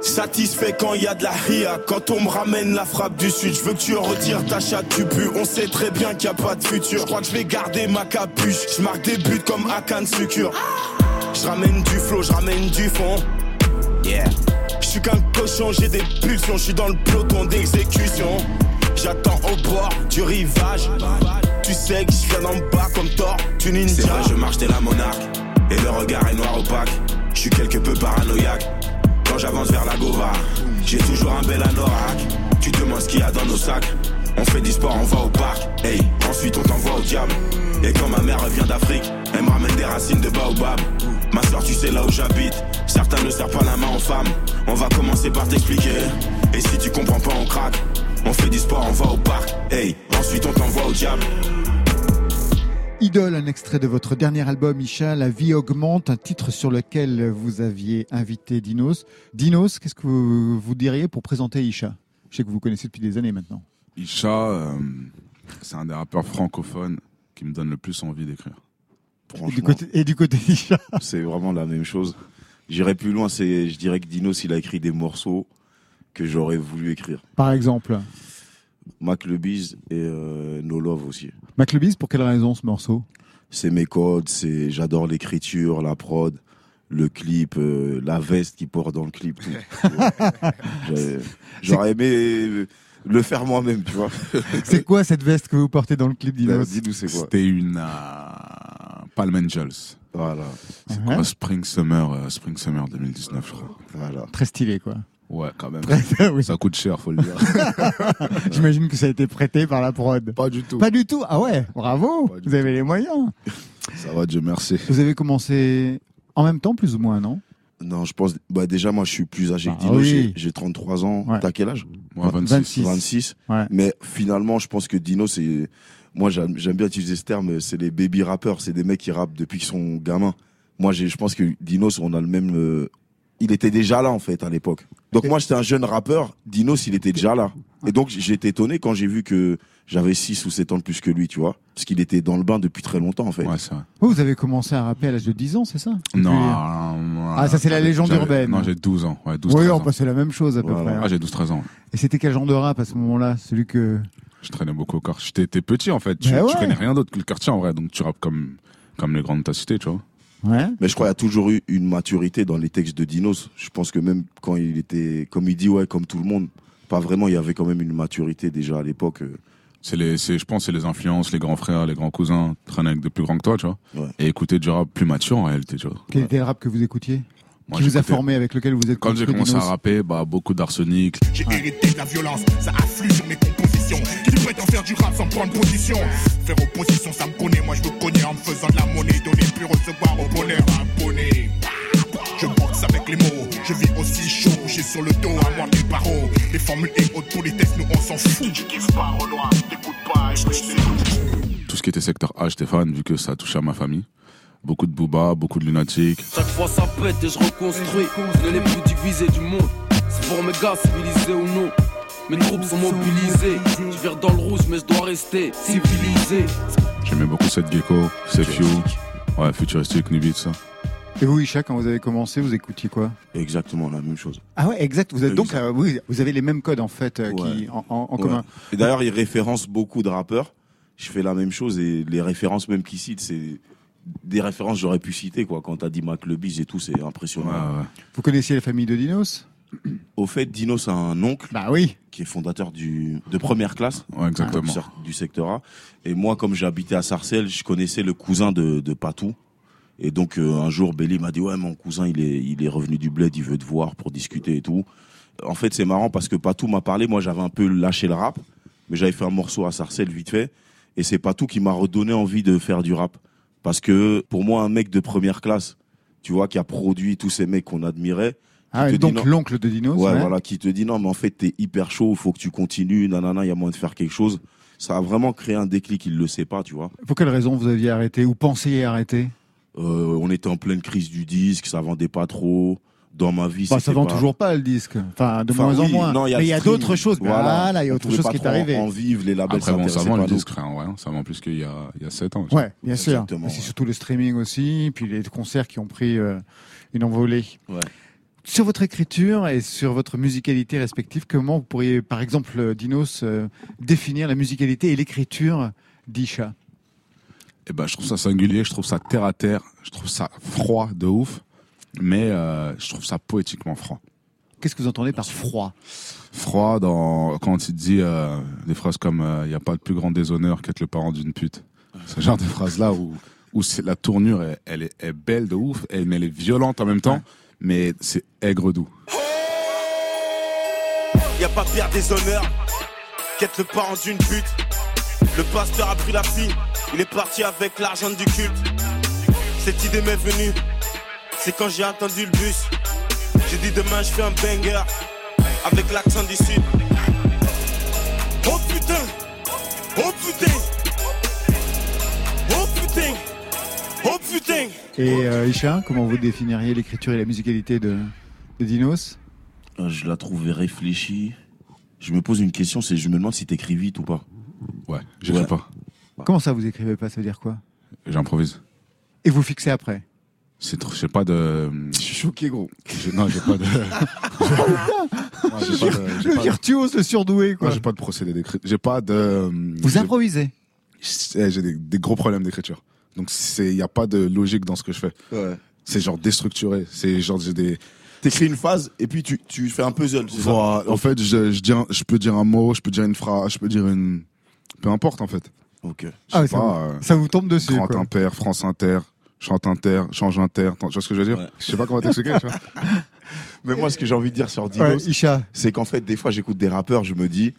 Satisfait quand il y a de la ria, quand on me ramène la frappe du sud. Je veux que tu retires ta chatte du but. On sait très bien qu'il n'y a pas de futur. Je crois que je vais garder ma capuche. Je marque des buts comme Akan Sucure. Je ramène du flow, je ramène du fond. Yeah. Je suis qu'un cochon, j'ai des pulsions. Je suis dans le peloton d'exécution. J'attends au bord du rivage. Tu sais que je viens d'en bas comme Thor, tu ninja. C'est vrai, je marche t'es la monarque. Et le regard est noir opaque. Je suis quelque peu paranoïaque. Quand j'avance vers la Gova, j'ai toujours un bel anorak. Tu te demandes ce qu'il y a dans nos sacs. On fait du sport, on va au parc. Hey, ensuite on t'envoie au diable. Et quand ma mère revient d'Afrique, elle me ramène des racines de baobab. Ma soeur, tu sais là où j'habite. Certains ne serrent pas la main aux femmes. On va commencer par t'expliquer. Et si tu comprends pas, on craque. On fait du sport, on va au parc. Hey, ensuite on t'envoie au diable. Idole, un extrait de votre dernier album, Isha, La vie augmente, un titre sur lequel vous aviez invité Dinos. Dinos, qu'est-ce que vous, vous diriez pour présenter Isha? Je sais que vous connaissez depuis des années maintenant. Isha, euh, c'est un des rappeurs francophones qui me donne le plus envie d'écrire. Et du côté, et du côté d'Isha? C'est vraiment la même chose. J'irai plus loin, c'est, je dirais que Dinos, il a écrit des morceaux que j'aurais voulu écrire. Par exemple, Mac Le Biz et euh, No Love aussi. McLebiz, pour quelle raison ce morceau? C'est mes codes, c'est, j'adore l'écriture, la prod, le clip, euh, la veste qu'il porte dans le clip. [LAUGHS] J'aurais aimé le faire moi-même, tu vois. [LAUGHS] C'est quoi cette veste que vous portez dans le clip Dinos? Dis-nous c'est quoi? C'était une euh, Palm Angels. Voilà. C'est quoi Spring Summer, euh, Spring Summer 2019, je crois. Voilà. Très stylé, quoi. Ouais, quand même. [LAUGHS] Oui. Ça coûte cher, faut le dire. [LAUGHS] J'imagine que ça a été prêté par la prod. Pas du tout. Pas du tout Ah ouais, bravo Vous avez les moyens Ça va, Dieu merci. Vous avez commencé en même temps, plus ou moins, non? Non, je pense. Bah déjà, moi, je suis plus âgé que Ah Dino. oui. j'ai- J'ai 33 ans. Ouais. T'as quel âge? Moi, 26. 26. Ouais. Mais finalement, je pense que Dino, c'est. Moi, j'aime bien utiliser ce terme. C'est les baby rappeurs. C'est des mecs qui rappent depuis qu'ils sont gamins. Moi, j'ai- je pense que Dinos, on a le même. euh, Il était déjà là, en fait, à l'époque. Donc, moi, j'étais un jeune rappeur. Dinos, il était déjà là. Et donc, j'ai été étonné quand j'ai vu que j'avais 6 ou 7 ans de plus que lui, tu vois. Parce qu'il était dans le bain depuis très longtemps, en fait. Ouais, c'est vrai. Vous, vous avez commencé à rapper à l'âge de 10 ans, c'est ça? Non. Puis- euh, Ah, ça, c'est la légende urbaine. Non, j'ai 12 ans. Ouais, 12, Oui, 13 on passe la même chose à peu Voilà. près. hein. Ah, j'ai 12-13 ans. Et c'était quel genre de rap à ce moment-là? Celui que. Je traînais beaucoup au quartier. J'étais petit, en fait. Tu, Ben tu ouais. connais rien d'autre que le quartier, en vrai. Donc, tu rappes comme, comme les grandes de ta cité, tu vois. Ouais. Mais je crois qu'il y a toujours eu une maturité dans les textes de Dinos. Je pense que même quand il était, comme il dit, ouais, comme tout le monde, pas vraiment, il y avait quand même une maturité déjà à l'époque. euh. C'est les, c'est, je pense, c'est les influences, les grands frères, les grands cousins, traîner avec de plus grands que toi, tu vois. Ouais. Et écouter du rap plus mature, en réalité, tu vois. Quel était le rap que vous écoutiez? Moi, Qui vous a formé, avec lequel vous êtes Quand j'ai commencé à rapper, bah, beaucoup d'arsenic. J'ai hérité de la violence, ça afflue sur mes compositions. Qui prétend faire du rap sans prendre position? Faire opposition, ça me connaît, moi je me connais en me faisant de la monnaie. Donner puis recevoir au bonheur abonné. Je boxe avec les mots, je vis aussi chaud, j'ai sur le dos à moi des barreaux. Les formules et autres politesses, nous on s'en fout. Tu kiffes pas, Renoir, t'écoutes pas, je Tout ce qui était secteur H, Stéphane, vu que ça touchait à ma famille. Beaucoup de booba, beaucoup de lunatique. Chaque fois ça pète et je reconstruis. On est les plus divisés du monde. C'est pour mes gars, civilisés ou non. Mes troupes sont mobilisées. Je vire dans le rouge, mais je dois rester civilisé. J'aimais beaucoup cette gecko, Sefiu. Ouais, futuristique, Nubit, ça. Et vous, Isha, quand vous avez commencé, vous écoutiez quoi? Exactement la même chose. Ah ouais, exact. Vous êtes donc, euh, oui, vous avez les mêmes codes en fait, euh, qui en, en- en Ouais. commun. Et d'ailleurs, il référence beaucoup de rappeurs. Je fais la même chose et les références même qu'il cite, c'est des références que j'aurais pu citer quoi. Quand t'as dit Mac Le Biz et tout, c'est impressionnant. Vous connaissiez la famille de Dinos? Au fait, Dinos a un oncle. Bah oui. Qui est fondateur du, de première classe. Ouais, exactement. Du secteur A. Et moi, comme j'habitais à Sarcelles, je connaissais le cousin de, de Patou. Et donc, euh, un jour, Belly m'a dit, ouais, mon cousin, il est, il est revenu du bled, il veut te voir pour discuter et tout. En fait, c'est marrant parce que Patou m'a parlé. Moi, j'avais un peu lâché le rap, mais j'avais fait un morceau à Sarcelles vite fait. Et c'est Patou qui m'a redonné envie de faire du rap. Parce que pour moi, un mec de première classe, tu vois, qui a produit tous ces mecs qu'on admirait. Ah, et donc l'oncle de Dinos. Ouais, ouais. voilà, qui te dit non, mais en fait, t'es hyper chaud, il faut que tu continues, nanana, il y a moyen de faire quelque chose. Ça a vraiment créé un déclic, il le sait pas, tu vois. Pour quelle raison vous aviez arrêté ou pensiez arrêter? Euh, on était en pleine crise du disque, ça vendait pas trop. Dans ma vie, bah, Ça vend pas- toujours pas le disque. Enfin, de Enfin, moins en moins. non, y a Mais il y a d'autres choses. Voilà, il y a autre chose qui est trop arrivé. En vivre, les labels Après, bon, ça vend pas le disque, rien, ouais, ça vend plus qu'il y a, il y a 7 ans. Ouais, bien sûr. C'est surtout le streaming aussi, puis les concerts qui ont pris euh, une envolée. Ouais. Sur votre écriture et sur votre musicalité respective, comment vous pourriez, par exemple, euh, Dinos, euh, définir la musicalité et l'écriture d'Isha? Eh ben, je trouve ça singulier, je trouve ça terre à terre, je trouve ça froid de ouf, mais euh, je trouve ça poétiquement froid. Qu'est-ce que vous entendez par froid? Froid dans quand il dit euh, des phrases comme il n'y a pas de plus grand déshonneur qu'être le parent d'une pute. Ce genre de phrases là où où c'est la tournure elle, elle est, est belle de ouf, elle, mais elle est violente en même temps, mais c'est aigre doux. Y a pas pire des honneurs qu'être le parent d'une pute. Le pasteur a pris la fille, il est parti avec l'argent du culte. Cette idée m'est venue, c'est quand j'ai entendu le bus. J'ai dit demain je fais un banger avec l'accent du sud. Oh putain, oh putain, oh putain, oh putain. Et euh, Isha, comment vous définiriez l'écriture et la musicalité de, de Dinos? Euh, Je la trouve réfléchie. Je me pose une question, c'est je me demande si t'écris vite ou pas. Ouais, j'écris pas. Comment ça, vous écrivez pas? Ça veut dire quoi? J'improvise. Et vous fixez après? C'est trop, j'ai pas de. Je suis choqué, gros. Non, j'ai pas de. Moi, [LAUGHS] j'ai pas de- j'ai Le pas de- virtuose, le surdoué, quoi. J'ai pas de procédé d'écriture. J'ai pas de. Vous j'ai- improvisez Eh, J'ai des, des gros problèmes d'écriture. Donc, c'est, il y a pas de logique dans ce que je fais. Ouais. C'est genre déstructuré. C'est genre, j'ai des. T'écris une phase et puis tu, tu fais un puzzle, c'est ça Voilà. En fait, je, je, dis un- je peux dire un mot, je peux dire une phrase, je peux dire une. Peu importe, en fait. Ok. Je Ah ouais, ça pas, vous- euh, ça vous tombe dessus, Grand quoi. Impair, France Inter, Chante Inter, Change Inter. Tu vois ce que je veux dire Je sais pas comment t'expliquer, tu vois. [LAUGHS] Mais moi, ce que j'ai envie de dire sur Dinos, Ouais, c'est qu'en fait, des fois, j'écoute des rappeurs, je me dis,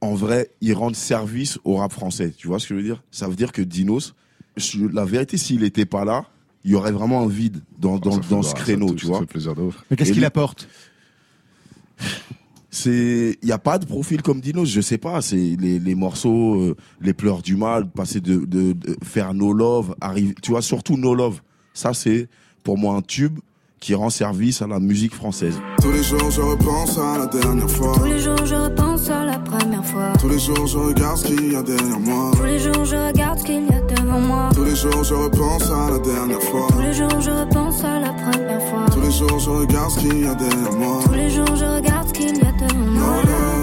en vrai, ils rendent service au rap français. Tu vois ce que je veux dire? Ça veut dire que Dinos, la vérité, s'il était pas là, il y aurait vraiment un vide dans, dans, Oh, dans ce créneau, tu ça vois. fait plaisir. Mais qu'est-ce qu'il apporte? C'est, il y a pas de profil comme Dinos, je sais pas. C'est les, les morceaux, euh, les pleurs du mal, passer de, de, faire No Love, arrive, tu vois, surtout No Love. Ça, c'est pour moi un tube qui rend service à la musique française. Tous les jours je repense à la dernière fois. Tous les jours je repense à la première fois. Tous les jours je regarde ce qu'il y a derrière moi. Tous les jours je regarde ce qu'il y a devant moi. Tous les jours je repense à la dernière fois. Tous les jours je repense à la première fois. Tous les jours je regarde ce qu'il y a derrière moi. Tous les jours je regarde ce qu'il y a devant moi.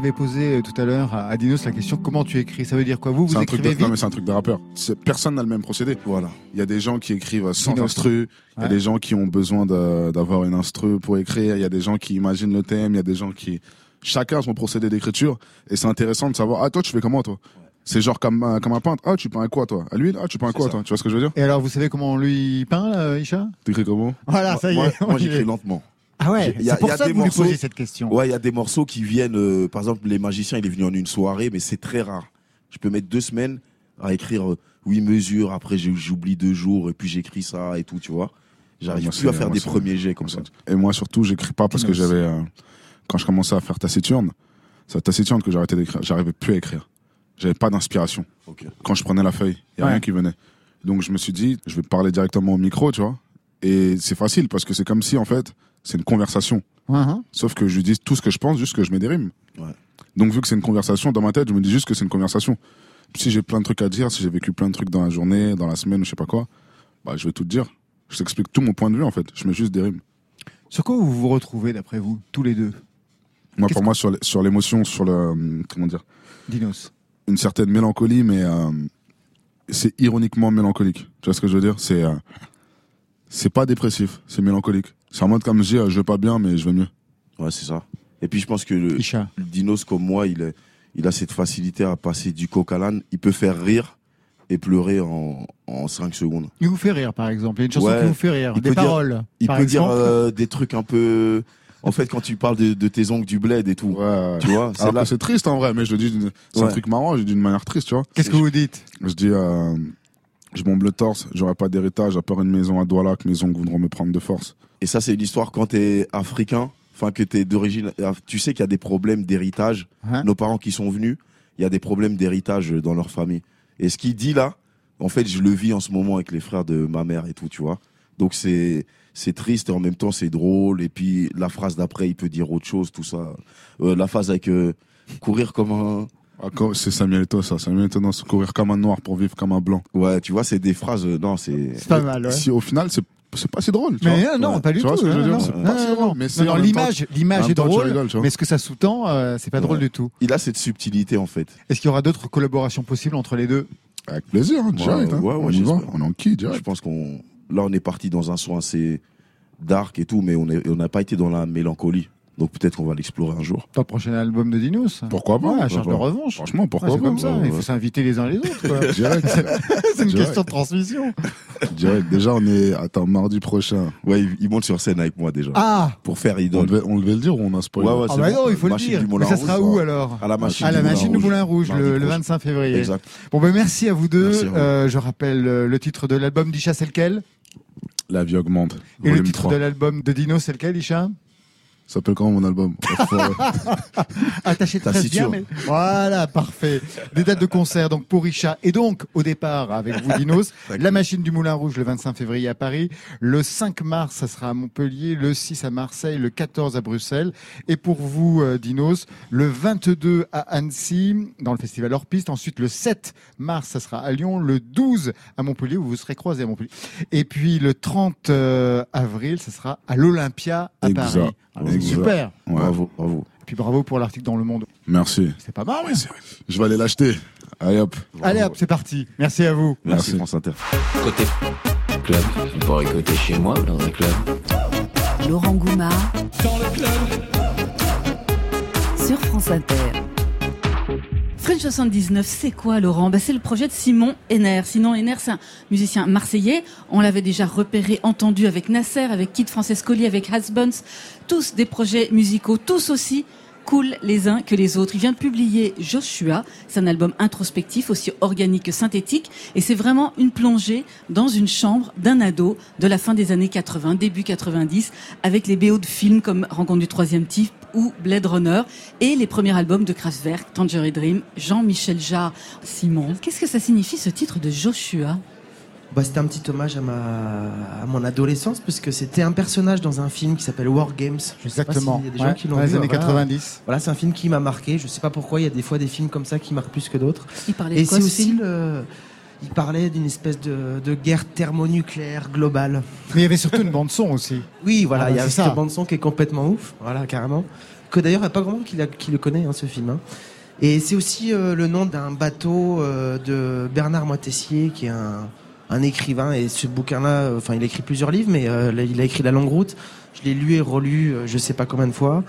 Avez posé euh, tout à l'heure à Dinos la question comment tu écris? Ça veut dire quoi? Vous, C'est vous un truc écrivez de, non, vite mais c'est un truc de rappeur. Personne n'a le même procédé. Voilà. Il y a des gens qui écrivent sans Dinos. instru. Il y a des gens qui ont besoin d'avoir une instru pour écrire. Il y a des gens qui imaginent le thème. Il y a des gens qui, chacun a son procédé d'écriture. Et c'est intéressant de savoir, ah, toi, tu fais comment, toi? C'est genre comme, un- comme un peintre. Ah, tu peins quoi, toi? À l'huile? Ah, tu peins quoi, toi? Tu vois ce que je veux dire? Et alors, vous savez comment on lui peint, euh, Isha? T'écris comment? Voilà, ça y moi, est. moi, y j'écris lentement. Ah ouais, Il y a- c'est pour il y a ça que des vous lui morceaux- posez cette question. Ouais, il y a des morceaux qui viennent, euh, par exemple, Les Magiciens, il est venu en une soirée, mais c'est très rare. Je peux mettre deux semaines à écrire euh, huit mesures, après j'oublie deux jours, et puis j'écris ça et tout, tu vois. J'arrive plus à faire des premiers jets comme ça. Et moi, surtout, j'écris pas parce que j'avais, euh, quand je commençais à faire taciturne, c'est taciturne que j'arrêtais d'écrire. J'arrivais plus à écrire. J'avais pas d'inspiration. Quand je prenais la feuille, il y a Ouais. rien qui venait. Donc, je me suis dit, je vais parler directement au micro, tu vois. Et c'est facile parce que c'est comme si, en fait, c'est une conversation. Uhum. Sauf que je lui dis tout ce que je pense, juste que je mets des rimes. Ouais. Donc, vu que c'est une conversation, dans ma tête, je me dis juste que c'est une conversation. Si j'ai plein de trucs à dire, si j'ai vécu plein de trucs dans la journée, dans la semaine, je sais pas quoi, bah, je vais tout te dire. Je t'explique tout mon point de vue, en fait. Je mets juste des rimes. Sur quoi vous vous retrouvez, d'après vous, tous les deux? Moi, pour moi, sur, l'émotion, sur le. Comment dire? Dinos. Une certaine mélancolie, mais euh, c'est ironiquement mélancolique. Tu vois ce que je veux dire? C'est euh, c'est pas dépressif, c'est mélancolique. C'est en mode comme je dis, euh, je vais pas bien, mais je vais mieux. Ouais, c'est ça. Et puis je pense que le, le Dinos comme moi, il, est, il a cette facilité à passer du coq à l'âne. Il peut faire rire et pleurer en, en 5 secondes. Il vous fait rire, par exemple. Il y a une chanson Ouais. qui vous fait rire. Il Des peut dire- paroles. Il par peut dire euh, des trucs un peu. En fait, quand tu parles de, de tes ongles du bled et tout, Ouais. tu vois, c'est Alors là. triste en vrai, mais je le dis, c'est un truc marrant, je le dis d'une manière triste, tu vois. Qu'est-ce que vous dites? Je dis, euh, je bombe le torse, j'aurai pas d'héritage, à part une maison à Douala que mes ongles voudront me prendre de force. Et ça, c'est une histoire quand t'es africain, enfin que t'es d'origine. Tu sais qu'il y a des problèmes d'héritage. Hein? Nos parents qui sont venus, il y a des problèmes d'héritage dans leur famille. Et ce qu'il dit là, en fait, je le vis en ce moment avec les frères de ma mère et tout, tu vois. Donc c'est c'est triste et en même temps c'est drôle. Et puis la phrase d'après, il peut dire autre chose, tout ça. Euh, la phase avec euh, courir comme un. Ah, c'est Samuel Eto'o, ça. Samuel Eto'o, non, c'est courir comme un noir pour vivre comme un blanc. Ouais, tu vois, c'est des phrases. euh, non, c'est. C'est pas mal, ouais. Si au final, c'est c'est pas si drôle. tu Mais vois. euh, non, Ouais. pas du Tu vois tout. ce que je veux non, dire non, C'est pas si drôle. Mais temps, l'image, l'image est drôle, rigoles, vois. mais ce que ça sous-tend, euh, c'est pas drôle du tout. Il a cette subtilité en fait. Est-ce qu'il y aura d'autres collaborations possibles entre les deux? Avec plaisir, hein, direct. Ouais, hein. ouais, ouais, on y va, on en qui Je pense qu'on. Là, on est parti dans un son assez dark et tout, mais on est- on n'a pas été dans la mélancolie. Donc peut-être qu'on va l'explorer un jour. Ton prochain album de Dinos Pourquoi pas? Ouais, pourquoi charge de revanche. Franchement, pourquoi c'est pas? comme ça, il faut s'inviter les uns les autres. [LAUGHS] [LAUGHS] c'est une question de transmission. Direct. Déjà, on est. Attends, mardi prochain. Ouais, il, monte sur scène avec moi déjà. Ah Pour faire On devait, on devait le dire ou on a spoilé? Ouais, ouais, Ah bah non, il faut le dire. Mais ça sera où alors? À la machine, À la du, Moulin machine du. Moulin Rouge, le, le prochain. 25 février. Exact. Bon ben merci à vous deux. À. Euh, je rappelle euh, le titre de l'album d'Isha, c'est lequel? La vie augmente. Et le titre 3. de l'album de Dino, c'est lequel, Isha? Ça s'appelle comment mon album. [LAUGHS] Attaché presse bien, mais voilà, parfait. Des dates de concert donc pour Isha. Et donc au départ avec vous Dinos, [LAUGHS] la machine du Moulin Rouge le 25 février à Paris, le 5 mars ça sera à Montpellier, le 6 à Marseille, le 14 à Bruxelles. Et pour vous euh, Dinos, le 22 à Annecy dans le festival Hors Piste, ensuite le 7 mars ça sera à Lyon, le 12 à Montpellier où vous serez croisés à Montpellier. Et puis le 30 euh, avril ça sera à l'Olympia à. Paris. Exact. Super. Ouais. Bravo, bravo. Et puis bravo pour l'article dans Le Monde. Merci. C'est pas mal. Je vais aller l'acheter. Allez hop. Allez hop, c'est parti. Merci à vous. Merci, Merci. France Inter. Côté club, on pourrait écouter chez moi dans un club. Laurent Goumard Dans le club. sur France Inter. French 79, c'est quoi Laurent bah, C'est le projet de Simon Henner. Sinon, Henner, c'est un musicien marseillais. On l'avait déjà repéré, entendu avec Nasser, avec Kid Francescoli, avec Hasbuns. Tous des projets musicaux, tous aussi cool les uns que les autres. Il vient de publier Joshua. C'est un album introspectif, aussi organique que synthétique. Et c'est vraiment une plongée dans une chambre d'un ado de la fin des années 80, début 90, avec les BO de films comme Rencontre du troisième type ou Blade Runner et les premiers albums de Kraftwerk, Tangerine Dream, Jean-Michel Jarre, Simon. Qu'est-ce que ça signifie ce titre de Joshua? Bah, c'était un petit hommage à, ma, à mon adolescence, puisque c'était un personnage dans un film qui s'appelle War Games. Je sais pas Exactement. s'il y a des gens Ouais, qui l'ont dans les vu. années voilà. 90. Voilà, c'est un film qui m'a marqué. Je sais pas pourquoi, il y a des fois des films comme ça qui marquent plus que d'autres. Il parlait Et de quoi c'est ce aussi film? le. Il parlait d'une espèce de, de guerre thermonucléaire globale. Mais il y avait surtout une bande son aussi. Oui, voilà, Ah, il y a cette bande son qui est complètement ouf, voilà, carrément. Que d'ailleurs, il n'y a pas grand monde qui, le connaît, hein, ce film. hein. Et c'est aussi euh, le nom d'un bateau euh, de Bernard Moitessier, qui est un, un écrivain. Et ce bouquin-là, euh, enfin, il a écrit plusieurs livres, mais euh, il a écrit La Longue Route. Je l'ai lu et relu, je sais pas combien de fois.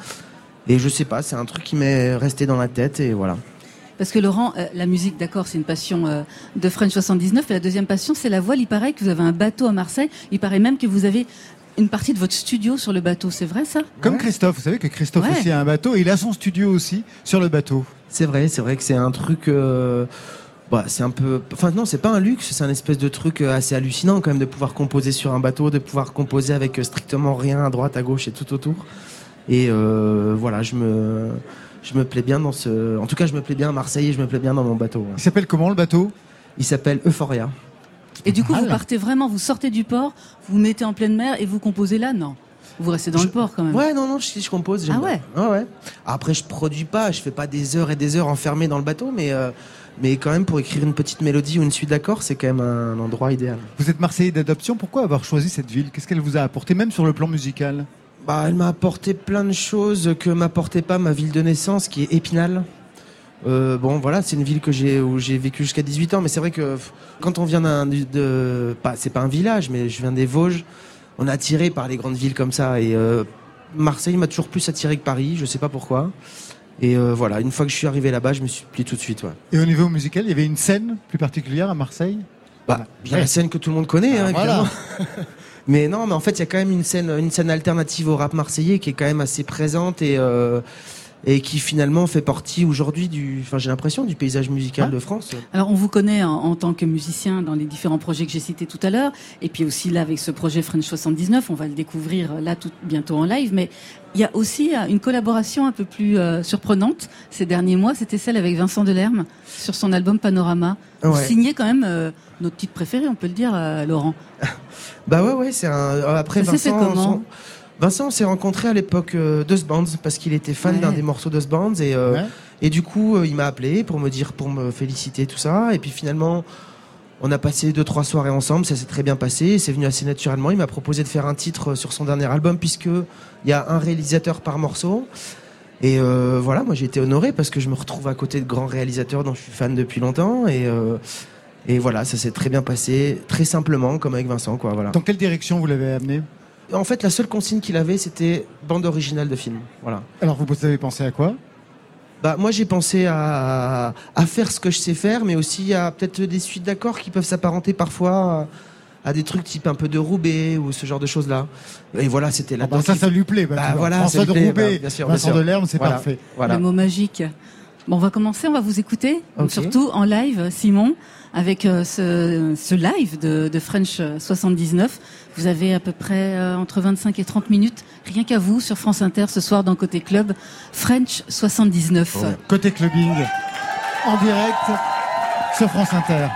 Et je sais pas, c'est un truc qui m'est resté dans la tête, et voilà. Parce que Laurent, euh, la musique, d'accord, c'est une passion euh, de French 79. Et la deuxième passion, c'est la voile. Il paraît que vous avez un bateau à Marseille. Il paraît même que vous avez une partie de votre studio sur le bateau. C'est vrai ça? Comme Christophe, vous savez que Christophe Ouais. aussi a un bateau et il a son studio aussi sur le bateau. C'est vrai, c'est vrai que c'est un truc. euh, bah, c'est un peu. Enfin, non, c'est pas un luxe, c'est un espèce de truc assez hallucinant quand même de pouvoir composer sur un bateau, de pouvoir composer avec strictement rien à droite, à gauche et tout autour. Et euh, voilà, je me. Je me plais bien dans ce. En tout cas, je me plais bien à Marseille et je me plais bien dans mon bateau. ouais. Il s'appelle comment le bateau? Il s'appelle Euphoria. Et du coup, vous Voilà. partez vraiment, vous sortez du port, vous vous mettez en pleine mer et vous composez là Non? Vous restez dans le port quand même. Ouais, non, non, je, je compose. j'aime Ah ouais bien. ouais, ouais. Après, je produis pas, je fais pas des heures et des heures enfermé dans le bateau, mais, euh, mais quand même, pour écrire une petite mélodie ou une suite d'accords, c'est quand même un endroit idéal. Vous êtes Marseillais d'adoption, pourquoi avoir choisi cette ville? Qu'est-ce qu'elle vous a apporté, même sur le plan musical? Bah, elle m'a apporté plein de choses que m'apportait pas ma ville de naissance, qui est Épinal. Euh, bon, voilà, c'est une ville que j'ai où j'ai vécu jusqu'à 18 ans, mais c'est vrai que quand on vient d'un de, pas, c'est pas un village, mais je viens des Vosges, on est attiré par les grandes villes comme ça. Et euh, Marseille m'a toujours plus attiré que Paris, je sais pas pourquoi. Et euh, voilà, une fois que je suis arrivé là-bas, je me suis plié tout de suite. Ouais. Et au niveau musical, il y avait une scène plus particulière à Marseille? Bah, a la scène que tout le monde connaît, Ah, hein, voilà. évidemment. [LAUGHS] mais non, mais en fait, il y a quand même une scène, une scène alternative au rap marseillais qui est quand même assez présente et euh, et qui finalement fait partie aujourd'hui du, enfin j'ai l'impression du paysage musical Ah. de France. Alors on vous connaît en, en tant que musicien dans les différents projets que j'ai cités tout à l'heure, et puis aussi là avec ce projet French 79, on va le découvrir euh, là tout bientôt en live, mais il y a aussi euh, une collaboration un peu plus euh, surprenante ces derniers mois, c'était celle avec Vincent Delerme sur son album Panorama. Vous Ouais. signez quand même euh, notre titre préféré, on peut le dire, euh, Laurent. [LAUGHS] Bah ouais ouais c'est un. Après Ça fait Vincent, comment son- Vincent, on s'est rencontré à l'époque euh, d'Us Bands parce qu'il était fan Ouais. d'un des morceaux d'Us Bands et euh, Ouais. et du coup euh, il m'a appelé pour me dire pour me féliciter tout ça et puis finalement on a passé deux trois soirées ensemble, ça s'est très bien passé, c'est venu assez naturellement. Il m'a proposé de faire un titre sur son dernier album puisque il y a un réalisateur par morceau. Et euh, voilà, moi j'ai été honoré parce que je me retrouve à côté de grands réalisateurs dont je suis fan depuis longtemps et euh, et voilà, ça s'est très bien passé, très simplement comme avec Vincent quoi. Voilà. Dans quelle direction vous l'avez amené? En fait, la seule consigne qu'il avait, c'était bande originale de film. Voilà. Alors vous avez pensé à quoi? Bah, moi, j'ai pensé à, à faire ce que je sais faire, mais aussi à peut-être des suites d'accords qui peuvent s'apparenter parfois à, à des trucs type un peu de Roubaix ou ce genre de choses-là. Et voilà, c'était là. Ah bah ça, ça lui plaît. bah, Bah voilà, François ça de lui plaît, Roubaix, bah, bien sûr, bien Vincent sûr. Delerme, c'est Voilà, parfait. Voilà. Le mot magique. Bon, on va commencer, on va vous écouter, surtout en live, Simon, avec euh, ce, ce live de, de French 79. Vous avez à peu près euh, entre 25 et 30 minutes, rien qu'à vous, sur France Inter ce soir dans Côté Club, French 79. Côté clubbing, en direct sur France Inter.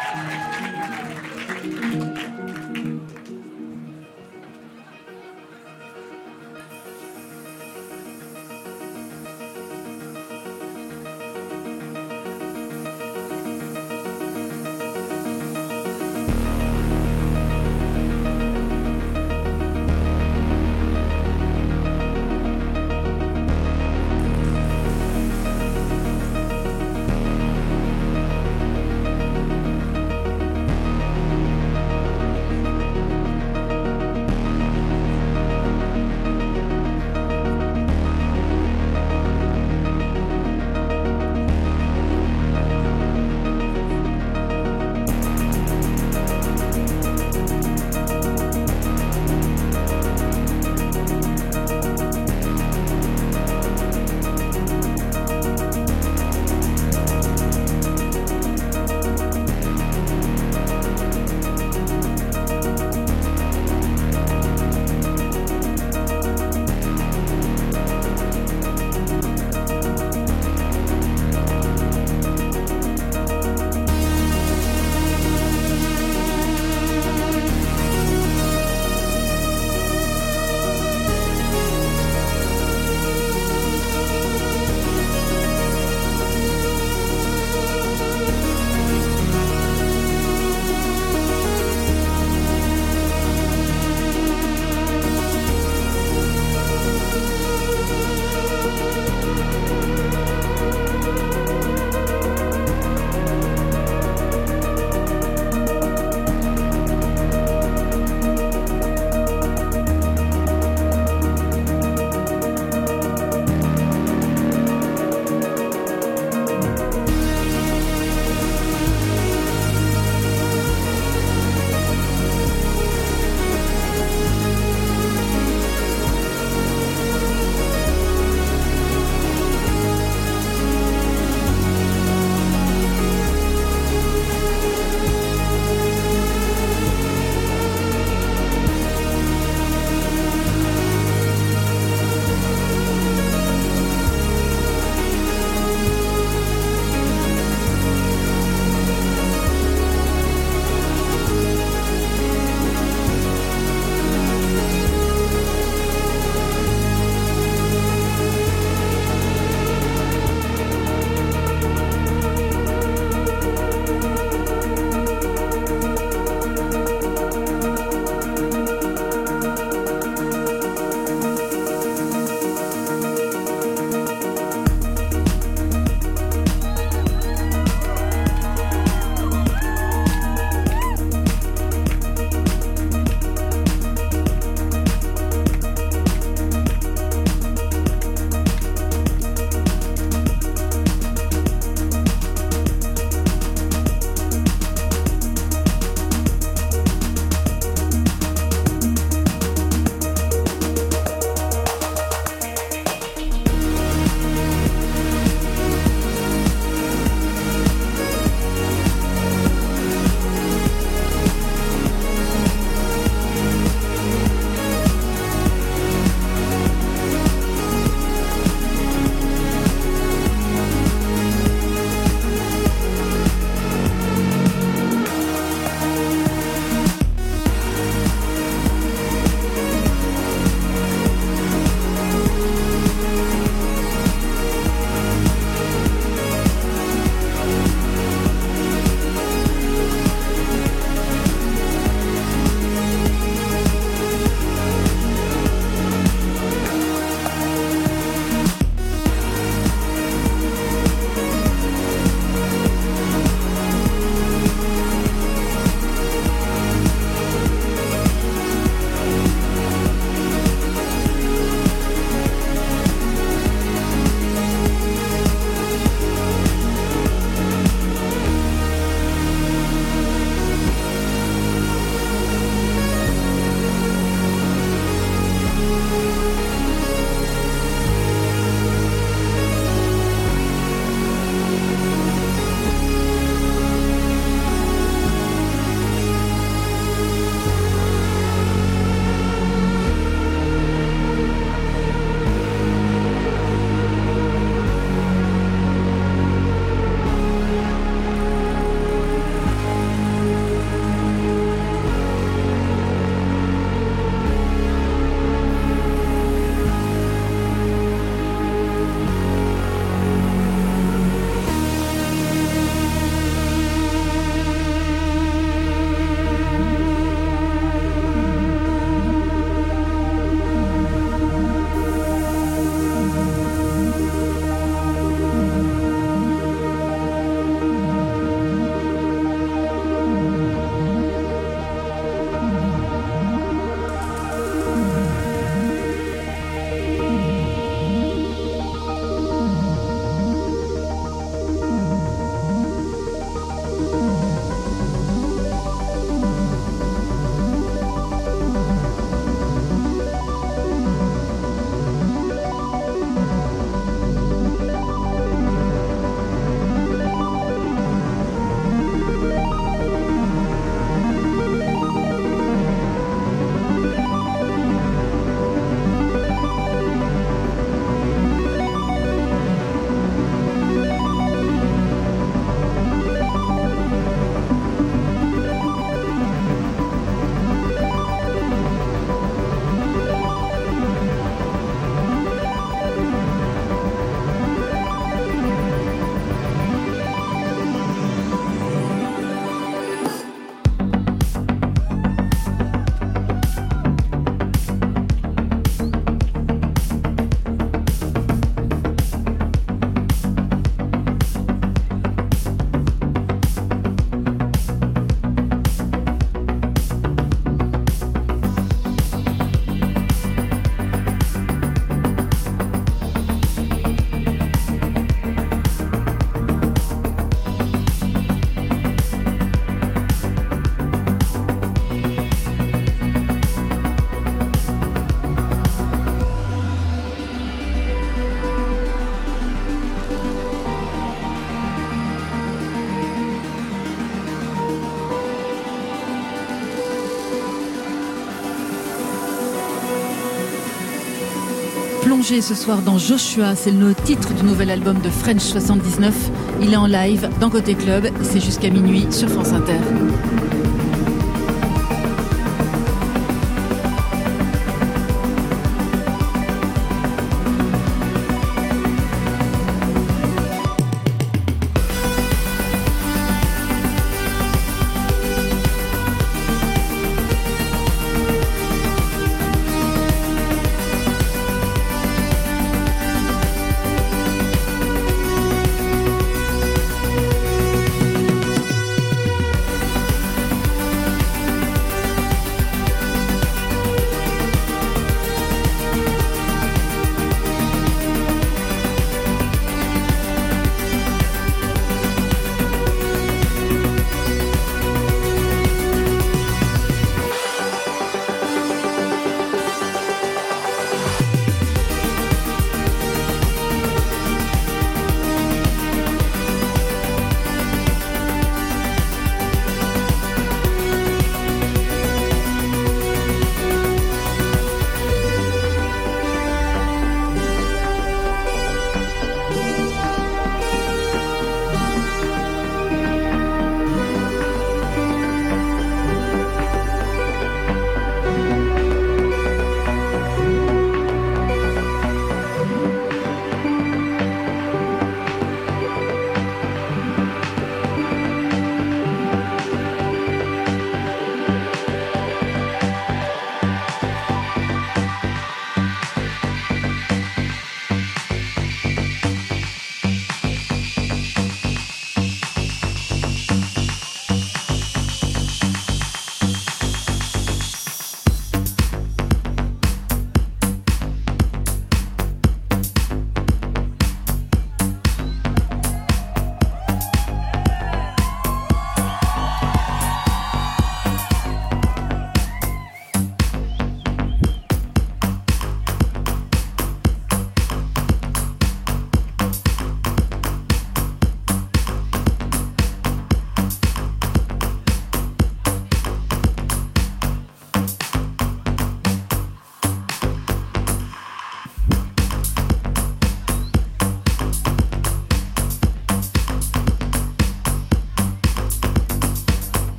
Ce soir dans Joshua, c'est le titre du nouvel album de French 79. Il est en live dans Côté Club, c'est jusqu'à minuit sur France Inter.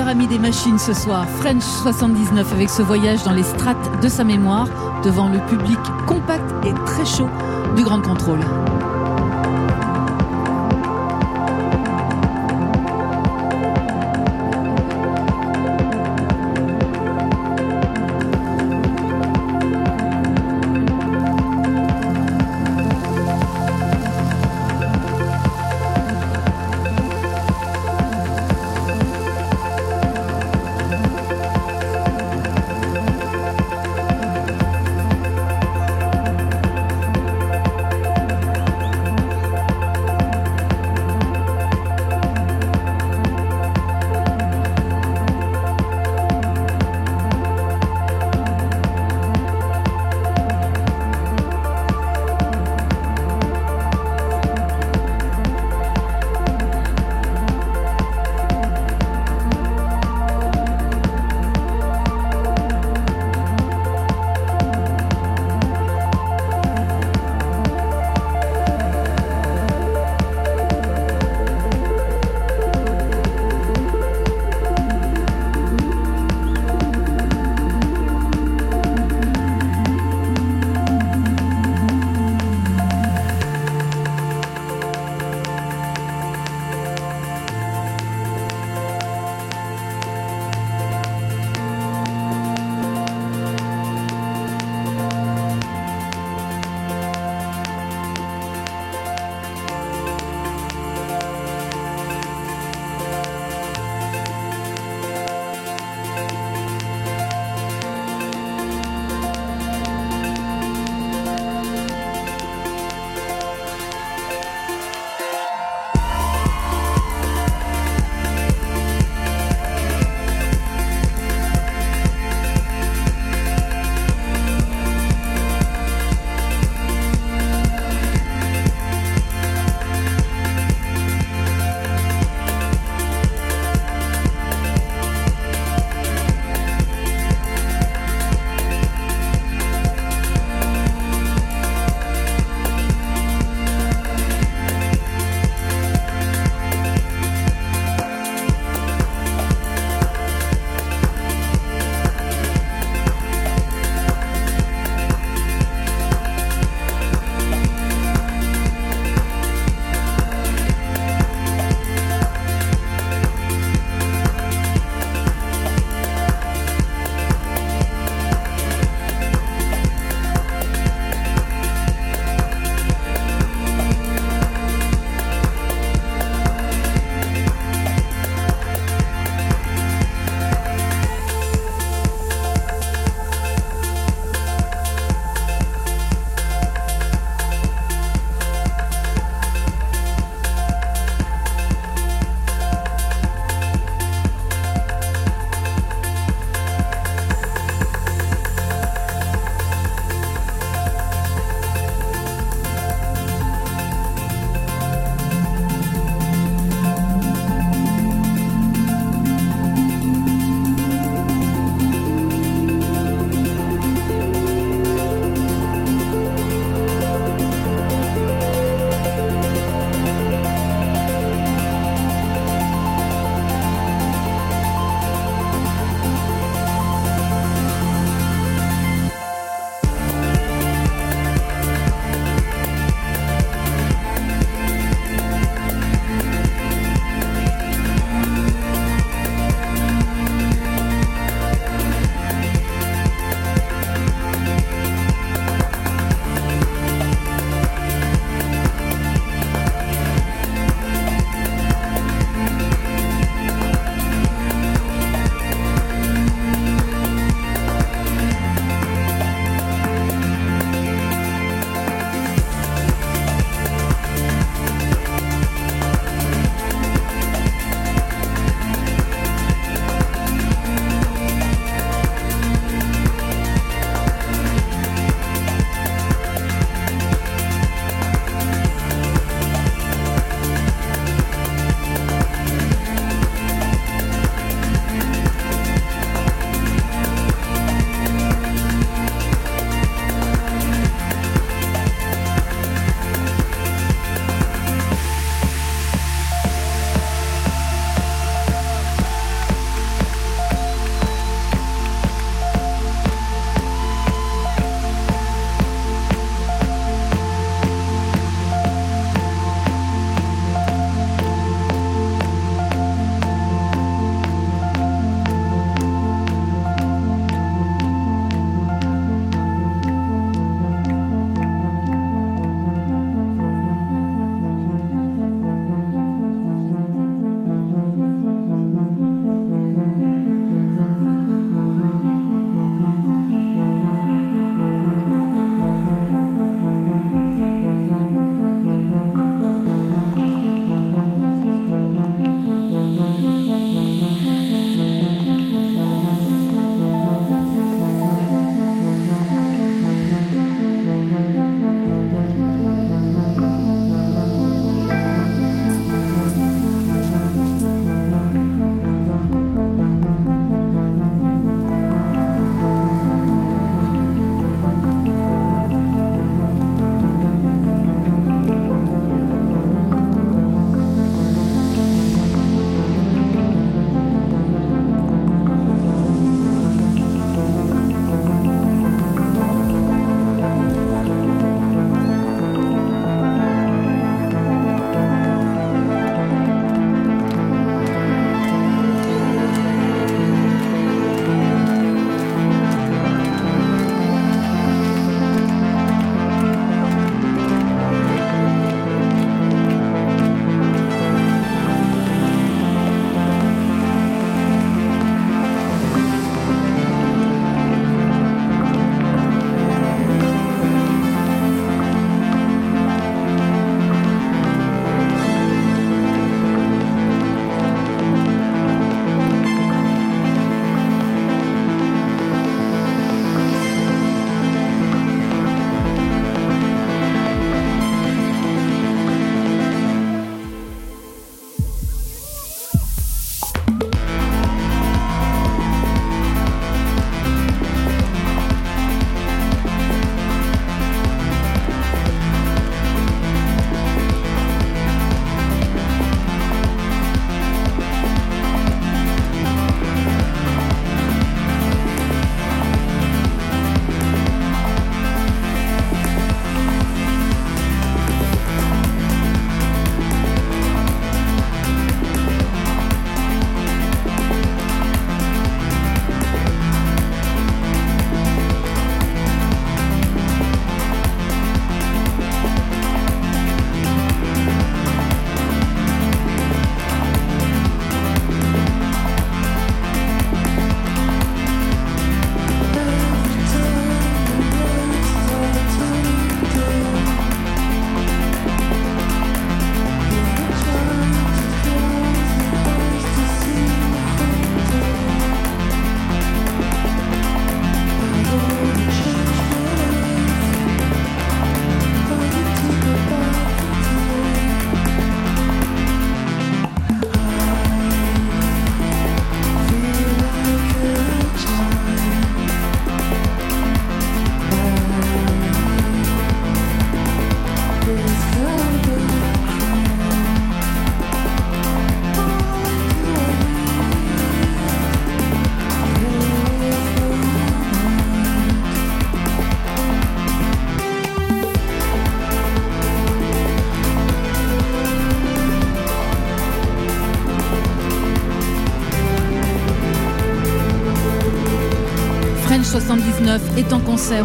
Meilleur ami des machines ce soir, French 79, avec ce voyage dans les strates de sa mémoire, devant le public compact et très chaud du Grand Contrôle.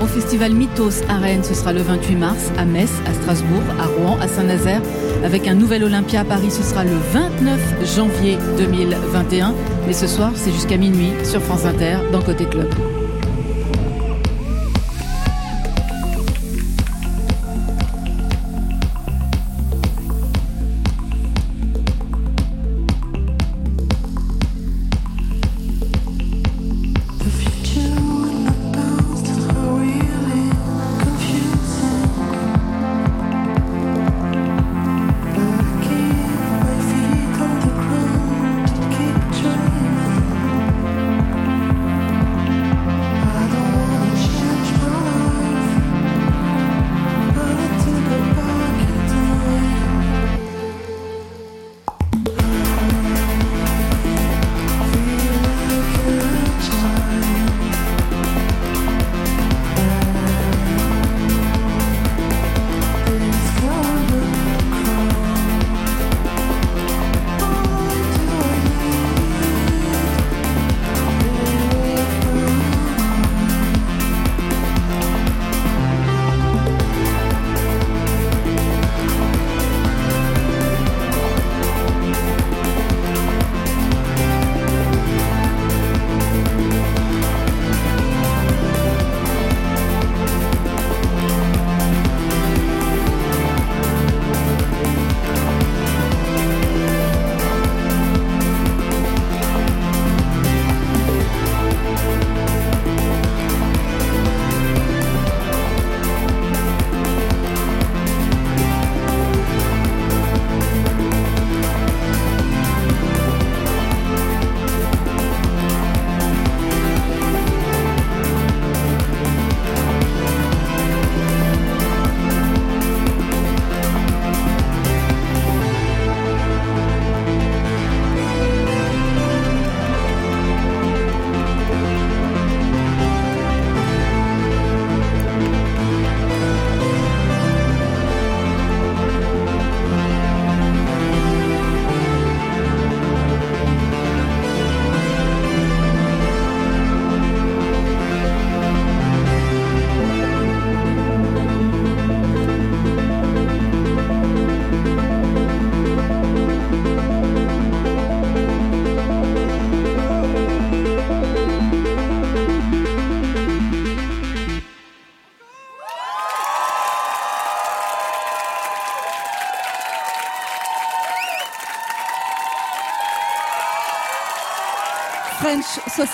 Au festival Mythos à Rennes. Ce sera le 28 mars, à Metz, à Strasbourg, à Rouen, à Saint-Nazaire, avec un nouvel Olympia à Paris. Ce sera le 29 janvier 2021. Mais ce soir, c'est jusqu'à minuit sur France Inter, dans Côté Club.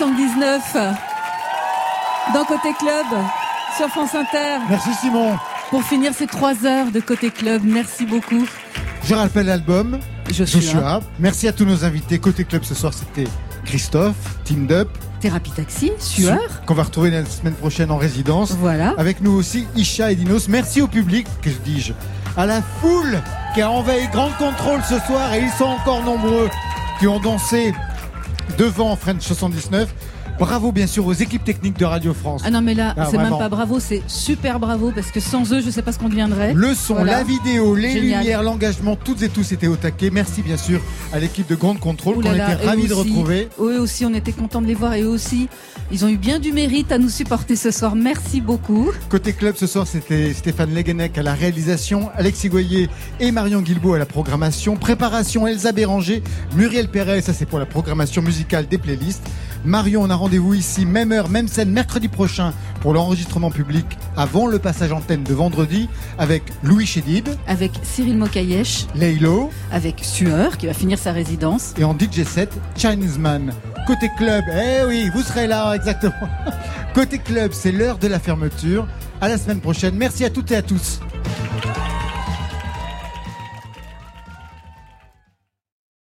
French 79 dans Côté Club sur France Inter. Merci Simon. Pour finir ces trois heures de Côté Club, merci beaucoup. Je rappelle l'album Joshua. Merci à tous nos invités. Côté club ce soir, c'était Christophe, Team Up, Thérapie Taxi, Sueur. qu'on va retrouver la semaine prochaine en résidence. Voilà. Avec nous aussi Isha et Dinos. Merci au public, que dis-je, à la foule qui a envahi Grand Contrôle ce soir et ils sont encore nombreux qui ont dansé devant French 79. Bravo bien sûr aux équipes techniques de Radio France. Ah non mais là, Ah, c'est même pas bravo, c'est super bravo parce que sans eux, je sais pas ce qu'on deviendrait. Le son, Voilà. la vidéo, les Génial. lumières, l'engagement, toutes et tous étaient au taquet. Merci bien sûr à l'équipe de Grande Contrôle qu'on était ravis de retrouver. Eux aussi, on était contents de les voir et eux aussi, ils ont eu bien du mérite à nous supporter ce soir. Merci beaucoup. Côté club ce soir, c'était Stéphane Leguenec à la réalisation, Alexis Goyer et Marion Guilbault à la programmation. Préparation Elsa Béranger, Muriel Perret, ça c'est pour la programmation musicale des playlists. Marion, on a rendez-vous ici, même heure, même scène, mercredi prochain pour l'enregistrement public avant le passage antenne de vendredi avec Louis Chédid. Avec Cyril Mokayesh. Leilo. Avec Sueur qui va finir sa résidence. Et en DJ 7, Chinese Man. Côté club, eh oui, vous serez là, exactement. [LAUGHS] Côté club, c'est l'heure de la fermeture. À la semaine prochaine. Merci à toutes et à tous.